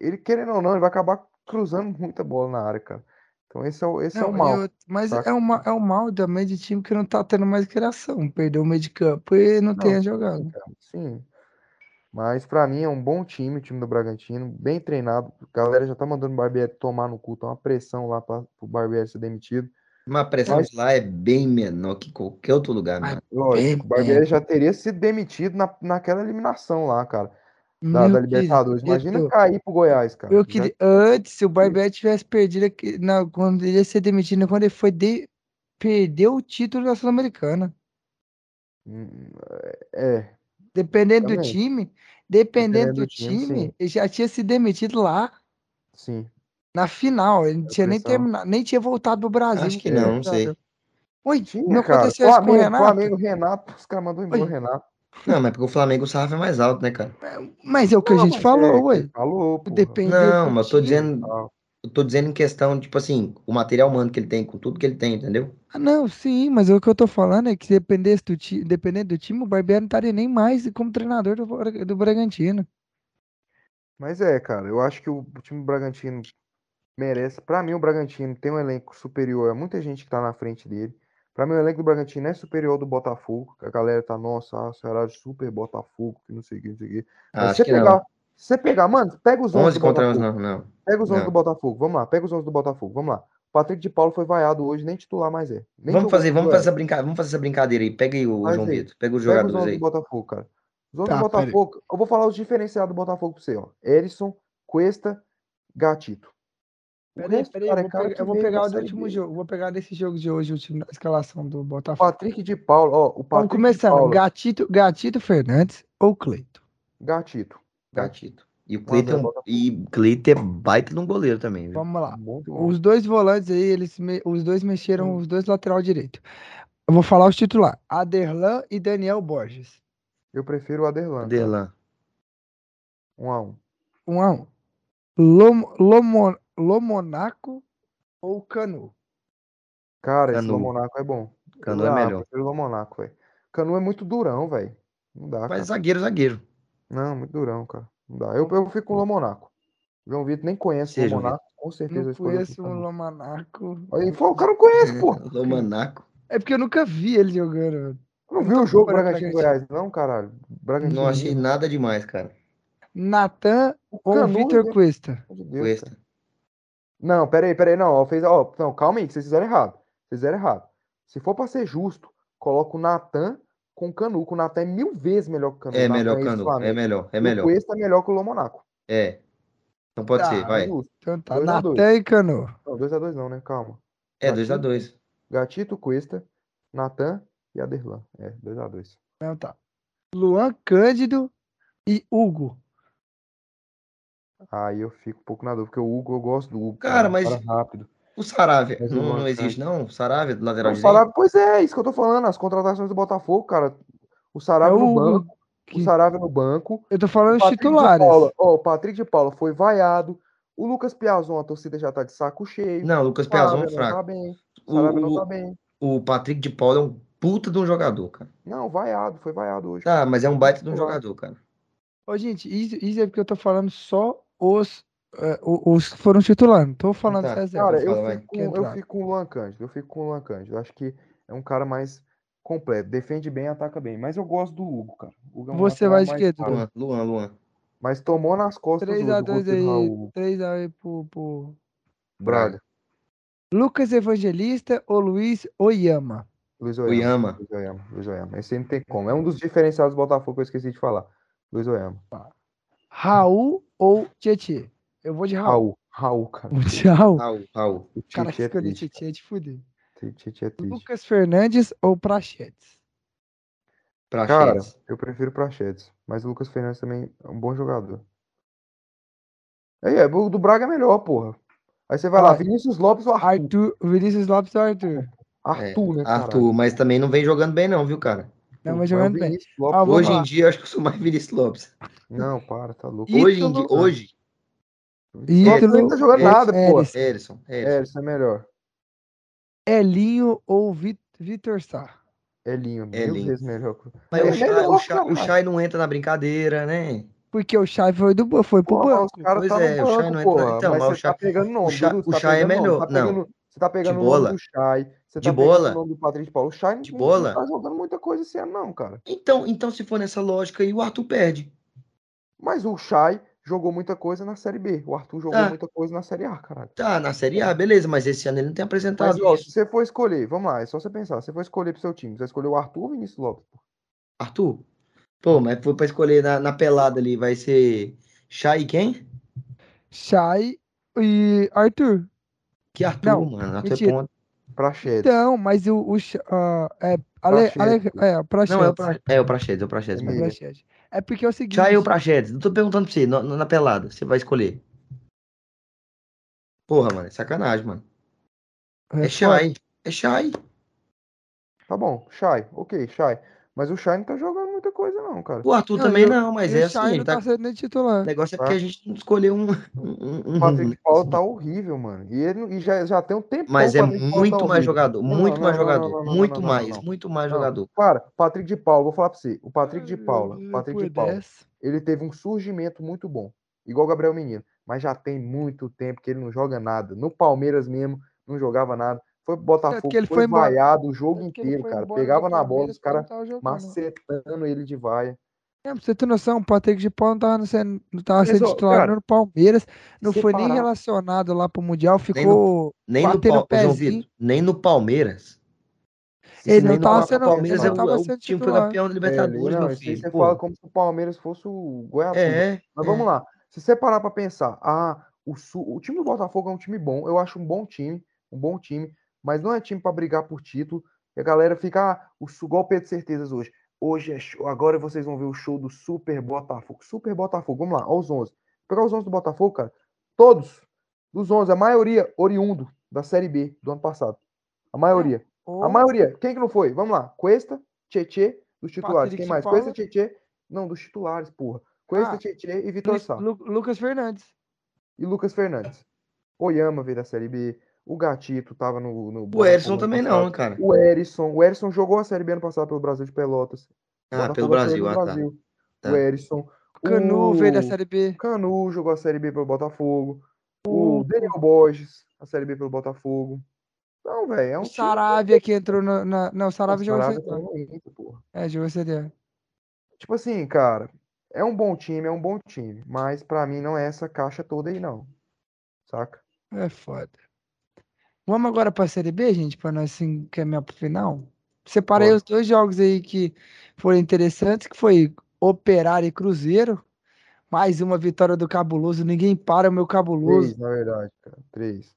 ele querendo ou não, ele vai acabar cruzando muita bola na área, cara. Então esse é o, esse é o Não, mal. eu- mas saca? é o, ma- é o mal também de time que não tá tendo mais criação. Perdeu o meio de campo e não, tem a Não, jogada. sim. Mas pra mim é um bom time, o time do Bragantino, bem treinado. A galera já tá mandando o Barbieri tomar no cu, tá uma pressão lá para o Barbieri ser demitido. Mas a pressão Mas- lá é bem menor que qualquer outro lugar, mano. Lógico, o Barbieri já teria sido demitido na, naquela eliminação lá, cara, da, da Libertadores. Imagina cair pro Goiás, cara. eu Já- queria, antes, se o Barbieri tivesse perdido, aqui- na, quando ele ia ser demitido, quando ele foi de, perdeu o título da Sul-Americana. Hum, É, Dependendo do Também. time, dependendo Dependendo do do time, ele já tinha se demitido lá sim. na final. Ele não tinha nem terminado, nem tinha voltado pro Brasil. Acho que o não, não sei. Oi, Tinha, não cara. aconteceu isso com o Renato? Flamengo, Renato, os caras mandou embora o. Renato. Não, mas porque o Flamengo o sarrafo é mais alto, né, cara? Mas é o que a Não, gente mas falou, é, que ué. Falou, porra. Depende Não, mas eu tô dizendo, eu tô dizendo em questão, tipo assim, o material humano que ele tem, com tudo que ele tem, entendeu? Ah, não, sim, mas o que eu tô falando é que se dependesse do time, dependendo do time, o Barbieri não estaria nem mais como treinador do, do Bragantino. Mas é, cara, eu acho que o, o time do Bragantino merece. Pra mim, o Bragantino tem um elenco superior a muita gente que tá na frente dele. Pra mim, o elenco do Bragantino é superior ao do Botafogo. A galera tá, nossa, ah, será de super Botafogo, que não sei o que, não sei o que. Ah, Mas acho você pegar, não. se você pegar, mano, pega os 11 11 do contra 11, Botafogo. não, não. Pega os 11 Não. do Botafogo. Vamos lá, pega os 11 do Botafogo. Vamos lá. O Patrick de Paulo foi vaiado hoje, nem titular mais é. Nem Vamos fazer, o vamos fazer essa brincadeira, vamos fazer essa brincadeira aí. Pega aí o Faz João aí. Vitor, pega os Pega os jogadores 11 aí. do Botafogo, cara. Os 11 Tá, do. Botafogo, eu vou falar os diferenciados do Botafogo pra você, ó. Erisson, Cuesta, Gatito. Peraí, peraí, cara, eu vou, cara pegar, eu vou pegar o do último B. jogo. Vou pegar desse jogo de hoje, da escalação do Botafogo. Patrick de Paula, ó, o Vamos Patrick de começando. Paula, Gatito, Gatito Fernandes ou Cleito? Gatito. Gatito. E o 1 a Cleiton, 0 é um- e Cleiton é baita de um goleiro também, viu? Vamos lá. Os dois volantes aí, eles me- os dois mexeram, Hum. os dois lateral direito. Eu vou falar os titulares. Aderlan e Daniel Borges. Eu prefiro o Aderlan. Aderlan. 1 a 1 Um a um. Lom, Lomo, Lomonaco ou Canu? Cara, esse Canu. Lomonaco é bom. Canu é ah, melhor. prefiro o Lomonaco, velho. Canu é muito durão, velho. Não dá, Mas cara. zagueiro, zagueiro. Não, muito durão, cara. Não dá. Eu, eu fico com o Lomonaco. João Vitor nem conhece o Seja, Lomonaco. Com certeza Não conheço o o. Lomonaco. Aí, pô, o cara não conhece, pô. [LAUGHS] Lomanaco. É porque eu nunca vi ele jogando. velho. Não viu o jogo Bragantino. Goiás, não, caralho? Bragantino. Não achei nada demais, cara. Natan ou Vitor né? Cuesta? Deus, Cuesta. cara. Não, peraí, peraí, não. Ó, fez, ó, não, calma aí, que vocês fizeram errado. Vocês fizeram errado. Se for pra ser justo, coloca o Natan com o Canu. que O Natan é mil vezes melhor que o Canu. É O melhor, é Canu. É ex-Flamengo. melhor, é E O melhor. Cuesta é melhor que o Lomonaco. É. Então pode Tá, ser, vai. Então tá, Dois a dois. Natan e Canu. Não, 2x2 não, né? Calma. É, 2x2. Gatito, Cuesta, Natan e Aderlan. É, 2x2. Então tá. Luan Cândido e Hugo. Aí eu fico um pouco na dúvida, porque o Hugo, eu gosto do Hugo. Cara, um mas- rápido. O Saravia, Mas o não, não existe não? O Saravia do lateral O direito? Pois é, isso que eu tô falando. As contratações do Botafogo, cara. O É Sarabia o no banco. O que- Sarabia no banco. Eu tô falando O os titulares. Paula, ó, o Patrick de Paula foi vaiado. O Lucas Piazon, a torcida já tá de saco cheio. Não, o Lucas O Piazon é tá fraco. bem. O O, Sarabia não tá o, bem. o Patrick de Paula é um puta de um jogador, cara. Não, vaiado, foi vaiado hoje. Tá, mas é um baita de um jogador, cara. Ô, gente, isso, isso é porque eu tô falando só os, o- os que foram titulares. Não tô falando Tá. Cara, eu fala, fico, eu fico com o Luan Cândido. Eu fico com o Luan Cândido. Eu acho que é um cara mais completo. Defende bem, ataca bem. Mas eu gosto do Hugo, cara. O Hugo é um Você vai de quê. Luan, Luan, Luan. Mas tomou nas costas hoje o 3x2 Rodrigo aí. Raul. 3x aí pro, pro Braga. Lucas Evangelista ou Luiz Oyama? Luiz Oyama. Luiz Oyama. Luiz Oyama. Esse aí não tem como. É um dos diferenciados do Botafogo que eu esqueci de falar. Luiz Oyama. Raul ou Tietê? Eu vou de Raul. Raul. Cara. Vou de Raul. Raul, Raul. O Cara, que é triste. Tietê é de fuder. Tite é triste. Lucas Fernandes ou Prachetes? Pra Cara, eu prefiro Prachedes. Mas o Lucas Fernandes também é um bom jogador. Aí, é, o do Braga é melhor, porra. Aí você vai lá. Vinícius Lopes ou Arthur? Arthur, Vinícius Lopes ou Arthur? Arthur, né, cara? Arthur, mas também não vem jogando bem não, viu, cara? Não, mas jogando bem. Lopes, Ah, Hoje lá. em dia eu acho que eu sou mais Vinícius Lopes. Não, para, tá louco. Hoje em dia, Ítalo- hoje, Lopes Ítalo- não tá jogando É- nada, pô. Erison, É, Erison. é melhor. Elinho ou Vi- Vitor Sá? Elinho, mil Elinho. vezes melhor. Mas É o Chay, melhor, o, Chay, o. Chay não entra na brincadeira, né? Porque o Chay foi, do, foi pro banco. Pois tá é, o Chay não entra- então, mas mas o você tá Chay- pegando nome, o Chay- tá Chay é nome, melhor, Tá pegando, você tá pegando De o nome bola. do Chay, você De tá bola. o nome do Patrick de Paulo. O Chay De não, bola. não tá jogando muita coisa esse ano, não, cara. Então, então, se for nessa lógica aí, o Arthur perde. Mas o Chay jogou muita coisa na Série B. O Arthur jogou Tá. muita coisa na Série A, caralho. Tá, na Série A, beleza, mas esse ano ele não tem Mas, apresentado ó, isso. se você for escolher, vamos lá, é só você pensar. Se você for escolher pro seu time, você vai escolher o Arthur ou o Vinícius Lopes? pô? Arthur? Pô, mas foi pra escolher na, na pelada ali, vai ser Chay e quem? Chay e Arthur. Que Arthur, Não, mano. Arthur mentira. é ponta. Pra Shed. Então, mas o. o ah, é, ale, ale, é, Prachetes. Não, é o, pra, é o Praxedes, é o Praxedes. É mesmo. Prachetes. É porque é o seguinte. Chay ou Praxedes? Não tô perguntando pra você, na, na pelada, você vai escolher. Porra, mano, é sacanagem, mano. É foda. Chay, é Chay. Tá bom, Chay, ok, Chay. Mas o não tá jogando muita coisa, não, cara. O Arthur Não, também e o- não, mas é o assim, ele não tá... tá sendo nem titular. O negócio é Tá. porque a gente não escolheu um... um- O um- Patrick [LAUGHS] de Paulo tá horrível, mano. E, ele, e já, já tem um tempo. Mas é muito mais jogador, muito mais jogador, muito mais, muito mais jogador. Cara, Patrick de Paulo, vou falar pra você. O Patrick de Paula, Eu- eu Patrick de Paula, dessa. ele teve um surgimento muito bom. Igual o Gabriel Menino. Mas já tem muito tempo que ele não joga nada. No Palmeiras mesmo, não jogava nada. Foi pro Botafogo, que ele foi, foi vaiado o jogo ele inteiro, cara. Pegava na bola, Palmeiras os caras jogando. macetando ele de vaia. É, pra você ter noção, o Patrick de Paulo não tava sendo, não tava sendo titular no Palmeiras, não foi nem separar- relacionado lá pro Mundial, ficou Nem no, João pezinho. Vitor, nem no Palmeiras. Ele Nem não no tava sendo- Palmeiras ele é o, tava é o sendo time foi titular. campeão da É, Libertadores, não, meu filho. você Pô, fala como se o Palmeiras fosse o Goiatuba. É, Mas é. vamos lá. Se você parar pra pensar, ah, o, Sul, o time do Botafogo é um time bom. Eu acho um bom time, um bom time, mas não é time para brigar por título. E a galera fica, ah, o o Pedro Certezas hoje. Hoje é show. Agora vocês vão ver o show do Super Botafogo. Super Botafogo. Vamos lá, aos 11. Vou pegar os 11 do Botafogo, cara. Todos dos 11, a maioria oriundo da Série B do ano passado. A maioria. Ô, A maioria. Quem que não foi? Vamos lá. Cuesta, Tietê, dos titulares. Patrick Quem de mais? Paula. Cuesta, Tietê. Não, dos titulares, porra. Cuesta, Ah, Tietê e Vitor Sá. Lu- Lucas Fernandes. E Lucas Fernandes. Oyama veio da Série B. O Gatito tava no. no O ano também passado. não, cara. O Erisson. O Erisson jogou a Série B ano passado pelo Brasil de Pelotas. Ah, pelo é o Brasil, ah, tá. Brasil. Tá. O Erisson. Canu veio da o Série B. Canu jogou a Série B pelo Botafogo. O- O Daniel Borges, a Série B pelo Botafogo. Não, velho, é um O time. Saravia que entrou na. na- Não, o O Saravia jogou Saravia Série tá Inter, porra. É, jogou A. Tipo assim, cara, é um bom time, é um bom time, mas pra mim não é essa caixa toda aí, não. Saca? É foda. Vamos agora pra Série B, gente, pra nós se encaminhar pro final. Separei os dois jogos aí que foram interessantes, que foi Operário e Cruzeiro. Mais uma vitória do Cabuloso. Ninguém para o meu Cabuloso. Três, na verdade, cara. Três.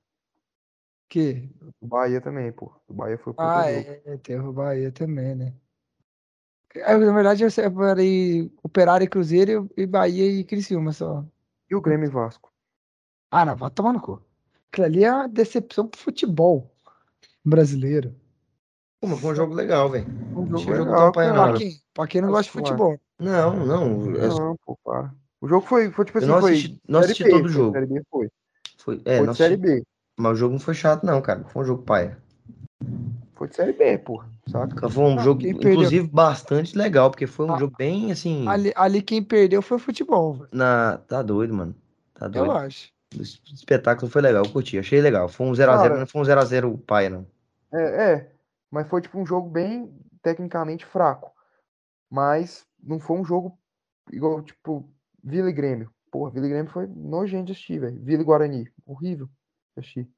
Que? O Bahia também, pô. O Bahia foi puta Ah, jogo. é, tem o Bahia também, né? É, na verdade, eu separei Operário e Cruzeiro e Bahia e Criciúma só. E o Grêmio e Vasco? Ah, não, vai tomar no cu. Aquilo ali é uma decepção pro futebol brasileiro. Pô, mas foi um jogo legal, velho. Um Achei jogo legal, cara. Pra quem? Pra quem não gosta de futebol. Não, não. eu- Não, pô, para. O jogo foi, foi tipo Eu assim, não foi assisti, não assisti B, todo o jogo. Série B foi. Foi, é, Foi não de Série B. mas o jogo não foi chato, não, cara. Foi um jogo paia. Foi de Série B, porra. Saca? Foi um Não, jogo, inclusive, bastante legal, porque foi um Ah, jogo bem assim. Ali, ali quem perdeu foi o futebol, velho. Na... Tá doido, mano. Tá Eu doido. acho. O espetáculo foi legal, eu curti, achei legal. Foi um 0x0, Cara- não foi um 0x0 paia, não. É, é. Mas foi tipo um jogo bem tecnicamente fraco. Mas não foi um jogo igual, tipo, Vila e Grêmio. Porra, Vila e Grêmio foi nojento de assistir, velho. Vila e Guarani. Horrível de assistir.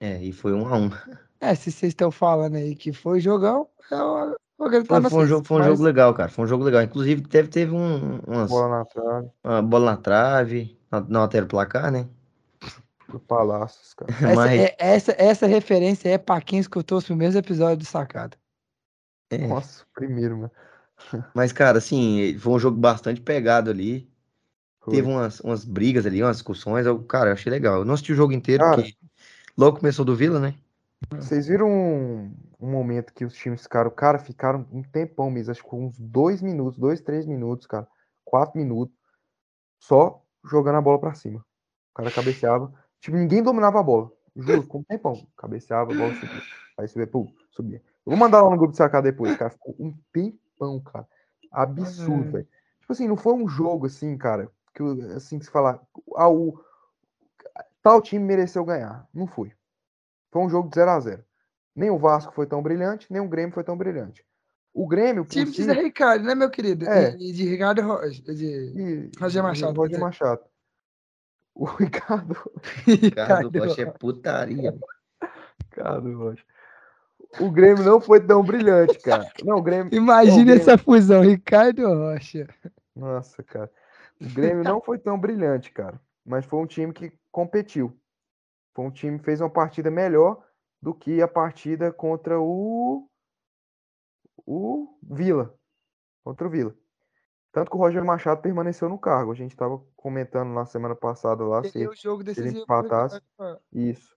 É, e foi 1x1. É, se vocês estão falando aí que foi jogão, eu vou acreditar Foi, na foi um jogo, foi um mas jogo legal, cara. Foi um jogo legal. Inclusive, teve, teve um, umas, Bola na trave, uma bola na trave, na, do placar, né? Do Palácios, cara. [LAUGHS] essa, Mas, é- essa, essa referência é pra quem escutou os primeiros episódios do Sacada. é, Nossa, primeiro, mano. [LAUGHS] mas, cara, assim, foi um jogo bastante pegado ali. Foi. Teve umas, umas brigas ali, umas discussões. Eu, cara, eu achei legal. Eu não assisti o jogo inteiro, Cara. porque logo começou do Vila, né? Vocês viram um, um momento que os times ficaram, cara, ficaram um tempão mesmo, acho que uns dois minutos, dois, três minutos, cara, quatro minutos, só jogando a bola pra cima. O cara cabeceava, tipo, ninguém dominava a bola, juro, com um tempão. Cabeceava, a bola subia, aí subia, pum, subia. Eu vou mandar lá no grupo de sacar depois, cara, ficou um tempão, cara, absurdo, Uhum. velho. Tipo assim, não foi um jogo assim, cara, que assim que se falar, ah, o tal time mereceu ganhar, não foi. Foi um jogo de 0 a 0 Nem o Vasco foi tão brilhante, nem o Grêmio foi tão brilhante. O Grêmio, Time de si, Zé Ricardo, né, meu querido? É. E, de Ricardo Rocha. De... e- Roger Machado, Roger. Machado. [LAUGHS] O Ricardo, Ricardo Rocha é putaria. Ricardo Rocha. O Grêmio não foi tão brilhante, cara. Não, Grêmio. Imagina Grêmio- essa fusão, Ricardo Rocha. Nossa, cara. O Grêmio não foi tão brilhante, cara. Mas foi um time que competiu. Foi um time que fez uma partida melhor do que a partida contra o. O Vila. Contra o Vila. Tanto que o Roger Machado permaneceu no cargo. A gente estava comentando na semana passada lá se jogo decisivo. empatasse, Isso.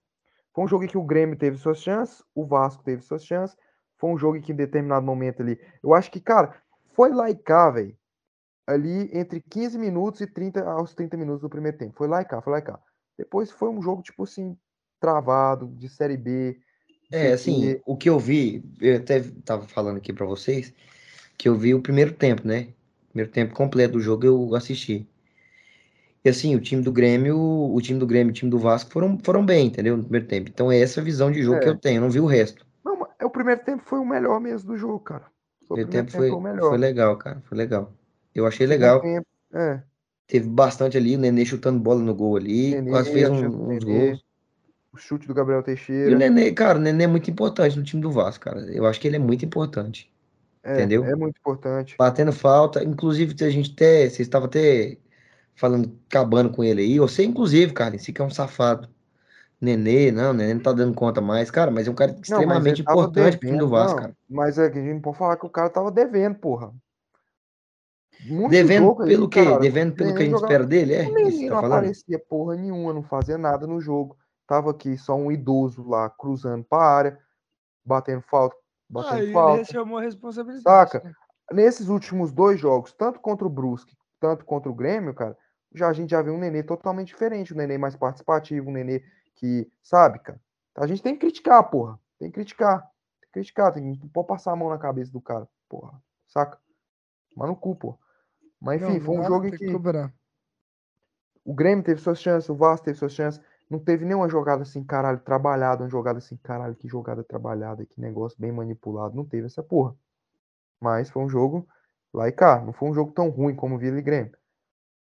Foi um jogo em que o Grêmio teve suas chances, o Vasco teve suas chances. Foi um jogo em que em determinado momento ali. Eu acho que, cara, foi lá e cá, velho. Ali entre 15 minutos e 30 aos 30 minutos do primeiro tempo. Foi lá e cá, foi lá e cá. Depois foi um jogo, tipo assim, travado, de Série B. É, assim, o que eu vi, eu até tava falando aqui pra vocês, que eu vi o primeiro tempo, né? Primeiro tempo completo do jogo eu assisti. E assim, o time do Grêmio, o time do Grêmio e o time do Vasco foram, foram bem, entendeu? No primeiro tempo. Então é essa visão de jogo que É. eu tenho, eu não vi o resto. Não, é o primeiro tempo foi o melhor mesmo do jogo, cara. O primeiro tempo tempo foi, melhor. foi legal, cara, foi legal. Eu achei legal. tempo, é. Teve bastante ali, o Nenê chutando bola no gol ali, Nenê, quase fez um- uns Nenê. gols. O chute do Gabriel E o Teixeira. Nenê, cara, o Nenê é muito importante no time do Vasco, cara. Eu acho que ele é muito importante. É, entendeu? é muito importante. batendo falta. Inclusive, a gente até. Vocês estavam até falando, acabando com ele aí. Você, inclusive, cara, esse que é um safado. Nenê, não, Nenê não tá dando conta mais, cara, mas é um cara Não, extremamente tava importante pro time do devendo. Vasco, Não, cara. mas é que a gente não pode falar que o cara tava devendo, porra. Muito Devendo pelo quê? Devendo pelo que a gente jogava. espera dele? É isso Nenê que não tá falando? aparecia porra nenhuma, não fazia nada no jogo. Tava aqui só um idoso lá cruzando pra área, batendo falta, batendo Aí ele falta. chamou a responsabilidade. Saca? né? Nesses últimos dois jogos, tanto contra o Brusque, tanto contra o Grêmio, cara, já a gente já viu um Nenê totalmente diferente, um Nenê mais participativo, um Nenê que, sabe, cara? A gente tem que criticar, porra. Tem que criticar. Tem que criticar, tem que pode passar a mão na cabeça do cara, porra. Saca? Mas no cu, porra. Mas enfim, Não, foi um jogo em que que o Grêmio teve suas chances, o Vasco teve suas chances. Não teve nenhuma jogada assim, caralho, trabalhada, uma jogada assim, caralho, que jogada trabalhada, que negócio bem manipulado. Não teve essa porra. Mas foi um jogo lá e cá. Não foi um jogo tão ruim como o Vila e Grêmio.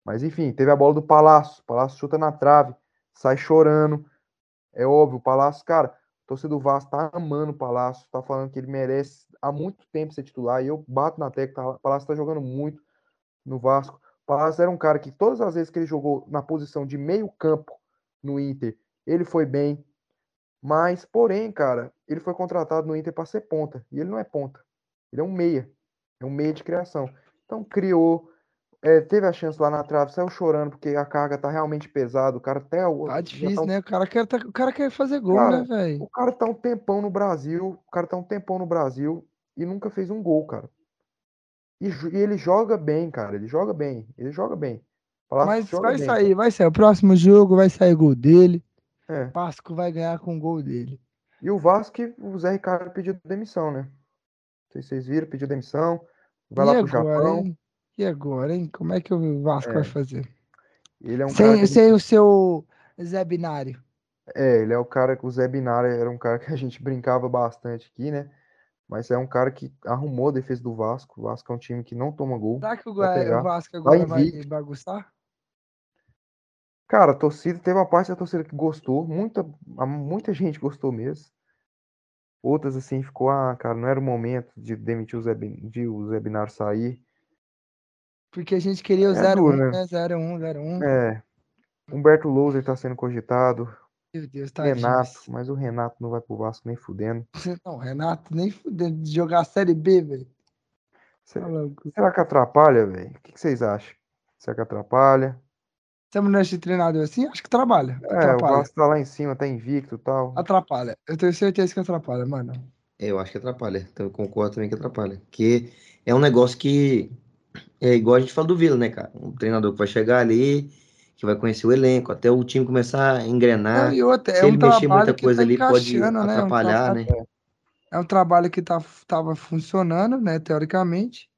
Mas enfim, teve a bola do Palácio. Palácio chuta na trave, sai chorando. É óbvio, o Palácio, cara, torcida do Vasco tá amando o Palácio, tá falando que ele merece há muito tempo ser titular. E eu bato na tecla, o Palácio tá jogando muito no Vasco. O Palácio era um cara que todas as vezes que ele jogou na posição de meio campo no Inter, ele foi bem. Mas, porém, cara, ele foi contratado no Inter para ser ponta. E ele não é ponta. Ele é um meia. É um meia de criação. Então criou. é, teve a chance lá na trave, saiu chorando, porque a carga tá realmente pesada. O cara até. Tá difícil, um- né? O cara quer, tá- o cara quer fazer gol, Cara, né, velho? O cara tá um tempão no Brasil. O cara tá um tempão no Brasil e nunca fez um gol, cara. E, e ele joga bem, cara. Ele joga bem. Ele joga bem. Mas vai bem, sair, vai sair. O próximo jogo vai sair gol dele. cara. É. Vasco vai ganhar com o gol dele. E o Vasco, o Zé Ricardo pediu demissão, né? Não sei se vocês viram, pediu demissão. Vai e lá pro agora, Japão. hein? E agora, hein? Como é que o Vasco É. vai fazer? Ele é um cara Sem, que a gente- sem o seu Zé Binário. É, ele é o cara que o Zé Binara era um cara que a gente brincava bastante aqui, né? Mas é um cara que arrumou a defesa do Vasco. O Vasco é um time que não toma gol. Será que o, Vai Gua- pegar. o Vasco agora vai invicto. bagunçar? Cara, a torcida, teve uma parte da torcida que gostou, muita, muita gente gostou mesmo. Outras, assim, ficou, ah, cara, não era o momento de demitir o Zé, de o Zé Binara sair. Porque a gente queria o É 0-1, duro, né? né? 0-1, 0-1. É, Humberto Louser tá sendo cogitado, Meu Deus, tadinho. Renato, mas o Renato não vai pro Vasco nem fudendo. [LAUGHS] Não, Renato, nem fudendo de jogar a Série B, velho. Se- Tá. Será que atrapalha, velho? O que que vocês acham? Será que atrapalha? Se a mulher treinador assim, acho que trabalha. É, o Atrapalha. Vasco tá lá em cima, tá invicto e tal. Atrapalha. Eu tenho certeza que atrapalha, mano. Eu acho que atrapalha. Então eu concordo também que atrapalha. Porque é um negócio que é igual a gente fala do Vila, né, cara? Um treinador que vai chegar ali, que vai conhecer o elenco, até o time começar a engrenar. Não, e outra, Se é um ele mexer muita que coisa tá ali, pode encaixando, né? É um atrapalhar, trabalho- né? É um trabalho que tá, tava funcionando, né, teoricamente,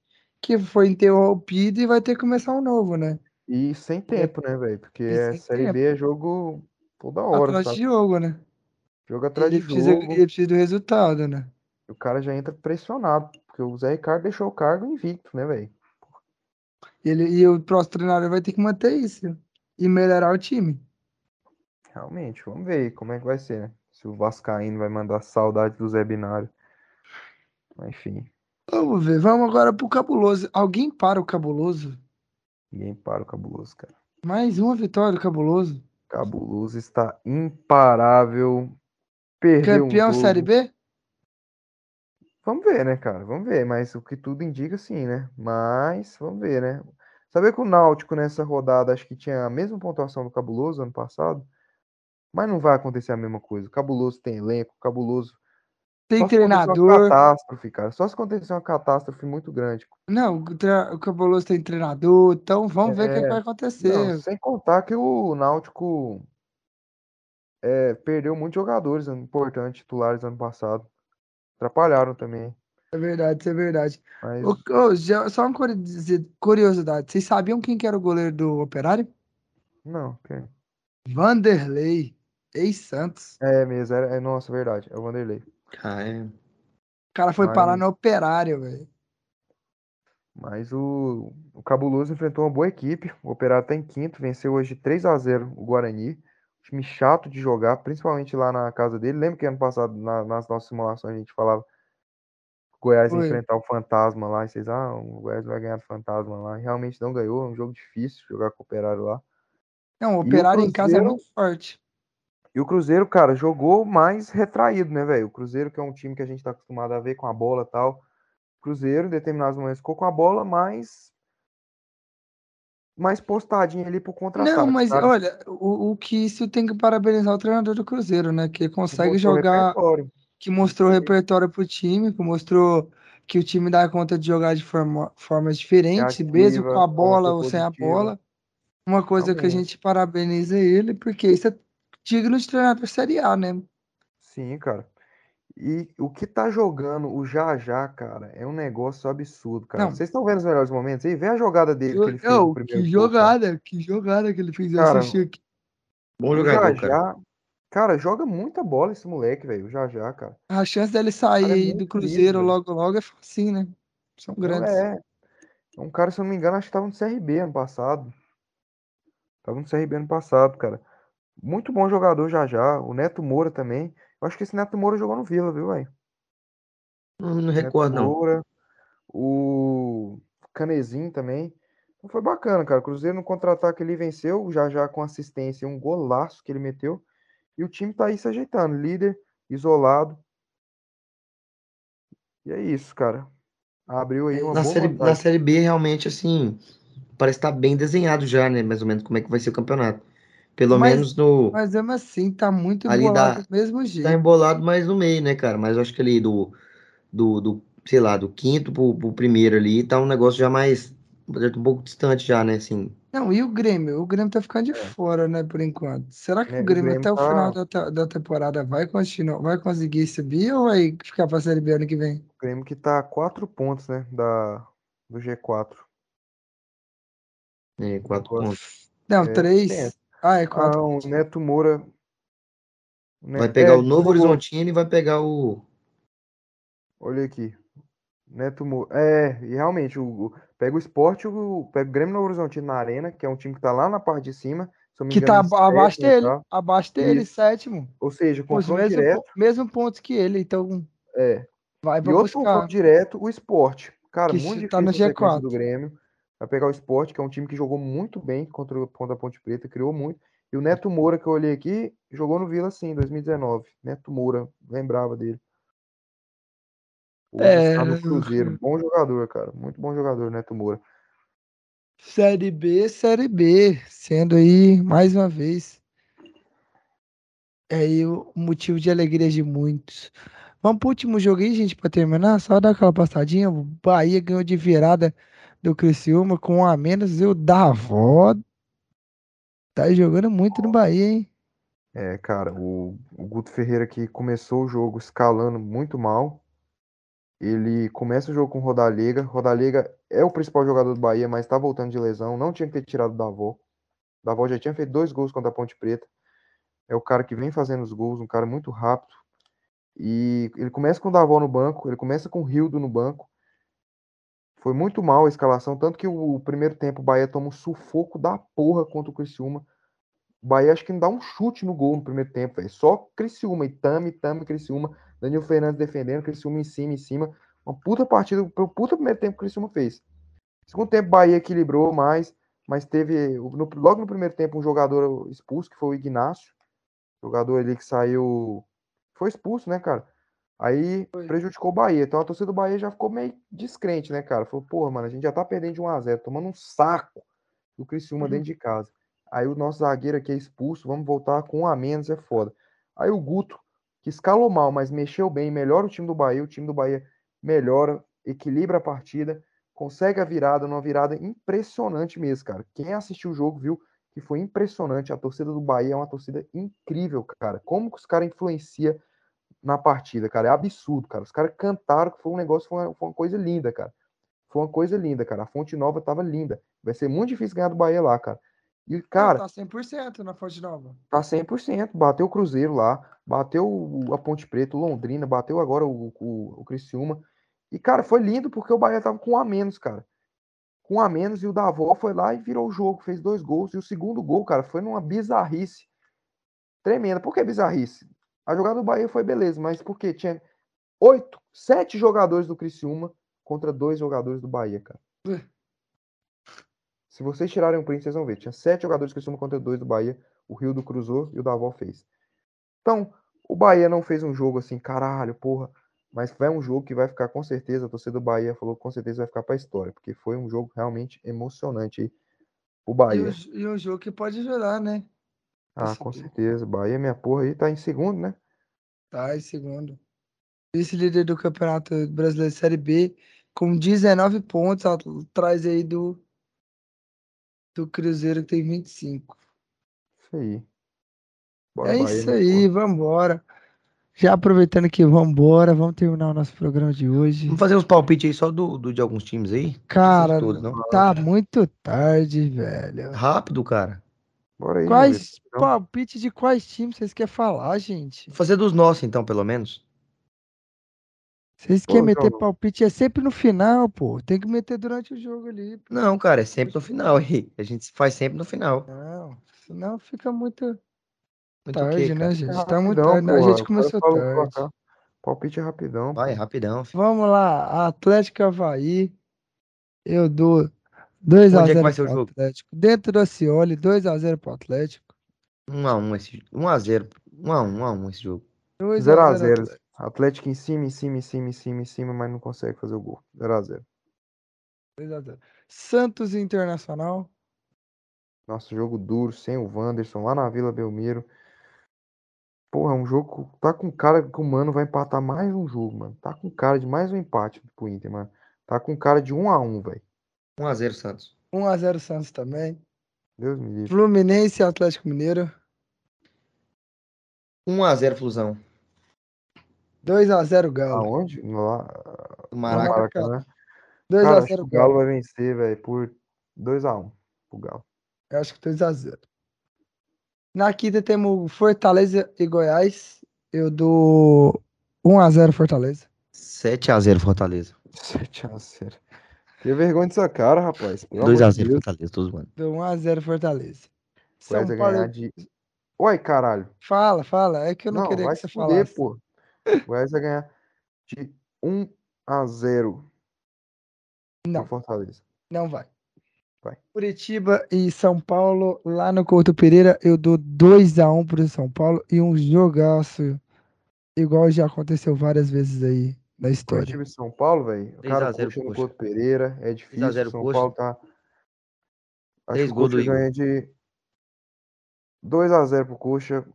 que foi interrompido e vai ter que começar um novo, né? E sem tempo, né, velho? Porque é sem Série tempo. B é jogo toda hora, Atrás de jogo, né? Jogo atrás Ele de precisa, jogo. ele precisa do resultado, né? O cara já entra pressionado, porque o Zé Ricardo deixou o cargo invicto, né, velho? Ele, e o próximo treinador vai ter que manter isso e melhorar o time. Realmente, vamos ver como é que vai ser, né? Se o Vascaíno vai mandar saudade do Zé Binário. Enfim, Vamos ver, vamos agora pro Cabuloso. Alguém para o Cabuloso? Ninguém para o Cabuloso, cara. Mais uma vitória do Cabuloso. Cabuloso está imparável. Perdeu um Campeão jogo. Série B? Vamos ver, né, cara? Vamos ver, mas o que tudo indica sim, né? Mas vamos ver, né? Saber que o Náutico nessa rodada acho que tinha a mesma pontuação do Cabuloso ano passado, mas não vai acontecer a mesma coisa. O Cabuloso tem elenco, o Cabuloso Tem só se treinador. catástrofe, cara. Só se acontecer uma catástrofe muito grande. Não, o tre- o Cabuloso tem treinador, então vamos ver o que, É, vai Não, acontecer. sem contar que o Náutico é, perdeu muitos jogadores importantes, titulares ano passado. Atrapalharam também. É verdade, isso é verdade. Mas já- só uma curiosi- curiosidade. Vocês sabiam quem que era o goleiro do Operário? não, quem? Vanderlei, ex-Santos. É mesmo, é, é nossa, verdade. É o Vanderlei. Ah, é. O cara foi parar Mas- no Operário, velho. Mas o, o Cabuloso enfrentou uma boa equipe. O Operário está em quinto, venceu hoje 3 a 0 o Guarani. Time chato de jogar, principalmente lá na casa dele. Lembra que ano passado, na- nas nossas simulações, a gente falava Goiás Foi. enfrentar o Fantasma lá, e vocês, ah, o Goiás vai ganhar do Fantasma lá. E realmente não ganhou, é um jogo difícil jogar com o Operário lá. Não, o E o Operário em casa é Cruzeiro- muito forte. E o Cruzeiro, cara, jogou mais retraído, né, velho? O Cruzeiro, que é um time que a gente tá acostumado a ver com a bola e tal. O Cruzeiro, em determinados momentos, ficou com a bola mais. mais postadinho ali pro contra-ataque. Não, mas sabe? olha, o, o que isso tem que parabenizar o treinador do Cruzeiro, né? Que Que consegue mostrou jogar, repertório. que mostrou repertório pro time, que mostrou que o time dá conta de jogar de forma, formas diferentes, mesmo com a bola ou sem a bola. Uma coisa que a gente parabeniza ele, porque isso é digno de treinador Série A, né? Sim, cara. E o que tá jogando o Jajá, cara, é um negócio absurdo, cara. Não. Vocês estão vendo os melhores momentos aí? Vê a jogada dele que ele fez Não, no primeiro que gol, cara. jogada, que jogada que ele fez. Eu Cara, assisti aqui. Bom O jogador, cara. Jajá, cara, joga muita bola esse moleque, velho. O Jajá, cara. A chance dele sair Cara, é do Cruzeiro velho. logo, logo é facinho, né? São grandes. é. É um cara, se eu não me engano, acho que tava no CRB ano passado. Tava no CRB ano passado, cara. Muito bom jogador já já. O Neto Moura também. Eu acho que esse Neto Moura jogou no Vila, viu, velho? Não, não Neto recordo, não. Moura. O Canezinho também. Então foi bacana, cara. O Cruzeiro no contra-ataque ele venceu, já já com assistência, um golaço que ele meteu. E o time tá aí se ajeitando. Líder, isolado. E é isso, cara. Abriu aí uma Na boa série, na série B, realmente, assim, parece estar bem desenhado já, né? Mais ou menos como é que vai ser o campeonato. Pelo Mas- menos no. Mas mesmo assim, tá muito Ali embolado dá- do mesmo Tá jeito. embolado mais no meio, né, cara? Mas eu acho que ali do, do, do sei lá, do quinto pro, pro primeiro ali, tá um negócio já mais. Um pouco distante já, né? Assim, Não, e o Grêmio? O Grêmio tá ficando de É. fora, né, por enquanto. Será que É, o o Grêmio Grêmio até o tá- final da, da temporada vai continuar, vai conseguir subir ou vai ficar pra Série B ano que vem? O Grêmio que tá a quatro pontos, né? Da, do G4. é, quatro Agora- pontos. Não, É, três. Ah, é Ah, quatro. o Neto Moura. o Ne- Vai pegar é, o Novo Horizontino e vai pegar o. Olha aqui. Neto Moura. É, e realmente, o, o- pega o esporte, o, pega o Grêmio Novo Horizontino na Arena, que é um time que tá lá na parte de cima. Que tá engano, abaixo sétimo e dele. tal. Abaixo dele, Isso. sétimo. Ou seja, Os confronto mesmo, direto. mesmo pontos que ele, então É. vai E outro buscar. confronto direto, o esporte. Cara, Que muito tá no difícil a sequência G4. do Grêmio. Vai pegar o esporte, que é um time que jogou muito bem contra, o- contra a Ponte Preta, criou muito. E o Neto Moura, que eu olhei aqui, jogou no Vila sim, em 2019. Neto Moura, lembrava dele. Hoje É, está no Cruzeiro. [LAUGHS] Bom jogador, cara. Muito bom jogador, Neto Moura. Série B, Série B, sendo aí, mais uma vez, é aí o motivo de alegria de muitos. Vamos pro último jogo aí, gente, pra terminar, só dar aquela passadinha, o Bahia ganhou de virada do Criciúma com um a menos, e o Davó tá jogando muito no Bahia, hein? É, cara, o, o Guto Ferreira que começou o jogo escalando muito mal. Ele começa o jogo com o Rodalega. Rodalega é o principal jogador do Bahia, mas tá voltando de lesão. Não tinha que ter tirado o Davó. Davó já tinha feito dois gols contra a Ponte Preta. É o cara que vem fazendo os gols, um cara muito rápido. E ele começa com o Davó no banco, ele começa com o Rildo no banco. Foi muito mal a escalação, tanto que o, o primeiro tempo o Bahia toma um sufoco da porra contra o Criciúma. O Bahia acho que não dá um chute no gol no primeiro tempo, velho. Só Criciúma, Tame, Tame, Criciúma. Daniel Fernandes defendendo, Criciúma em cima, em cima. Uma puta partida, um puta primeiro tempo que o Criciúma fez. Segundo tempo, o Bahia equilibrou mais, mas teve no- logo no primeiro tempo um jogador expulso, que foi o Ignacio. Jogador ali que saiu. Foi expulso, né, cara? Aí Foi. prejudicou o Bahia. Então a torcida do Bahia já ficou meio descrente, né, cara? Falou, porra, mano, a gente já tá perdendo de 1x0, tomando um saco do Criciúma Uhum. dentro de casa. Aí o nosso zagueiro aqui é expulso, vamos voltar com um a menos, é foda. Aí o Guto, que escalou mal, mas mexeu bem, melhora o time do Bahia, o time do Bahia melhora, equilibra a partida, consegue a virada, numa virada impressionante mesmo, cara. Quem assistiu o jogo viu que foi impressionante. A torcida do Bahia é uma torcida incrível, cara. Como que os caras influenciam na partida, cara? É absurdo, cara. Os caras cantaram que foi um negócio, foi uma, foi uma coisa linda, cara. Foi uma coisa linda, cara. A Fonte Nova tava linda. Vai ser muito difícil ganhar do Bahia lá, cara. E, cara, Não, tá 100% na Fonte Nova. Tá 100%. Bateu o Cruzeiro lá, bateu a Ponte Preta, o Londrina, bateu agora o, o, o Criciúma. E, cara, foi lindo porque o Bahia tava com um a menos, cara. Com um a menos e o Davó foi lá e virou o jogo, fez dois gols. E o segundo gol, cara, foi numa bizarrice tremenda. Por que bizarrice? A jogada do Bahia foi beleza, mas porque tinha oito, sete jogadores do Criciúma contra dois jogadores do Bahia, cara. Ué. Se vocês tirarem um print, vocês vão ver. Tinha sete jogadores do Criciúma contra dois do Bahia. O Rio do cruzou e o Davó fez. Então, o Bahia não fez um jogo assim, caralho, porra. Mas vai um jogo que vai ficar com certeza, a torcida do Bahia falou com certeza vai ficar pra história, porque foi um jogo realmente emocionante aí. O E, Bahia. o- e um jogo que pode ajudar, né? Ah, com certeza. Bahia, minha porra aí, tá em segundo, né? Tá, em segundo. Vice-líder do Campeonato Brasileiro Série B, com 19 pontos, atrás aí do, do Cruzeiro, que tem 25. Isso aí. Bora, É Bahia, isso aí, porra. vambora. Já aproveitando que vambora, vamos terminar o nosso programa de hoje. Vamos fazer uns palpites aí só do, do- de alguns times aí? Cara, todos, não. tá muito tarde, velho. Rápido, cara. Bora aí, Quais. Então, palpites de quais times vocês querem falar, gente? Vou fazer dos nossos, então, pelo menos. Vocês Pô, querem meter João. palpite é sempre no final, pô. Tem que meter durante o jogo ali. pô. Não, cara, é sempre no final aí. A gente faz sempre no final. Não, senão fica muito Muito tarde, quê, né, gente? é Tá muito rapidão, tarde. A porra. gente O cara começou tarde. placar. Palpite é rapidão. Vai, pô. rapidão. filho. Vamos lá, Atlético Havaí. Eu dou 2x0 Onde é que vai ser o pro jogo? Atlético. Dentro do Cioli, 2x0 pro Atlético. 1x1 esse 1x0. 1x1, 1x1 esse jogo. 2x0 0x0. Atlético. Atlético em cima, em cima, em cima, em cima, em cima, mas não consegue fazer o gol. 0x0. 2x0. Santos Internacional. Nosso jogo duro, sem o Wanderson, lá na Vila Belmiro. Porra, é um jogo. que Tá com cara que o Mano vai empatar mais um jogo, mano. Tá com cara de mais um empate pro Inter, mano. Tá com cara de 1x1, velho. 1x0 Santos. 1x0 Santos também. Deus me livre. Fluminense e Atlético Mineiro. 1x0 Flusão. 2x0 Galo. Aonde? Lá no Maraca. Maracanã. Cara, acho que 2x0 o Galo Galo. vai vencer, velho, por 2x1 pro Galo. Eu acho que 2x0. Na quinta temos Fortaleza e Goiás. Eu dou 1x0 Fortaleza. 7x0 Fortaleza. 7x0. Tenha vergonha dessa cara, rapaz. Pelo amor de 2x0 Deus. Fortaleza, todos mano. Dou 1x0 Fortaleza. São Paulo. ganhar de. Uai, caralho. Fala, fala. É que eu não, Não, queria vai que você se fuder, falasse. pô. O Goiás vai ganhar de 1x0 Não. Fortaleza. Não vai. Vai. Curitiba e São Paulo, lá no Couto Pereira, eu dou 2x1 pro São Paulo e um jogaço, igual já aconteceu várias vezes aí na história. Curitiba e São Paulo, velho. O 3 cara a 0 coxa no Coxa. Couto Pereira. É 3 a difícil. 0 São Coxa. Paulo tá. Acho Três que o gols do Igor. ganha de 2x0 pro Coxa.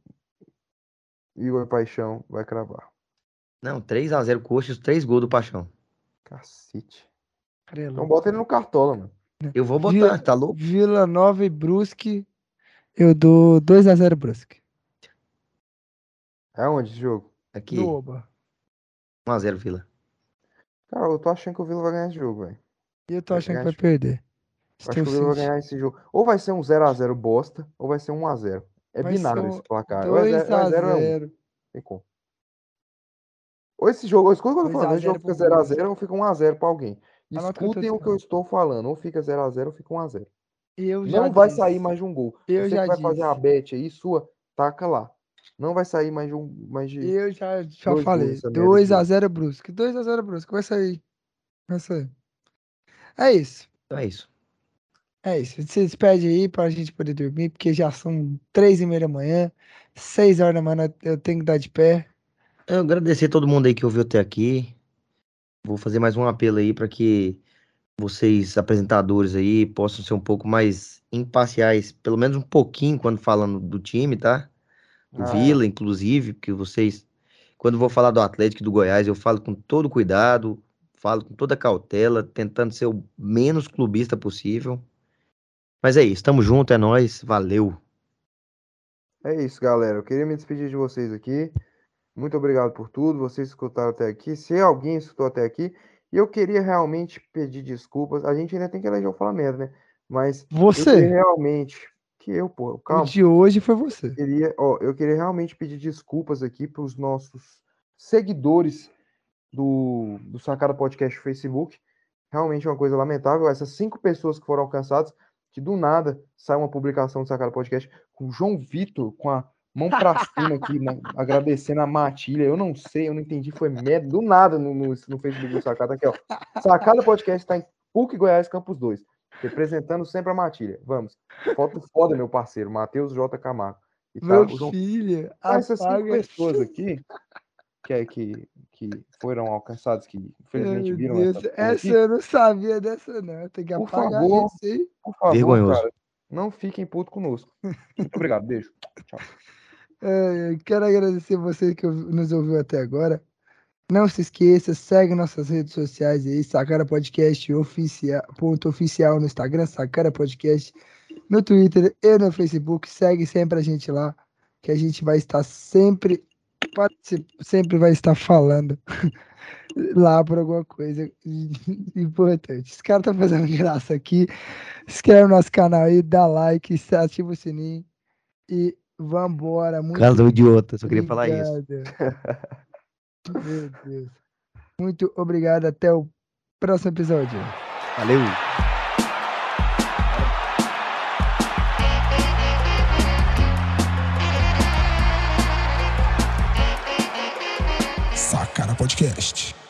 Igor Paixão vai cravar. Não, 3x0 Coxa, os 3 gols do Paixão. Cacete. Crelo. Então bota ele no cartola, mano. Eu vou botar, Vila- tá louco? Vila Nova e Brusque, eu dou 2x0 Brusque. É onde esse jogo? Aqui, Oba. 1x0 Vila. Cara, eu tô achando que o Vila vai ganhar esse jogo, velho. E eu tô Vai achando que vai de- perder. Eu Acho que o Vila vai ganhar esse jogo. Ou vai ser um 0x0 bosta, ou vai ser 1x0. É Vai binário um esse placar. Ou é 0 ou é 0 ou 1. 2x0. Tem como. Ou esse jogo, escuta o que eu tô 2 a falando. Esse 0 jogo fica pro Brusque. 0x0 ou fica 1x0 pra alguém. Tô Escutem o que eu estou falando. Ou fica 0x0 ou fica 1x0. Eu já Não vai disse. sair mais de um gol. Eu Você já que vai fazer uma disse. bet aí, sua, taca lá. Não vai sair mais de um. Mais de... Eu já, já Dois falei. nessa merda de 2x0 Brusque. 2x0 Brusque. Vai sair. Vai sair. É isso. Então é isso. É isso. Se despede aí pra gente poder dormir, porque já são três e meia da manhã. Seis horas da manhã eu tenho que dar de pé. Eu agradecer a todo mundo aí que ouviu até aqui. Vou fazer mais um apelo aí para que vocês, apresentadores aí, possam ser um pouco mais imparciais, pelo menos um pouquinho quando falando do time, tá? Do Ah, Vila, inclusive, porque vocês, quando vou falar do Atlético e do Goiás, eu falo com todo cuidado, falo com toda cautela, tentando ser o menos clubista possível. Mas é isso, tamo junto, é nóis, valeu. É isso, galera. Eu queria me despedir de vocês aqui. Muito obrigado por tudo. Vocês escutaram até aqui. Se alguém escutou até aqui, e eu queria realmente pedir desculpas. A gente ainda tem que eleger o Flamengo, né? Mas Você. realmente. Que eu, pô, O calma. de hoje foi você. queria, ó, eu queria realmente pedir desculpas aqui para os nossos seguidores do, do Sacada Podcast Facebook. Realmente é uma coisa lamentável. Essas cinco pessoas que foram alcançadas, que do nada sai uma publicação do Sacada Podcast com o João Vitor com a Mão pra cima aqui, né, [LAUGHS] agradecendo a Matilha. Eu não sei, eu não entendi, foi merda do nada no, no, no Facebook do Sacada aqui, ó. Sacada Podcast tá em PUC Goiás Campus 2, representando sempre a Matilha. Vamos. Foto foda, meu parceiro, Matheus J. Camargo. E tá, Meu João filho, Ah, essas cinco pessoas aqui que, é, que, que foram alcançadas, que infelizmente Meu viram Deus, essa, essa eu não sabia dessa, não. Tem que Por apagar favor. isso aí. por favor, Vergonhoso. cara, não fiquem putos conosco. Muito obrigado, beijo. [LAUGHS] É, eu quero agradecer você que nos ouviu até agora. Não se esqueça, segue nossas redes sociais aí, Sacara Podcast oficial, ponto oficial no Instagram, Sacara Podcast, no Twitter e no Facebook. Segue sempre a gente lá, que a gente vai estar sempre, sempre vai estar falando [LAUGHS] lá por alguma coisa [LAUGHS] importante. Esse cara tá fazendo graça aqui. Se inscreve no nosso canal aí, dá like, ativa o sininho e vambora. Muito Casa do idiota, só queria falar isso. [LAUGHS] Meu Deus. Muito obrigado. Até o próximo episódio. Valeu. Podcast.